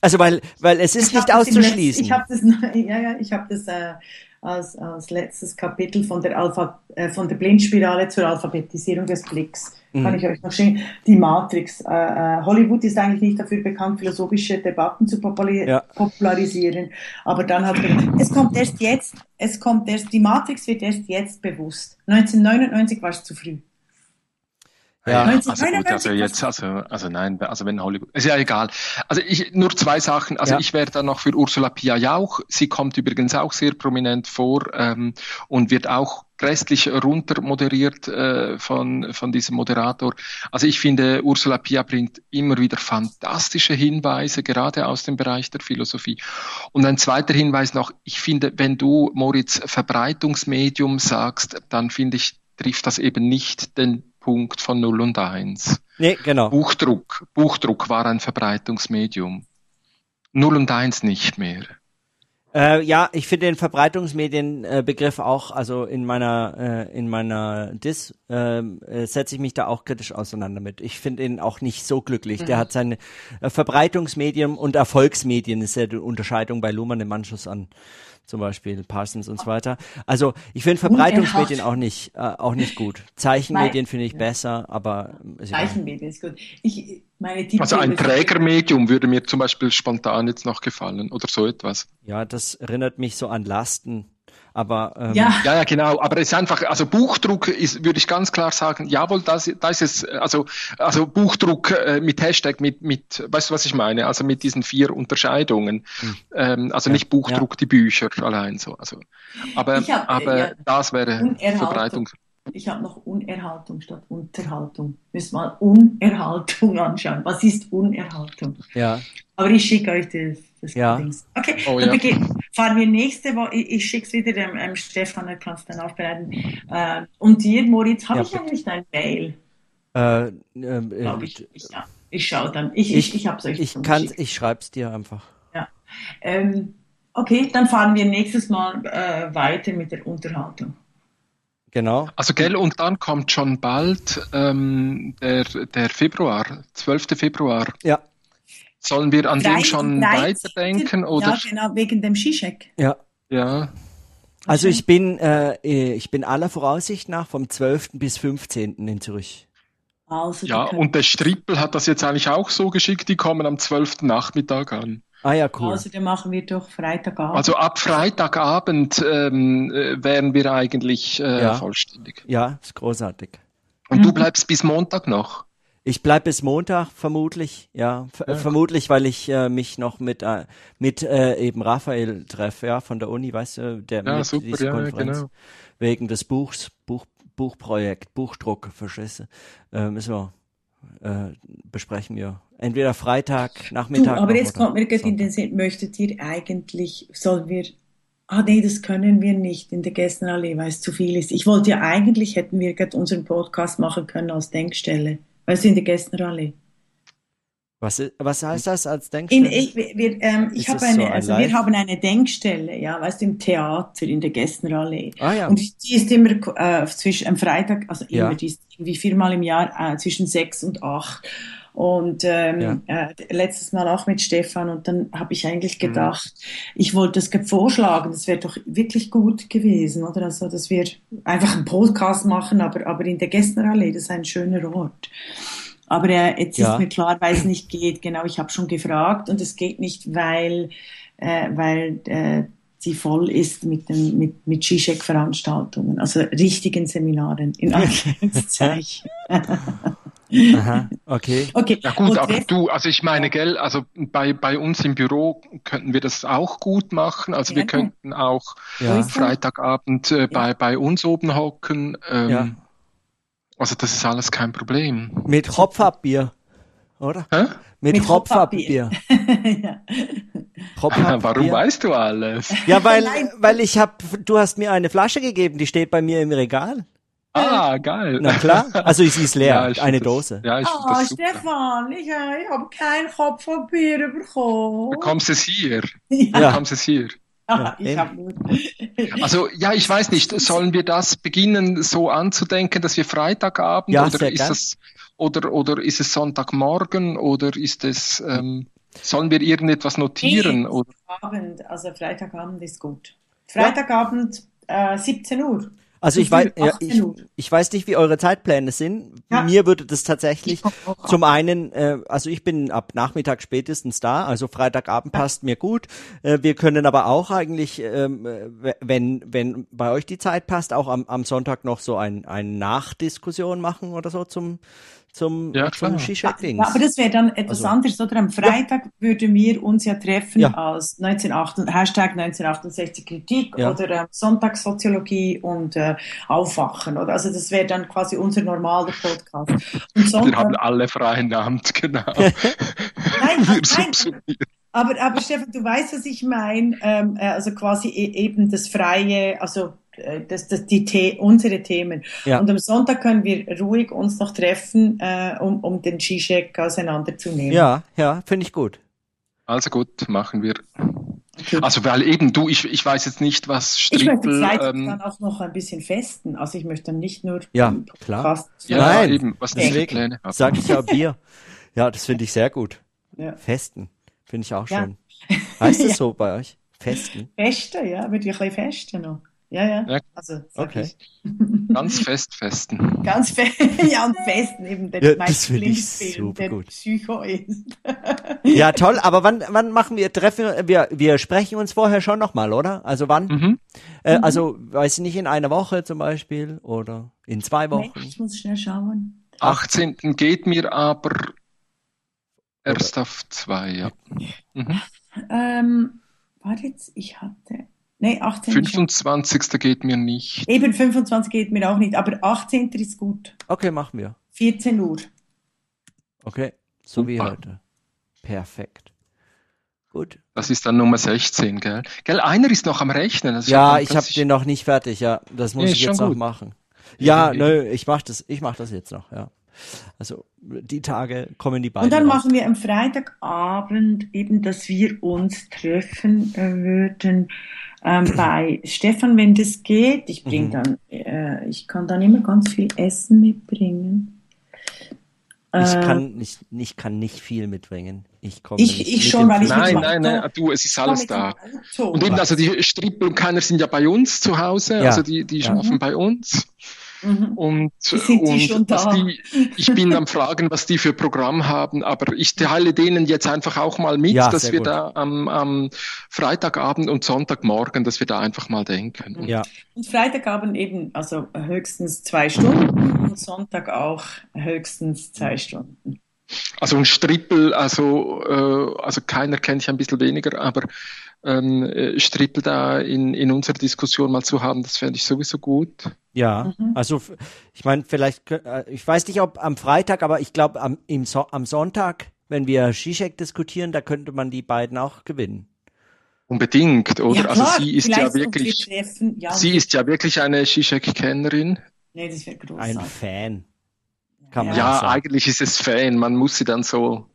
Also weil, weil es ist Ich hab nicht auszuschließen. Ich habe das, ja, ja, ich habe das äh, als, als letztes Kapitel von der Alpha, äh, von der Blindspirale zur Alphabetisierung des Blicks. Mhm. Kann ich euch noch schicken? Die Matrix. Äh, äh, Hollywood ist eigentlich nicht dafür bekannt, philosophische Debatten zu populi Ja. popularisieren. Aber dann hat er, es kommt erst jetzt, es kommt erst, die Matrix wird erst jetzt bewusst. 1999 war es zu früh. Ja. also gut, 1999 also jetzt, also, also nein, also wenn Hollywood, ist ja egal. Also ich, nur zwei Sachen, also Ja. ich wäre dann noch für Ursula Pia Jauch, sie kommt übrigens auch sehr prominent vor, ähm, und wird auch restlich runter moderiert äh, von, von diesem Moderator. Also ich finde, Ursula Pia bringt immer wieder fantastische Hinweise, gerade aus dem Bereich der Philosophie. Und ein zweiter Hinweis noch, ich finde, wenn du, Moritz, Verbreitungsmedium sagst, dann finde ich, trifft das eben nicht den Punkt von 0 und 1. Nee, genau. Buchdruck, Buchdruck war ein Verbreitungsmedium. 0 und 1 nicht mehr. Äh, ja, ich finde den Verbreitungsmedienbegriff äh, auch, also in meiner äh, in meiner Dis ähm, äh, setze ich mich da auch kritisch auseinander mit. Ich finde ihn auch nicht so glücklich. Mhm. Der hat seine äh, Verbreitungsmedien und Erfolgsmedien ist ja die Unterscheidung bei Luhmann im Anschluss an zum Beispiel Parsons und so weiter. Also ich finde Verbreitungsmedien auch nicht äh, auch nicht gut. Zeichenmedien finde ich besser, aber Zeichenmedien ist gut. Ich, meine also ein Trägermedium würde mir zum Beispiel spontan jetzt noch gefallen oder so etwas. Ja, das erinnert mich so an Lasten aber ähm, ja. ja, ja, genau. Aber es ist einfach, also Buchdruck ist, würde ich ganz klar sagen, jawohl, das, da ist es, also, also Buchdruck äh, mit Hashtag, mit, mit, weißt du, was ich meine? Also mit diesen vier Unterscheidungen. Hm. Ähm, also ja, nicht Buchdruck, ja. die Bücher allein so. Also, aber, hab, aber ja, das wäre Verbreitung. Ich habe noch Unerhaltung statt Unterhaltung. Müssen mal Unerhaltung anschauen. Was ist Unerhaltung? Ja. Aber ich schicke euch das. Das ja. Dings. Okay, oh, ja. fahren wir nächste Woche. Ich, ich schicke es wieder dem ähm, Stefan, der kann es dann aufbereiten. Äh, und dir, Moritz, habe ja, ich eigentlich dein Mail? Äh, äh, ich, ich, ja. ich schaue dann. Ich, ich, ich, habe es euch Ich, kann, ich schreibe es dir einfach. Ja. Ähm, okay, dann fahren wir nächstes Mal äh, weiter mit der Unterhaltung. Genau. Also gell, und dann kommt schon bald ähm, der, der Februar, 12. Februar. Ja. Sollen wir an 30, dem schon 30, weiterdenken? Oder? Ja, genau, wegen dem Skischeck. Ja. Ja. Also ich bin, äh, ich bin aller Voraussicht nach vom 12. bis 15. in Zürich. Also, ja, und der Strippel hat das jetzt eigentlich auch so geschickt, die kommen am 12. Nachmittag an. Ah ja, cool. Also den machen wir doch Freitagabend. Also ab Freitagabend ähm, äh, wären wir eigentlich äh, ja. vollständig. Ja, ist großartig. Und mhm. du bleibst bis Montag noch? Ich bleib bis Montag vermutlich, ja, ja. vermutlich, weil ich äh, mich noch mit äh, mit äh, eben Raphael treffe, ja, von der Uni, weißt du, der ja, mit super, diese ja, Konferenz genau. wegen des Buchs, Buch, Buchprojekt, Buchdruck, du, äh, müssen wir äh, besprechen wir. Entweder Freitag, Nachmittag. Du, aber jetzt kommt mir gerade in den Sinn, möchtet ihr eigentlich, sollen wir, ah nee, das können wir nicht in der Gästenallee, weil es zu viel ist. Ich wollte ja eigentlich, hätten wir gerade unseren Podcast machen können als Denkstelle, weißt du, in der Gästenallee. Was, was heißt das als Denkstelle? In, ich wir, ähm, ich habe eine, so also wir haben eine Denkstelle, ja, weißt du, im Theater, in der Gästenallee. Ah, ja. Und die ist immer äh, zwischen am Freitag, also immer, ja. die ist irgendwie viermal im Jahr äh, zwischen sechs und acht. Und ähm, ja. äh, letztes Mal auch mit Stefan und dann habe ich eigentlich mhm. gedacht, mhm. ich wollte das vorschlagen, das wäre doch wirklich gut gewesen, oder? Also, dass wir einfach einen Podcast machen, aber, aber in der Gästenallee, das ist ein schöner Ort. Aber äh, jetzt ja. ist mir klar, weil es nicht geht. Genau, ich habe schon gefragt und es geht nicht, weil, äh, weil äh, sie voll ist mit, dem, mit, mit Zizek-Veranstaltungen, also richtigen Seminaren, in Anführungszeichen. Aha, okay. okay. Ja gut, aber du, also ich meine, gell, also bei, bei uns im Büro könnten wir das auch gut machen. Also wir könnten auch ja. Freitagabend äh, bei, bei uns oben hocken. Ähm, ja. Also das ist alles kein Problem. Mit Hopfabbier, oder? Hä? Mit, Mit Hopfabbier. ja. Warum weißt du alles? Ja, weil, weil ich hab, du hast mir eine Flasche gegeben, die steht bei mir im Regal. Ah, geil. Na klar. Also sie ist leer, ja, eine das, Dose. Ja, ich oh, Stefan, ich, ich habe kein Kopfpapier bekommen. Bekommst es hier? Ja. Bekommst es hier? Ja, ich hab also ja, ich weiß nicht, sollen wir das beginnen so anzudenken, dass wir Freitagabend ja, oder ist es oder oder ist es Sonntagmorgen oder ist es ähm, sollen wir irgendetwas notieren? Nee, oder? Abend, also Freitagabend ist gut. Freitagabend äh, 17 Uhr. Also ich weiß, ja, ich, ich weiß nicht, wie eure Zeitpläne sind. Ja. Mir würde das tatsächlich zum einen, äh, also ich bin ab Nachmittag spätestens da, also Freitagabend ja. passt mir gut. Äh, wir können aber auch eigentlich, ähm, wenn wenn bei euch die Zeit passt, auch am, am Sonntag noch so ein, ein Nachdiskussion machen oder so zum zum, ja, zum Shisha-Dings. Ja, aber das wäre dann etwas also, anderes, oder? Am Freitag ja. würden wir uns ja treffen ja. als 1968, Hashtag 1968 Kritik ja. oder äh, Sonntagssoziologie und äh, Aufwachen, oder? Also das wäre dann quasi unser normaler Podcast. Und Sonntag, wir haben alle freien Amt, genau. nein, nein. Aber, aber Stefan, du weißt, was ich meine. Ähm, äh, also quasi e eben das freie, also äh, das, das, die The unsere Themen. Ja. Und am Sonntag können wir ruhig uns noch treffen, äh, um, um den Zizek auseinanderzunehmen. Ja, ja, finde ich gut. Also gut, machen wir. Okay. Also weil eben du, ich, ich weiß jetzt nicht, was Strippel... Ich möchte Freitag ähm, dann auch noch ein bisschen festen. Also ich möchte dann nicht nur... Ja, klar. Fast, ja, Nein, eben, was deswegen Pläne sag ich ja Bier. Ja, das finde ich sehr gut. Ja. Festen, finde ich auch schön. Heißt es so bei euch? Festen? Festen, ja, würde ich ein bisschen festen noch. Ja, ja. ja. Also, okay. Ganz fest festen. Ganz fest, ja, und festen eben, der ja, das finde ich super gut. Psycho ist. ja, toll, aber wann, wann machen wir, treffen wir, wir sprechen uns vorher schon nochmal, oder? Also wann? Mhm. Äh, mhm. Also, weiß ich nicht, in einer Woche zum Beispiel oder in zwei Wochen? Nee, ich muss schnell schauen. 18. geht mir aber erst auf zwei, ja. Mhm. Ähm, warte jetzt, ich hatte, Nee, 18. 25. geht mir nicht. Eben, 25 geht mir auch nicht, aber 18. ist gut. Okay, machen wir. 14 Uhr. Okay, so wie heute. Perfekt. Gut. Das ist dann Nummer 16, gell? Gell, einer ist noch am Rechnen. Also ja, ich habe den noch nicht fertig, ja. Das muss nee, ich jetzt noch machen. Ja, nö, ich mach das, ich mach das jetzt noch, ja. Also die Tage kommen die beiden. Und dann raus. machen wir am Freitagabend eben, dass wir uns treffen äh, würden ähm, bei Stefan, wenn das geht, ich bring mhm. dann, äh, ich kann dann immer ganz viel Essen mitbringen. Ich äh, kann nicht, ich kann nicht viel mitbringen. Ich komme ich, ich schon, weil ich Nein, nein, nein, du, es ist alles da. Und eben, also die Strippel und keiner sind ja bei uns zu Hause, ja. also die, die ja. schlafen bei uns. Mhm. Und, und die, ich bin am Fragen, was die für Programm haben, aber ich teile denen jetzt einfach auch mal mit, ja, dass wir gut. da am, am Freitagabend und Sonntagmorgen, dass wir da einfach mal denken. Ja. Und Freitagabend eben, also höchstens zwei Stunden und Sonntag auch höchstens zwei Stunden. Also ein Strippel, also, äh, also keiner kennt ich ein bisschen weniger, aber ähm, äh, Strippel da in, in unserer Diskussion mal zu haben, das fände ich sowieso gut. Ja, mhm. also ich meine, vielleicht, äh, ich weiß nicht, ob am Freitag, aber ich glaube am, so am Sonntag, wenn wir Shishak diskutieren, da könnte man die beiden auch gewinnen. Unbedingt, oder? Ja, also sie ist ja wirklich, ja, sie ist ja wirklich eine Shishak-Kennerin. Nee, das wäre groß. Ein Fan. Kann man ja, eigentlich ist es Fan. Man muss sie dann so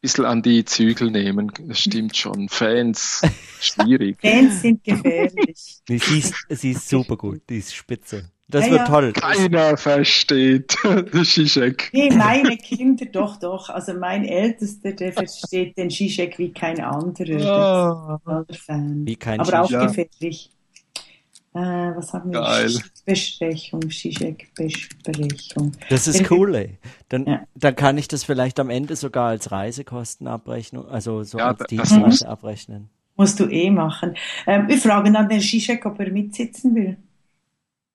bisschen an die Zügel nehmen. Das stimmt schon. Fans, schwierig. Fans sind gefährlich. sie, ist, sie ist super gut, die ist spitze. Das ja, wird toll. Keiner versteht den Zizek. Nee, meine Kinder, doch, doch. Also mein Ältester, der versteht den Zizek wie kein anderer. Oh. Fan. Wie kein Aber auch gefährlich. Äh, was haben wir? Geil. Besprechung, Zizek-Besprechung. Das ist cool, ey. Dann, ja. dann kann ich das vielleicht am Ende sogar als Reisekostenabrechnung, also so ja, als Dienstreise abrechnen. Musst du eh machen. Ähm, wir fragen dann den Zizek, ob er mitsitzen will.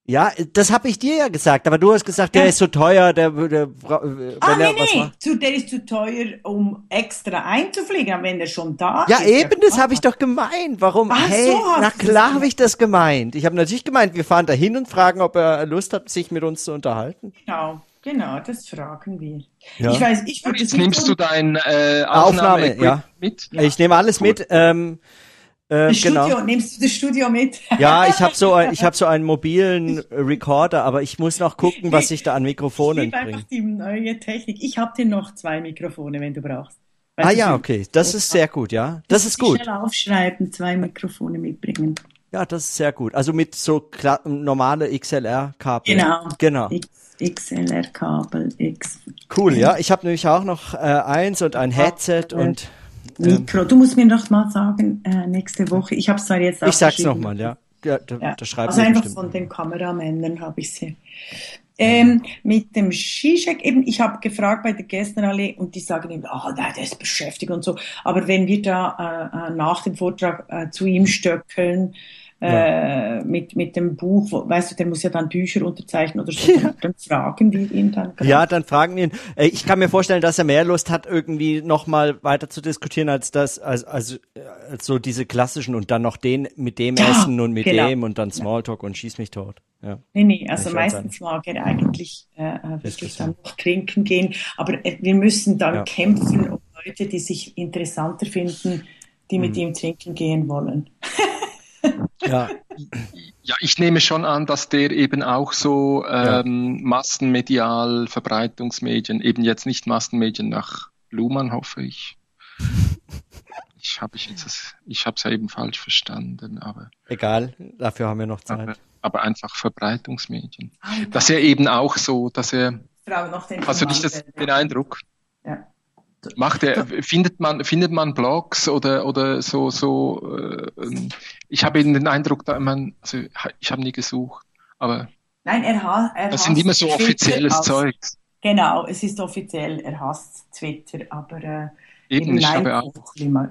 Ja, das habe ich dir ja gesagt, aber du hast gesagt, der ja. ist zu teuer, der, der wenn ah, er nee, was nee. Zu, der ist zu teuer, um extra einzufliegen, wenn er schon da ja, ist. Ja, eben, das habe ich doch gemeint. Warum? Ach, hey, so na klar habe ich das gemeint. Ich habe natürlich gemeint, wir fahren da hin und fragen, ob er Lust hat, sich mit uns zu unterhalten. Genau. Genau, das fragen wir. Ja. Ich weiß, ich würde Jetzt nimmst du dein äh, Aufnahme, Aufnahme ja. mit? Ja. Ich nehme alles cool. mit. Ähm, äh, das genau. Studio, nimmst du das Studio mit? Ja, ich habe so, ein, ich hab so einen mobilen Recorder, aber ich muss noch gucken, was ich da an Mikrofonen bringe. einfach die neue Technik. Ich habe dir noch zwei Mikrofone, wenn du brauchst. Weißt ah ja, okay, das ist sehr gut, ja. Das, das ist gut. Schnell aufschreiben, zwei Mikrofone mitbringen. Ja, das ist sehr gut. Also mit so normale XLR-Kabel. Genau. Genau. XLR-Kabel, X. Cool, ja. Ich habe nämlich auch noch äh, eins und ein Headset und Mikro. Du musst mir noch mal sagen, äh, nächste Woche. Ich habe es zwar jetzt auch Ich sag's nochmal, ja. Ja, da, ja. da Also einfach bestimmt. von den Kameramännern habe ich sie. Ähm, mit dem Zizek, eben, ich habe gefragt bei der Gästenallee und die sagen eben, ah, oh, nein, der ist beschäftigt und so. Aber wenn wir da äh, äh nach dem Vortrag äh, zu ihm stöckeln, ja. Äh, mit, mit dem Buch, wo, weißt du, der muss ja dann Bücher unterzeichnen oder so, ja. dann fragen wir ihn dann. Grad. Ja, dann fragen wir ihn. Äh, ich kann mir vorstellen, dass er mehr Lust hat, irgendwie nochmal weiter zu diskutieren, als das, als, als, als so diese klassischen und dann noch den mit dem ja, Essen und mit genau. dem und dann Smalltalk und schieß mich tot. Ja. Nee, nee, also meistens mag er eigentlich äh, äh wirklich dann noch trinken gehen, aber äh, wir müssen dann kämpfen um Leute, die sich interessanter finden, die mit mhm. ihm trinken gehen wollen. Ja. ja, ich nehme schon an, dass der eben auch so ähm, ja. massenmedial, Verbreitungsmedien, eben jetzt nicht Massenmedien nach Luhmann, hoffe ich. ich habe ich jetzt, ich habe es ja eben falsch verstanden, aber. Egal, dafür haben wir noch Zeit. Aber, aber einfach Verbreitungsmedien. Dass er eben auch so, dass er, also nicht den Eindruck? Ja. Macht er, findet man, findet man Blogs oder, oder so, so, äh, ich habe eben den Eindruck, da man, also ich habe nie gesucht, aber. Nein, er hat, er Das sind immer so offizielles Zeug. Genau, es ist offiziell, er hasst Twitter, aber, äh, eben, eben ich habe auch.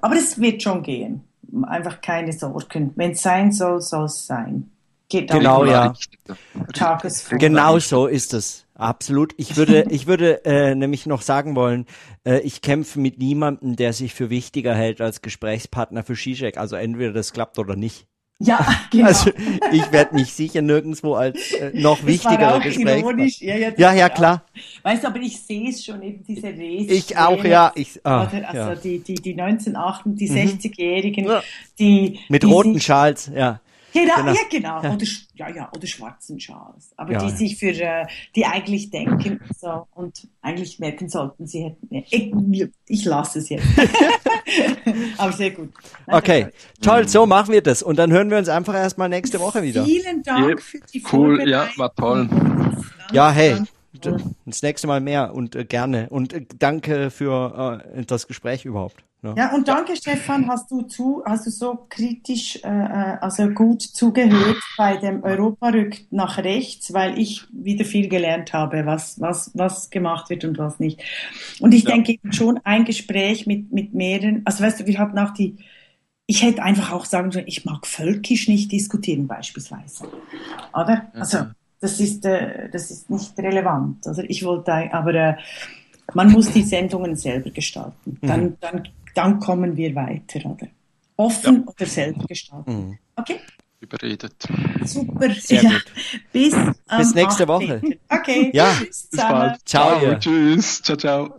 Aber es wird schon gehen. Einfach keine Sorgen. Wenn es sein soll, soll es sein. Geht genau, ja. Genau so ist es. Absolut. Ich würde, ich würde äh, nämlich noch sagen wollen, äh, ich kämpfe mit niemandem, der sich für wichtiger hält als Gesprächspartner für Zizek. Also entweder das klappt oder nicht. Ja, genau. Also ich werde mich sicher nirgendwo als äh, noch wichtigerer Gesprächspartner. Ja, ja, ja, ja, klar. Weißt du, aber ich sehe es schon eben diese Rede. Ich auch, ja. Ich, ah, also ja. die die die 1908, die mhm. 60-Jährigen, die mit die roten Schals, ja. Genau, genau. ja, genau. Ja. Oder, ja, ja, oder schwarzen Schals. Aber ja, die ja. sich für, äh, die eigentlich denken so und eigentlich merken sollten, sie hätten, ich, ich lasse es jetzt. Aber sehr gut. Nein, okay, toll, so machen wir das. Und dann hören wir uns einfach erstmal nächste Woche wieder. Vielen Dank yep. für die Cool, ja, war toll. Ja, hey. Das nächste Mal mehr und äh, gerne. Und äh, danke für äh, das Gespräch überhaupt. Ja. ja, und danke, Stefan, hast du zu, hast du so kritisch, äh, äh also gut zugehört bei dem Europa rückt nach rechts, weil ich wieder viel gelernt habe, was, was, was gemacht wird und was nicht. Und ich ja. denke schon ein Gespräch mit, mit mehreren, also weißt du, wir hatten auch die, ich hätte einfach auch sagen sollen, ich mag völkisch nicht diskutieren, beispielsweise. Oder? Also, das ist, äh, das ist nicht relevant. Also ich wollte, aber äh, man muss die Sendungen selber gestalten. Dann, mhm. dann dann kommen wir weiter, oder? Offen ja. oder selbst gestalten. Mhm. Okay? Überredet. Super. Sehr ja. gut. Bis, Bis nächste Woche. Okay. Ja. Tschüss Bis bald. Ciao. ciao. Tschüss. Ciao, ciao.